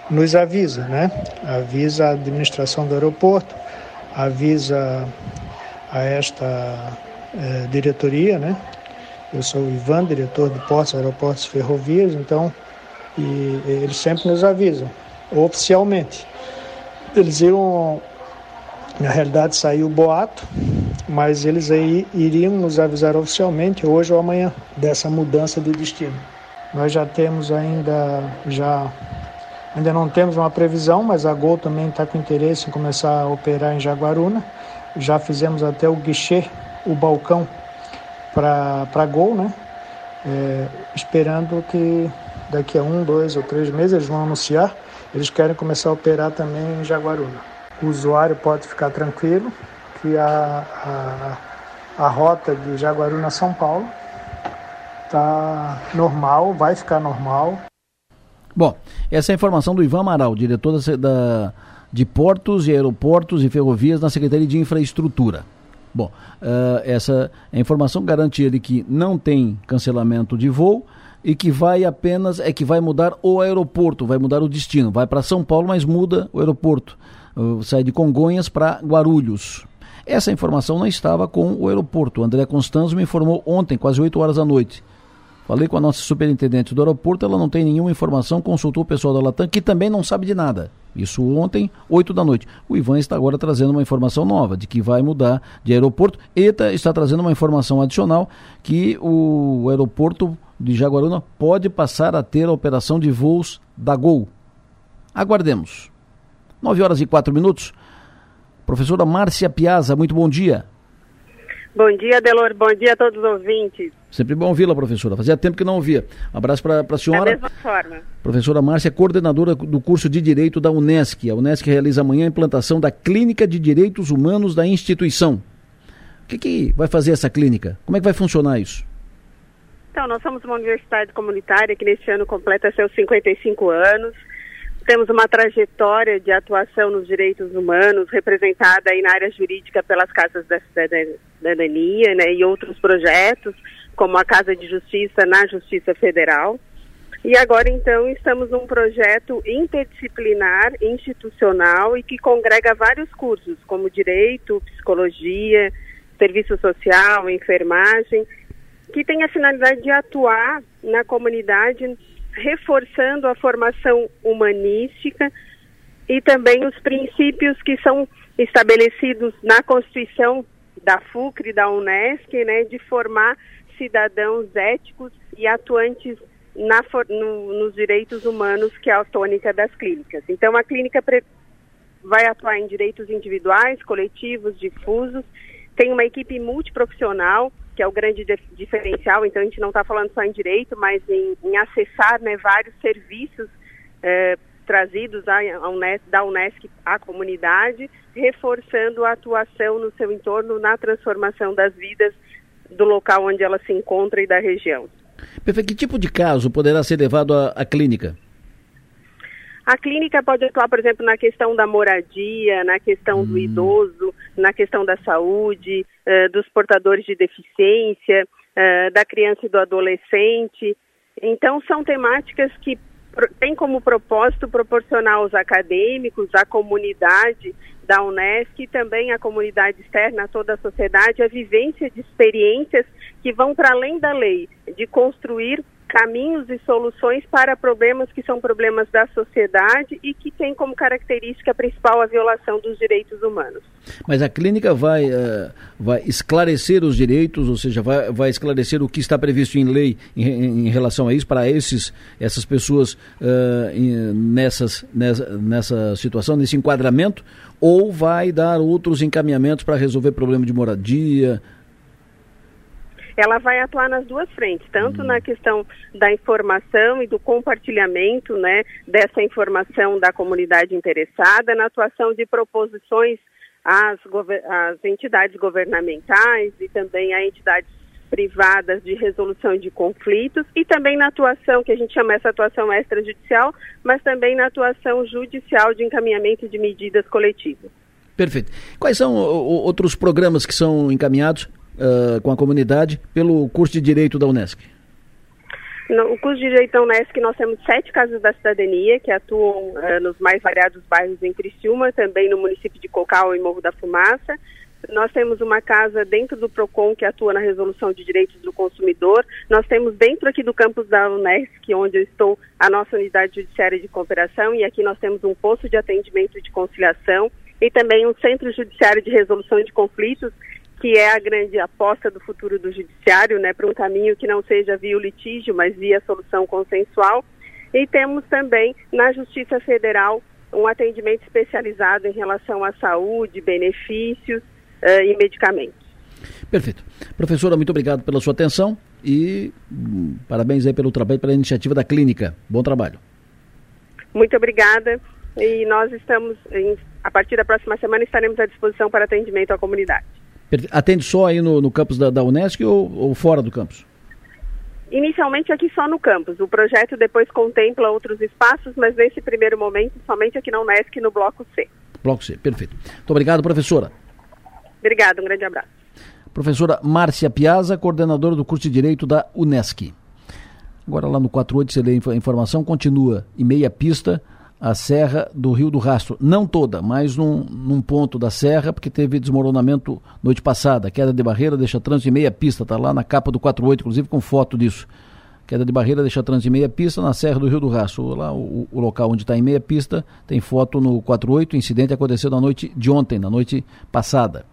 nos avisa, né? Avisa a administração do aeroporto, avisa a esta é, diretoria, né? Eu sou o Ivan, diretor de portos, aeroportos e ferrovias, então e eles sempre nos avisam, oficialmente. Eles iam, na realidade saiu o boato, mas eles aí iriam nos avisar oficialmente hoje ou amanhã dessa mudança de destino. Nós já temos ainda, já ainda não temos uma previsão, mas a Gol também está com interesse em começar a operar em Jaguaruna. Já fizemos até o guichê, o balcão para Gol, né? É, esperando que daqui a um, dois ou três meses eles vão anunciar, eles querem começar a operar também em Jaguaruna. O usuário pode ficar tranquilo que a, a, a rota de Jaguaruna a São Paulo está normal, vai ficar normal. Bom, essa é a informação do Ivan Amaral, diretor da, de Portos e Aeroportos e Ferrovias na Secretaria de Infraestrutura. Bom, uh, essa informação garante ele que não tem cancelamento de voo e que vai apenas, é que vai mudar o aeroporto, vai mudar o destino. Vai para São Paulo, mas muda o aeroporto. Uh, sai de Congonhas para Guarulhos. Essa informação não estava com o aeroporto. O André Constanzo me informou ontem, quase 8 horas da noite. Falei com a nossa superintendente do aeroporto, ela não tem nenhuma informação, consultou o pessoal da Latam, que também não sabe de nada. Isso ontem, 8 da noite. O Ivan está agora trazendo uma informação nova, de que vai mudar de aeroporto. ETA está trazendo uma informação adicional que o aeroporto de Jaguaruna pode passar a ter a operação de voos da Gol. Aguardemos. 9 horas e 4 minutos. Professora Márcia Piazza, muito bom dia. Bom dia, Delor. Bom dia a todos os ouvintes. Sempre bom ouvi-la, professora. Fazia tempo que não ouvia. Abraço para a senhora. Da mesma forma. Professora Márcia, coordenadora do curso de Direito da Unesc. A Unesc realiza amanhã a implantação da Clínica de Direitos Humanos da instituição. O que, que vai fazer essa clínica? Como é que vai funcionar isso? Então, nós somos uma universidade comunitária que neste ano completa seus 55 anos temos uma trajetória de atuação nos direitos humanos, representada aí na área jurídica pelas Casas da Cidadania né, e outros projetos, como a Casa de Justiça na Justiça Federal. E agora, então, estamos num projeto interdisciplinar, institucional e que congrega vários cursos, como Direito, Psicologia, Serviço Social, Enfermagem, que tem a finalidade de atuar na comunidade reforçando a formação humanística e também os princípios que são estabelecidos na Constituição da FUCRE, da UNESCO, né, de formar cidadãos éticos e atuantes na, no, nos direitos humanos, que é a tônica das clínicas. Então, a clínica vai atuar em direitos individuais, coletivos, difusos, tem uma equipe multiprofissional que é o grande diferencial. Então, a gente não está falando só em direito, mas em, em acessar né, vários serviços é, trazidos da Unesco à comunidade, reforçando a atuação no seu entorno na transformação das vidas do local onde ela se encontra e da região. Perfeito. Que tipo de caso poderá ser levado à, à clínica? A clínica pode atuar, por exemplo, na questão da moradia, na questão hum. do idoso, na questão da saúde, uh, dos portadores de deficiência, uh, da criança e do adolescente. Então, são temáticas que tem como propósito proporcionar aos acadêmicos, à comunidade da Unesco e também à comunidade externa, a toda a sociedade, a vivência de experiências que vão para além da lei, de construir caminhos e soluções para problemas que são problemas da sociedade e que têm como característica principal a violação dos direitos humanos. Mas a clínica vai, uh, vai esclarecer os direitos, ou seja, vai, vai esclarecer o que está previsto em lei em, em relação a isso para esses, essas pessoas uh, em, nessas, nessa, nessa situação, nesse enquadramento, ou vai dar outros encaminhamentos para resolver problema de moradia, ela vai atuar nas duas frentes, tanto na questão da informação e do compartilhamento né, dessa informação da comunidade interessada, na atuação de proposições às, às entidades governamentais e também a entidades privadas de resolução de conflitos e também na atuação, que a gente chama essa atuação extrajudicial, mas também na atuação judicial de encaminhamento de medidas coletivas. Perfeito. Quais são outros programas que são encaminhados uh, com a comunidade pelo curso de Direito da Unesc? No curso de Direito da Unesc nós temos sete casas da cidadania que atuam uh, nos mais variados bairros em Criciúma, também no município de Cocal e Morro da Fumaça. Nós temos uma casa dentro do PROCON que atua na resolução de direitos do consumidor. Nós temos dentro aqui do campus da Unesc, onde eu estou, a nossa unidade judiciária de cooperação e aqui nós temos um posto de atendimento de conciliação e também um centro judiciário de resolução de conflitos que é a grande aposta do futuro do judiciário, né, para um caminho que não seja via o litígio, mas via solução consensual. E temos também na Justiça Federal um atendimento especializado em relação à saúde, benefícios uh, e medicamentos. Perfeito. Professora, muito obrigado pela sua atenção e hum, parabéns aí pelo trabalho, pela iniciativa da clínica. Bom trabalho. Muito obrigada. E nós estamos, em, a partir da próxima semana, estaremos à disposição para atendimento à comunidade. Atende só aí no, no campus da, da Unesc ou, ou fora do campus? Inicialmente aqui só no campus. O projeto depois contempla outros espaços, mas nesse primeiro momento somente aqui na Unesc no Bloco C. Bloco C, perfeito. Muito obrigado, professora. Obrigada, um grande abraço. Professora Márcia Piazza, coordenadora do curso de Direito da Unesc. Agora lá no 48 você lê a informação, continua em meia pista a serra do Rio do Rastro. Não toda, mas num, num ponto da serra, porque teve desmoronamento noite passada. Queda de barreira deixa trânsito em meia pista, está lá na capa do 48, inclusive com foto disso. Queda de barreira deixa trânsito em meia pista na Serra do Rio do Rastro. Lá o, o local onde está em meia pista tem foto no 48. O incidente aconteceu na noite de ontem, na noite passada.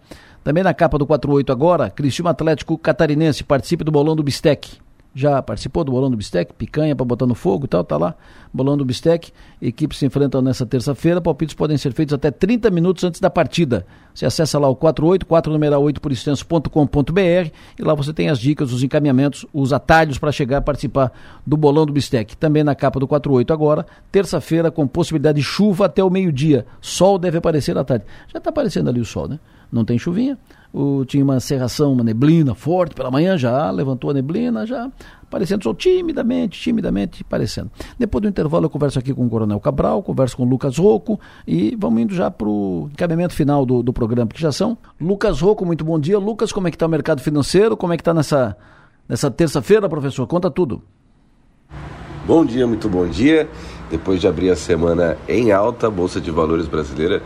Também na capa do 48 agora, Cristiano Atlético Catarinense participe do bolão do Bistec já participou do Bolão do Bistec, picanha para botar no fogo e tal, tá lá, Bolão do Bistec, equipes se enfrentam nessa terça-feira, palpites podem ser feitos até 30 minutos antes da partida. Você acessa lá o 48, 4 numeral 8 por extenso.com.br e lá você tem as dicas, os encaminhamentos, os atalhos para chegar a participar do Bolão do Bistec. Também na capa do 48 agora, terça-feira com possibilidade de chuva até o meio-dia. Sol deve aparecer à tarde. Já está aparecendo ali o sol, né? Não tem chuvinha, o, tinha uma serração, uma neblina forte pela manhã, já levantou a neblina, já aparecendo só timidamente, timidamente aparecendo. Depois do intervalo eu converso aqui com o Coronel Cabral, converso com o Lucas Rocco e vamos indo já para o encaminhamento final do, do programa, que já são. Lucas Rocco, muito bom dia. Lucas, como é que está o mercado financeiro? Como é que está nessa, nessa terça-feira, professor? Conta tudo. Bom dia, muito bom dia. Depois de abrir a semana em alta, a Bolsa de Valores brasileira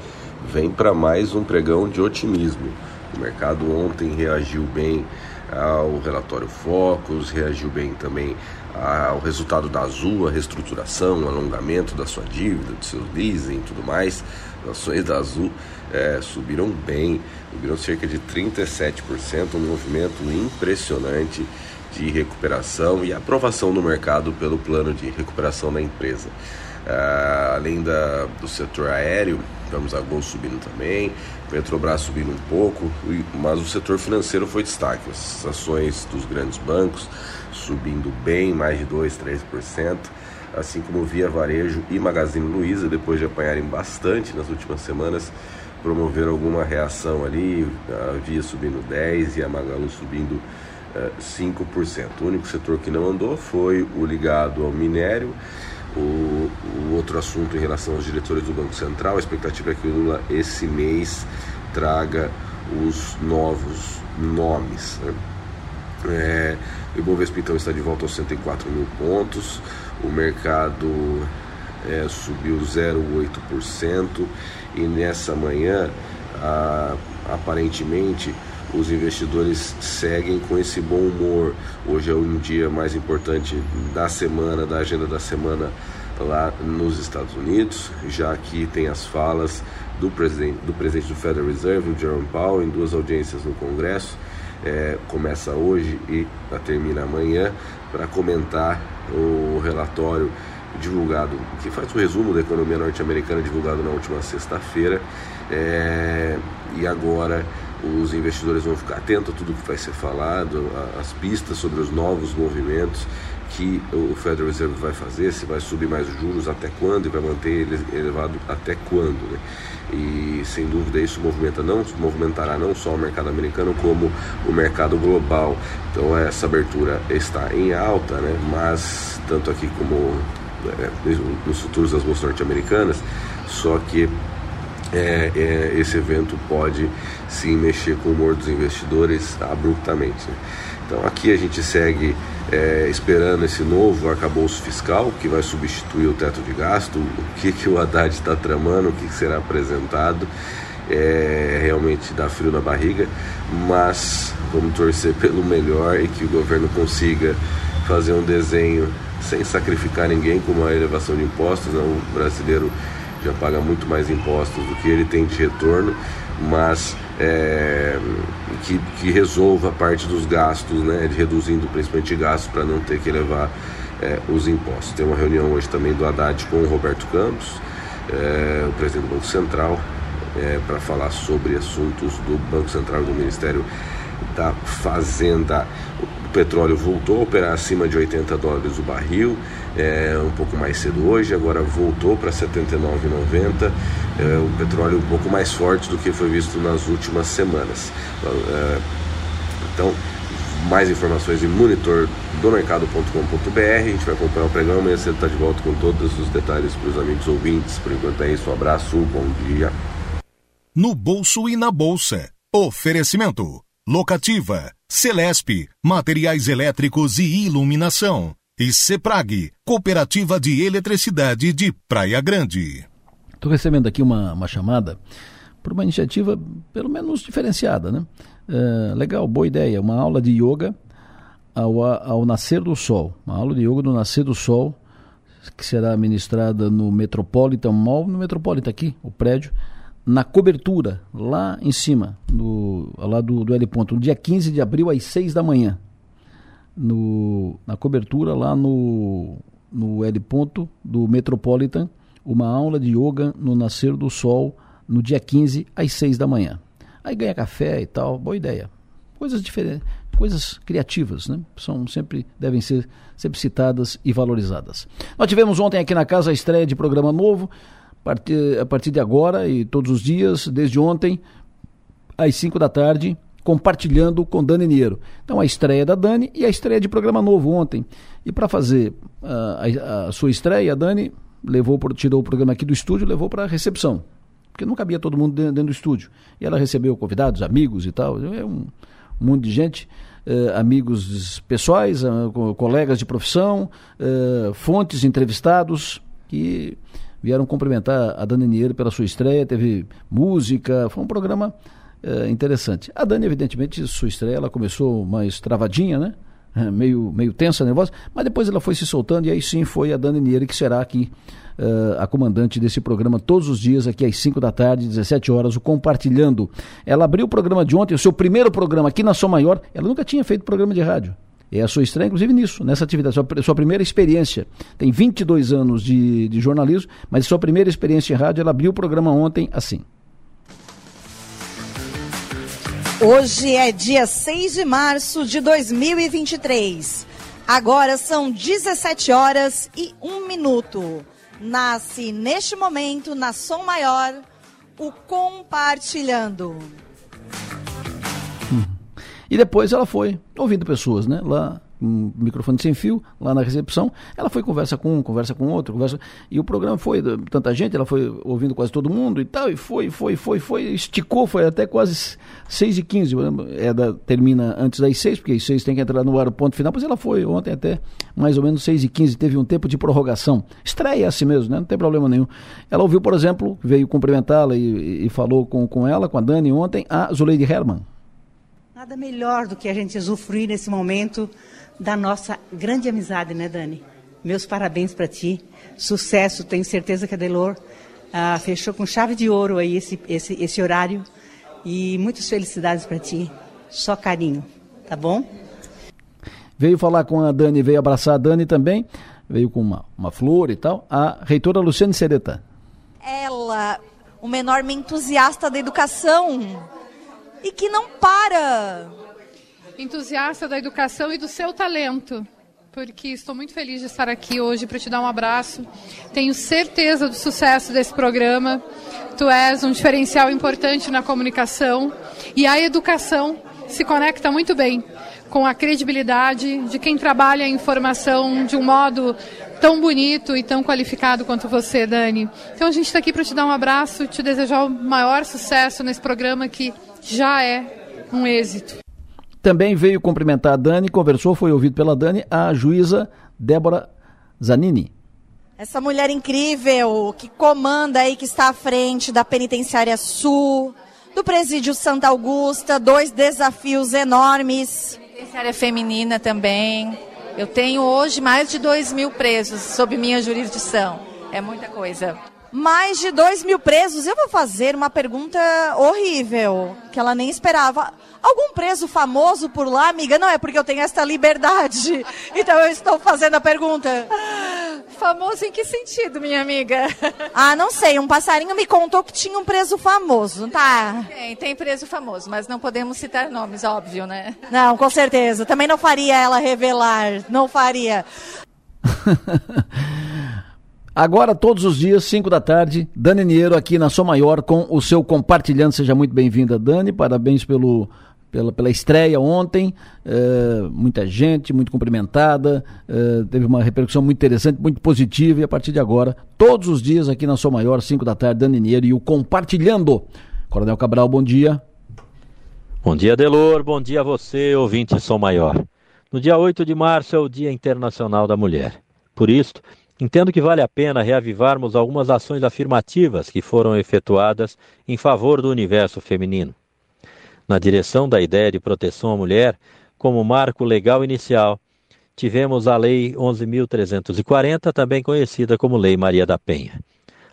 vem para mais um pregão de otimismo. O mercado ontem reagiu bem ao relatório Focus, reagiu bem também ao resultado da Azul, a reestruturação, o alongamento da sua dívida, do seu leasing e tudo mais. As ações da Azul é, subiram bem, subiram cerca de 37%, um movimento impressionante de recuperação e aprovação no mercado pelo plano de recuperação da empresa. Uh, além da, do setor aéreo, vamos a Gol subindo também, Petrobras subindo um pouco, mas o setor financeiro foi destaque. As ações dos grandes bancos subindo bem, mais de 2, 3%, assim como Via Varejo e Magazine Luiza, depois de apanharem bastante nas últimas semanas, promoveram alguma reação ali, a Via subindo 10% e a Magalu subindo uh, eh, 5%. O único setor que não andou foi o ligado ao minério o, o, outro assunto em relação aos diretores do Banco Central, a expectativa é que o Lula esse mês traga os novos nomes. Né? É, o Ibovespa então está de volta aos 104 mil pontos, o mercado é, subiu 0,8% e nessa manhã, a, aparentemente, os investidores seguem com esse bom humor. Hoje é um dia mais importante da semana, da agenda da semana lá nos Estados Unidos, já que tem as falas do presidente do, presidente do Federal Reserve, o Jerome Powell, em duas audiências no Congresso. É, começa hoje e termina amanhã para comentar o relatório divulgado, que faz o resumo da economia norte-americana divulgado na última sexta-feira. É, e agora os investidores vão ficar atentos a tudo que vai ser falado, as pistas sobre os novos movimentos que o Federal Reserve vai fazer, se vai subir mais os juros até quando e vai manter ele elevado até quando. Né? E sem dúvida isso movimenta não, movimentará não só o mercado americano como o mercado global. Então essa abertura está em alta, né? mas tanto aqui como é, nos futuros das bolsas norte-americanas, só que é, é, esse evento pode sim mexer com o humor dos investidores abruptamente. Né? Então aqui a gente segue é, esperando esse novo arcabouço fiscal que vai substituir o teto de gasto, o que, que o Haddad está tramando, o que, que será apresentado. É, realmente dá frio na barriga, mas vamos torcer pelo melhor e que o governo consiga fazer um desenho sem sacrificar ninguém, como a elevação de impostos. Né? O brasileiro já paga muito mais impostos do que ele tem de retorno, mas é, que, que, resolva parte dos gastos, né, reduzindo principalmente gastos para não ter que levar é, os impostos. Tem uma reunião hoje também do Haddad com o Roberto Campos, é, o presidente do Banco Central, é, para falar sobre assuntos do Banco Central e do Ministério da Fazenda petróleo voltou a operar acima de 80 dólares o barril, é, um pouco mais cedo hoje, agora voltou para 79,90. É, o petróleo um pouco mais forte do que foi visto nas últimas semanas. É, então, mais informações em monitor do mercado.com.br. A gente vai acompanhar o programa. Amanhã cedo está de volta com todos os detalhes para os amigos ouvintes. Por enquanto é isso. Um abraço, bom dia. No bolso e na bolsa. Oferecimento. Locativa, Celesp, Materiais Elétricos e Iluminação. E CEPRAG, Cooperativa de Eletricidade de Praia Grande. Estou recebendo aqui uma, uma chamada por uma iniciativa pelo menos diferenciada, né? É, legal, boa ideia. Uma aula de yoga ao, ao nascer do sol. Uma aula de yoga do nascer do sol que será ministrada no Metropolitan Mall, no Metropolitan aqui, o prédio, na cobertura, lá em cima, no, lá do, do L ponto, no dia 15 de abril, às 6 da manhã. No, na cobertura, lá no, no L ponto do Metropolitan, uma aula de yoga no nascer do sol, no dia 15, às 6 da manhã. Aí ganha café e tal, boa ideia. Coisas diferentes, coisas criativas, né? São sempre, devem ser sempre citadas e valorizadas. Nós tivemos ontem aqui na casa a estreia de programa novo, a partir de agora e todos os dias, desde ontem, às 5 da tarde, compartilhando com Dani Niero. Então, a estreia da Dani e a estreia de programa novo ontem. E para fazer uh, a, a, sua estreia, a Dani levou, tirou o programa aqui do estúdio levou para a recepção. Porque não cabia todo mundo dentro, dentro, do estúdio. E ela recebeu convidados, amigos e tal. É um, um de gente. Uh, amigos pessoais, uh, colegas de profissão, fontes, entrevistados, que vieram cumprimentar a Dani Niero pela sua estreia, teve música, foi um programa é, interessante. A Dani, evidentemente, sua estreia, ela começou mais travadinha, né? É, meio, meio tensa, nervosa, mas depois ela foi se soltando e aí sim foi a Dani Nieri que será aqui uh, a comandante desse programa todos os dias, aqui às 5 da tarde, 17 horas, o Compartilhando. Ela abriu o programa de ontem, o seu primeiro programa aqui na Som Maior, ela nunca tinha feito programa de rádio. É a sua estreia, inclusive, nisso, nessa atividade, sua, sua primeira experiência. Tem 22 anos de, de jornalismo, mas sua primeira experiência em rádio, ela abriu o programa ontem assim. Hoje é dia 6 de março de 2023. Agora são 17 horas e 1 minuto. Nasce neste momento, na Som Maior, o Compartilhando. E depois ela foi ouvindo pessoas, né? Lá um microfone sem fio lá na recepção. Ela foi conversa com um, conversa com outro, conversa. E o programa foi tanta gente, ela foi ouvindo quase todo mundo e tal, e foi, foi, foi, foi, esticou, foi até quase 6 e 15 é da, termina antes das 6, porque às 6 tem que entrar no ar o ponto final, mas ela foi ontem até mais ou menos 6 e 15 teve um tempo de prorrogação. Estreia assim mesmo, né? Não tem problema nenhum. Ela ouviu, por exemplo, veio cumprimentá-la e, e, falou com, com ela, com a Dani ontem, a Zuleide Herman. Nada melhor do que a gente usufruir nesse momento da nossa grande amizade, né, Dani? Meus parabéns para ti. Sucesso, tenho certeza que a Delor ah, fechou com chave de ouro aí esse, esse, esse horário. E muitas felicidades para ti. Só carinho, tá bom? Veio falar com a Dani, veio abraçar a Dani também, veio com uma, uma flor e tal, a reitora Luciane Sereta. Ela, uma enorme entusiasta da educação e que não para entusiasta da educação e do seu talento, porque estou muito feliz de estar aqui hoje para te dar um abraço. Tenho certeza do sucesso desse programa. Tu és um diferencial importante na comunicação e a educação se conecta muito bem com a credibilidade de quem trabalha a informação de um modo tão bonito e tão qualificado quanto você, Dani. Então a gente está aqui para te dar um abraço, te desejar o maior sucesso nesse programa que já é um êxito. Também veio cumprimentar a Dani, conversou, foi ouvido pela Dani, a juíza Débora Zanini. Essa mulher incrível que comanda aí, que está à frente da Penitenciária Sul, do Presídio Santa Augusta, dois desafios enormes. Penitenciária feminina também. Eu tenho hoje mais de dois mil presos sob minha jurisdição. É muita coisa mais de dois mil presos. Eu vou fazer uma pergunta horrível, que ela nem esperava. Algum preso famoso por lá, amiga? Não é porque eu tenho esta liberdade. Então eu estou fazendo a pergunta. Famoso em que sentido, minha amiga? Ah, não sei. Um passarinho me contou que tinha um preso famoso, tá? Tem, tem preso famoso, mas não podemos citar nomes, óbvio, né? Não, com certeza. Também não faria ela revelar. Não faria. Agora, todos os dias, 5 da tarde, Dani Niero aqui na Sou Maior com o seu Compartilhando. Seja muito bem-vinda, Dani. Parabéns pelo, pela, pela estreia ontem. É, muita gente, muito cumprimentada. É, teve uma repercussão muito interessante, muito positiva. E a partir de agora, todos os dias aqui na Sou Maior, 5 da tarde, Dani Niero e o Compartilhando. Coronel Cabral, bom dia. Bom dia, Delor. Bom dia a você, ouvinte Sou Maior. No dia 8 de março é o Dia Internacional da Mulher. Por isso, Entendo que vale a pena reavivarmos algumas ações afirmativas que foram efetuadas em favor do universo feminino. Na direção da ideia de proteção à mulher, como marco legal inicial, tivemos a Lei 11.340, também conhecida como Lei Maria da Penha.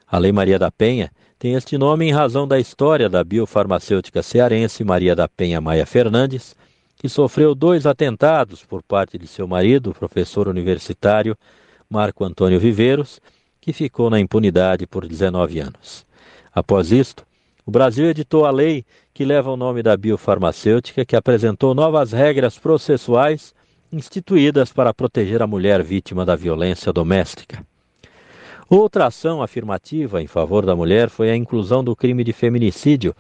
A Lei Maria da Penha tem este nome em razão da história da biofarmacêutica cearense Maria da Penha Maia Fernandes, que sofreu dois atentados por parte de seu marido, professor universitário Marco Antônio Viveiros, que ficou na impunidade por 19 anos. Após isto, o Brasil editou a lei que leva o nome da biofarmacêutica, que apresentou novas regras processuais instituídas para proteger a mulher vítima da violência doméstica. Outra ação afirmativa em favor da mulher foi a inclusão do crime de feminicídio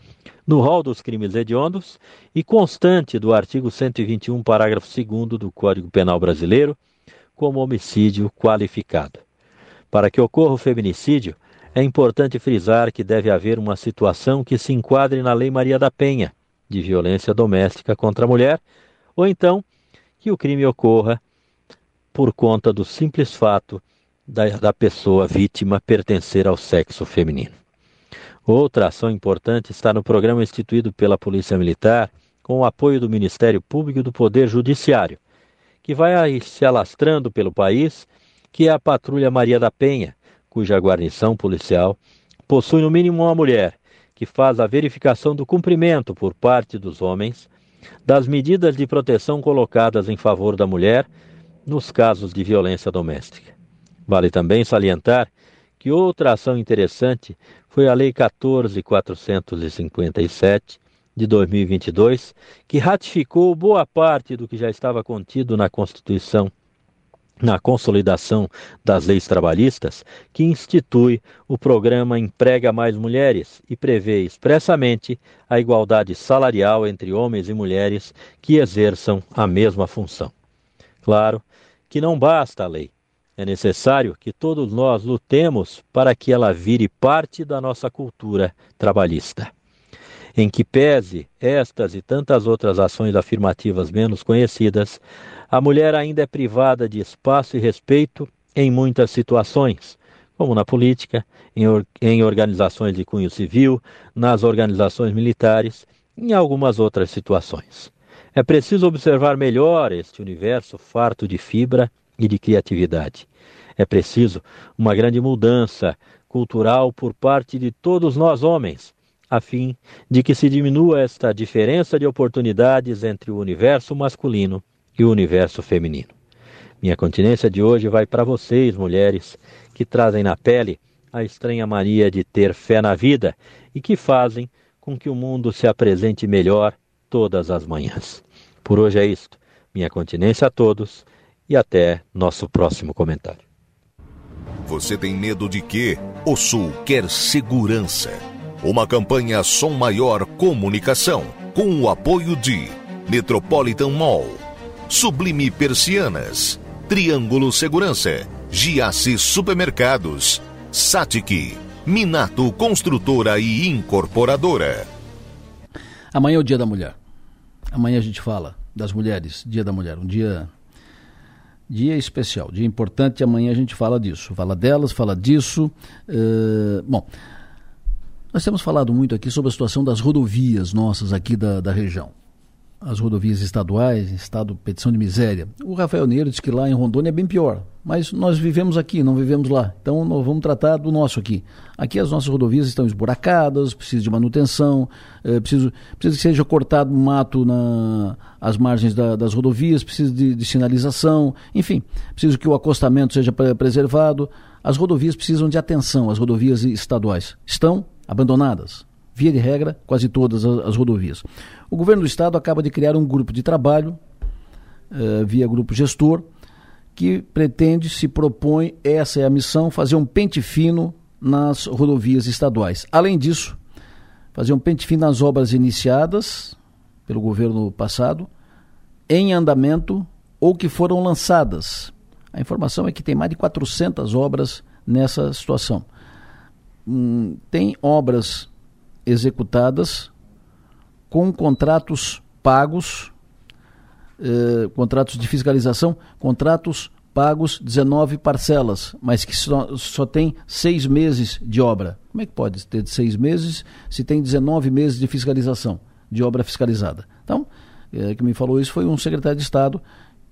no rol dos crimes hediondos e constante do artigo 121, parágrafo 2 do Código Penal Brasileiro, como homicídio qualificado. Para que ocorra o feminicídio, é importante frisar que deve haver uma situação que se enquadre na Lei Maria da Penha, de violência doméstica contra a mulher, ou então que o crime ocorra por conta do simples fato da, da pessoa vítima pertencer ao sexo feminino. Outra ação importante está no programa instituído pela Polícia Militar, com o apoio do Ministério Público e do Poder Judiciário, que vai se alastrando pelo país, que é a Patrulha Maria da Penha, cuja guarnição policial possui no mínimo uma mulher que faz a verificação do cumprimento por parte dos homens das medidas de proteção colocadas em favor da mulher nos casos de violência doméstica. Vale também salientar que outra ação interessante foi a Lei 14457, de 2022, que ratificou boa parte do que já estava contido na Constituição na consolidação das leis trabalhistas, que institui o programa Emprega Mais Mulheres e prevê expressamente a igualdade salarial entre homens e mulheres que exerçam a mesma função. Claro que não basta a lei. É necessário que todos nós lutemos para que ela vire parte da nossa cultura trabalhista. Em que pese estas e tantas outras ações afirmativas menos conhecidas, a mulher ainda é privada de espaço e respeito em muitas situações, como na política, em, or em organizações de cunho civil, nas organizações militares em algumas outras situações. É preciso observar melhor este universo farto de fibra e de criatividade. É preciso uma grande mudança cultural por parte de todos nós homens, a fim de que se diminua esta diferença de oportunidades entre o universo masculino e o universo feminino. Minha continência de hoje vai para vocês, mulheres, que trazem na pele a estranha mania de ter fé na vida e que fazem com que o mundo se apresente melhor todas as manhãs. Por hoje é isto. Minha continência a todos e até nosso próximo comentário. Você tem medo de quê? O Sul quer segurança. Uma campanha Som Maior Comunicação, com o apoio de Metropolitan Mall. Sublime Persianas, Triângulo Segurança, Giasse Supermercados, Satic, Minato Construtora e Incorporadora. Amanhã é o Dia da Mulher. Amanhã a gente fala das mulheres, Dia da Mulher, um dia dia especial, dia importante. Amanhã a gente fala disso, fala delas, fala disso. Uh, bom, nós temos falado muito aqui sobre a situação das rodovias nossas aqui da, da região as rodovias estaduais, estado petição de miséria. O Rafael Neiro disse que lá em Rondônia é bem pior, mas nós vivemos aqui, não vivemos lá. Então nós vamos tratar do nosso aqui. Aqui as nossas rodovias estão esburacadas, precisa de manutenção, é, precisa, precisa que seja cortado mato na as margens da, das rodovias, precisa de, de, sinalização, enfim, precisa que o acostamento seja preservado. As rodovias precisam de atenção, as rodovias estaduais estão abandonadas via de regra, quase todas as, as rodovias. O governo do estado acaba de criar um grupo de trabalho, uh, via grupo gestor, que pretende, se propõe, essa é a missão, fazer um pente fino nas rodovias estaduais. Além disso, fazer um pente fino nas obras iniciadas pelo governo passado, em andamento ou que foram lançadas. A informação é que tem mais de 400 obras nessa situação. Hum, tem obras executadas com contratos pagos, eh, contratos de fiscalização, contratos pagos 19 parcelas, mas que só, só tem seis meses de obra. Como é que pode ter seis meses se tem 19 meses de fiscalização, de obra fiscalizada? Então, eh, que me falou isso foi um secretário de Estado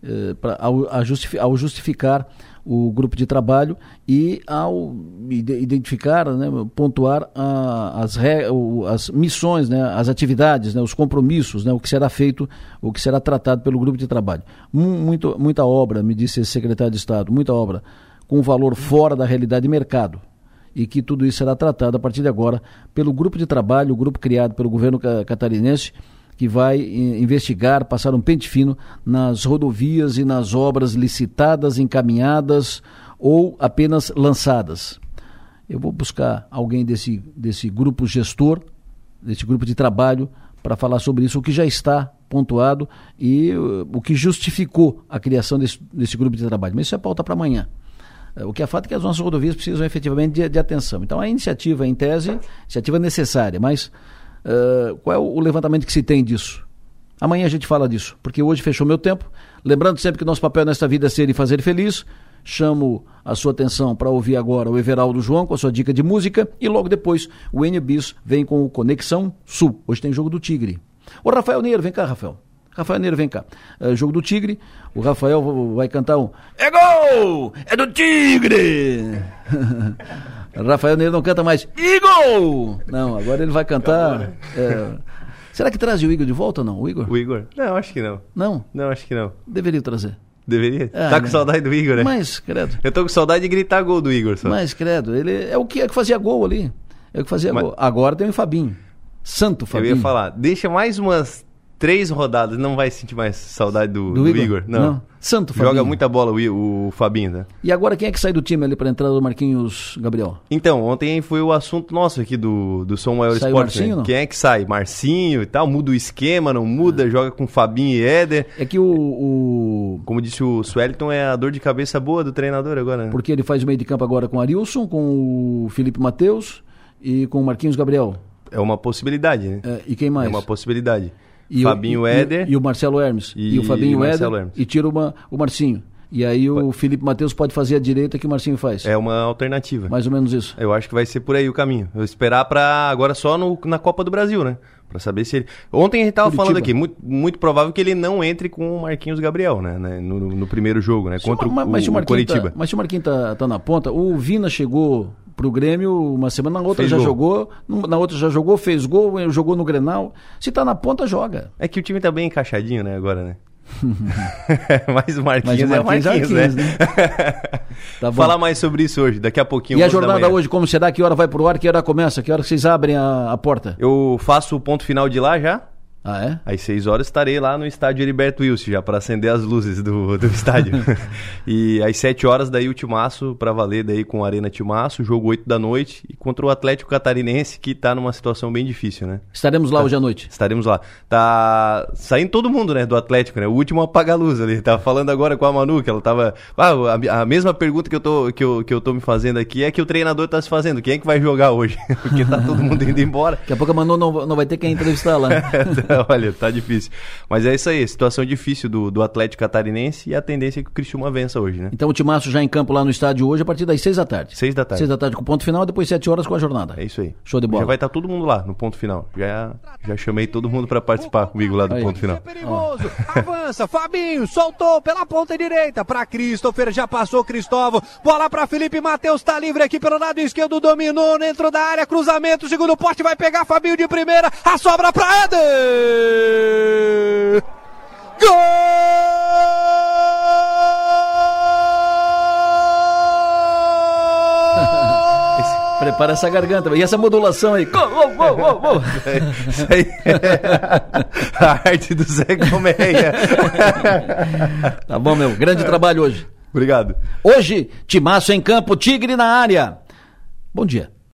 eh, pra, ao, ao justificar o grupo de trabalho e ao identificar, né, pontuar a, as, re, as missões, né, as atividades, né, os compromissos, né, o que será feito, o que será tratado pelo grupo de trabalho. Muito, muita obra, me disse esse secretário de Estado, muita obra com valor fora da realidade de mercado e que tudo isso será tratado a partir de agora pelo grupo de trabalho, o grupo criado pelo governo catarinense, que vai investigar, passar um pente fino nas rodovias e nas obras licitadas, encaminhadas ou apenas lançadas. Eu vou buscar alguém desse, desse grupo gestor, desse grupo de trabalho, para falar sobre isso, o que já está pontuado e uh, o que justificou a criação desse, desse grupo de trabalho. Mas isso é pauta para amanhã. Uh, o que é fato é que as nossas rodovias precisam efetivamente de, de atenção. Então, a iniciativa, em tese, iniciativa necessária, mas Uh, qual é o levantamento que se tem disso? Amanhã a gente fala disso, porque hoje fechou meu tempo. Lembrando sempre que nosso papel nesta vida é ser e fazer feliz. Chamo a sua atenção para ouvir agora o Everaldo João com a sua dica de música e logo depois o NBIS vem com o Conexão Sul. Hoje tem jogo do Tigre. O Rafael Neiro, vem cá, Rafael. Rafael Neiro, vem cá. Uh, jogo do Tigre. O Rafael vai cantar um. É gol! É do Tigre! Rafael Neiro não canta mais Igor! Não, agora ele vai cantar. É... Será que traz o Igor de volta ou não? O Igor? O Igor? Não, acho que não. Não? Não, acho que não. Deveria trazer. Deveria? Ah, tá com né? saudade do Igor, né? Mas, credo. Eu tô com saudade de gritar gol do Igor. Só. Mas, credo, ele é o que, é que fazia gol ali. É o que fazia Mas... gol. Agora tem o Fabinho. Santo Fabinho. Eu ia falar, deixa mais umas três rodadas, não vai sentir mais saudade do, Do do Igor? Igor? Não. Não. Santo Joga Fabinho. muita bola o, o Fabinho, né? E agora quem é que sai do time ali pra entrada do Marquinhos Gabriel? Então, ontem foi o assunto nosso aqui do, do Som Maior Sai Esporte. Marcinho, né? Quem é que sai? Marcinho e tal, muda o esquema, não muda, joga com Fabinho e Éder. É que o, o- Como disse o Swellington, é a dor de cabeça boa do treinador agora, né? Porque ele faz o meio de campo agora com o Arilson, com o Felipe Matheus e com o Marquinhos Gabriel. É uma possibilidade, né? É, e quem mais? É uma possibilidade. E o- Fabinho e- Éder. E, o Marcelo Hermes. E, e o Fabinho Marcelo Éder. Hermes. E tira uma, o Marcinho. E aí o Felipe Matheus pode fazer a direita que o Marcinho faz. É uma alternativa. Mais ou menos isso. Eu acho que vai ser por aí o caminho. Eu esperar pra agora só no- na Copa do Brasil, né? Pra saber se ele. Ontem a gente tava Curitiba. falando aqui, muito, muito provável que ele não entre com o Marquinhos Gabriel, né? né? No, no primeiro jogo, né? Contra o, mas, mas se o, o o Marquinhos Coritiba. Tá, mas se o Marquinhos tá, tá na ponta, o Vina chegou pro Grêmio uma semana, na outra Fez já gol. jogou, na outra já jogou, fez gol, jogou no Grenal. Se tá na ponta, joga. É que o time tá bem encaixadinho, né, agora, né? Mas o Marquinhos, Mas o é o Marquinhos é o Marquinhos, Marquinhos, né? Tá bom. Falar mais sobre isso hoje, daqui a pouquinho. E a 11 da jornada hoje, como será? Que hora vai pro ar? Que hora começa? Que hora vocês abrem a, a porta? Eu faço o ponto final de lá já. Ah, é? Às 6 horas estarei lá no estádio Heriberto Wilson, já para acender as luzes do, do estádio. e às 7 horas daí o Timaço para valer daí com a Arena Timaço, jogo 8 da noite e contra o Atlético Catarinense que tá numa situação bem difícil, né? Estaremos lá Tá. hoje à noite. Estaremos lá. Tá saindo todo mundo, né, do Atlético, né? O último a apagar a luz ali. Tava falando agora com a Manu, que ela tava. Ah, a, a mesma pergunta que eu, tô, que, eu, que eu tô me fazendo aqui é que o treinador tá se fazendo. Quem é que vai jogar hoje? Porque tá todo mundo indo embora. Daqui a pouco a Manu não, não vai ter quem entrevistar lá. Olha, tá difícil. Mas é isso aí, situação difícil do, do Atlético Catarinense e a tendência é que o Cristiúma vença hoje, né? Então o Timaço já em campo lá no estádio hoje a partir das 6 da tarde. 6 da tarde. 6 da tarde com ponto final e depois 7 horas com a jornada. É isso aí. Show de bola. Já vai estar todo mundo lá no ponto final. Já, já chamei todo mundo para participar comigo lá do Aí. ponto final. perigoso. Avança, Fabinho, soltou pela ponta direita para Christopher, já passou Cristóvão. Bola para Felipe Matheus, tá livre aqui pelo lado esquerdo, dominou dentro da área, cruzamento, segundo poste, vai pegar Fabinho de primeira, a sobra para Éder. Prepara essa garganta. E essa modulação aí. Gol, gol, gol, gol, gol. Isso aí é a arte do Zé Colmeia. Tá bom, meu. Grande trabalho hoje. Obrigado. Hoje, Timaço em campo, Tigre na área. Bom dia.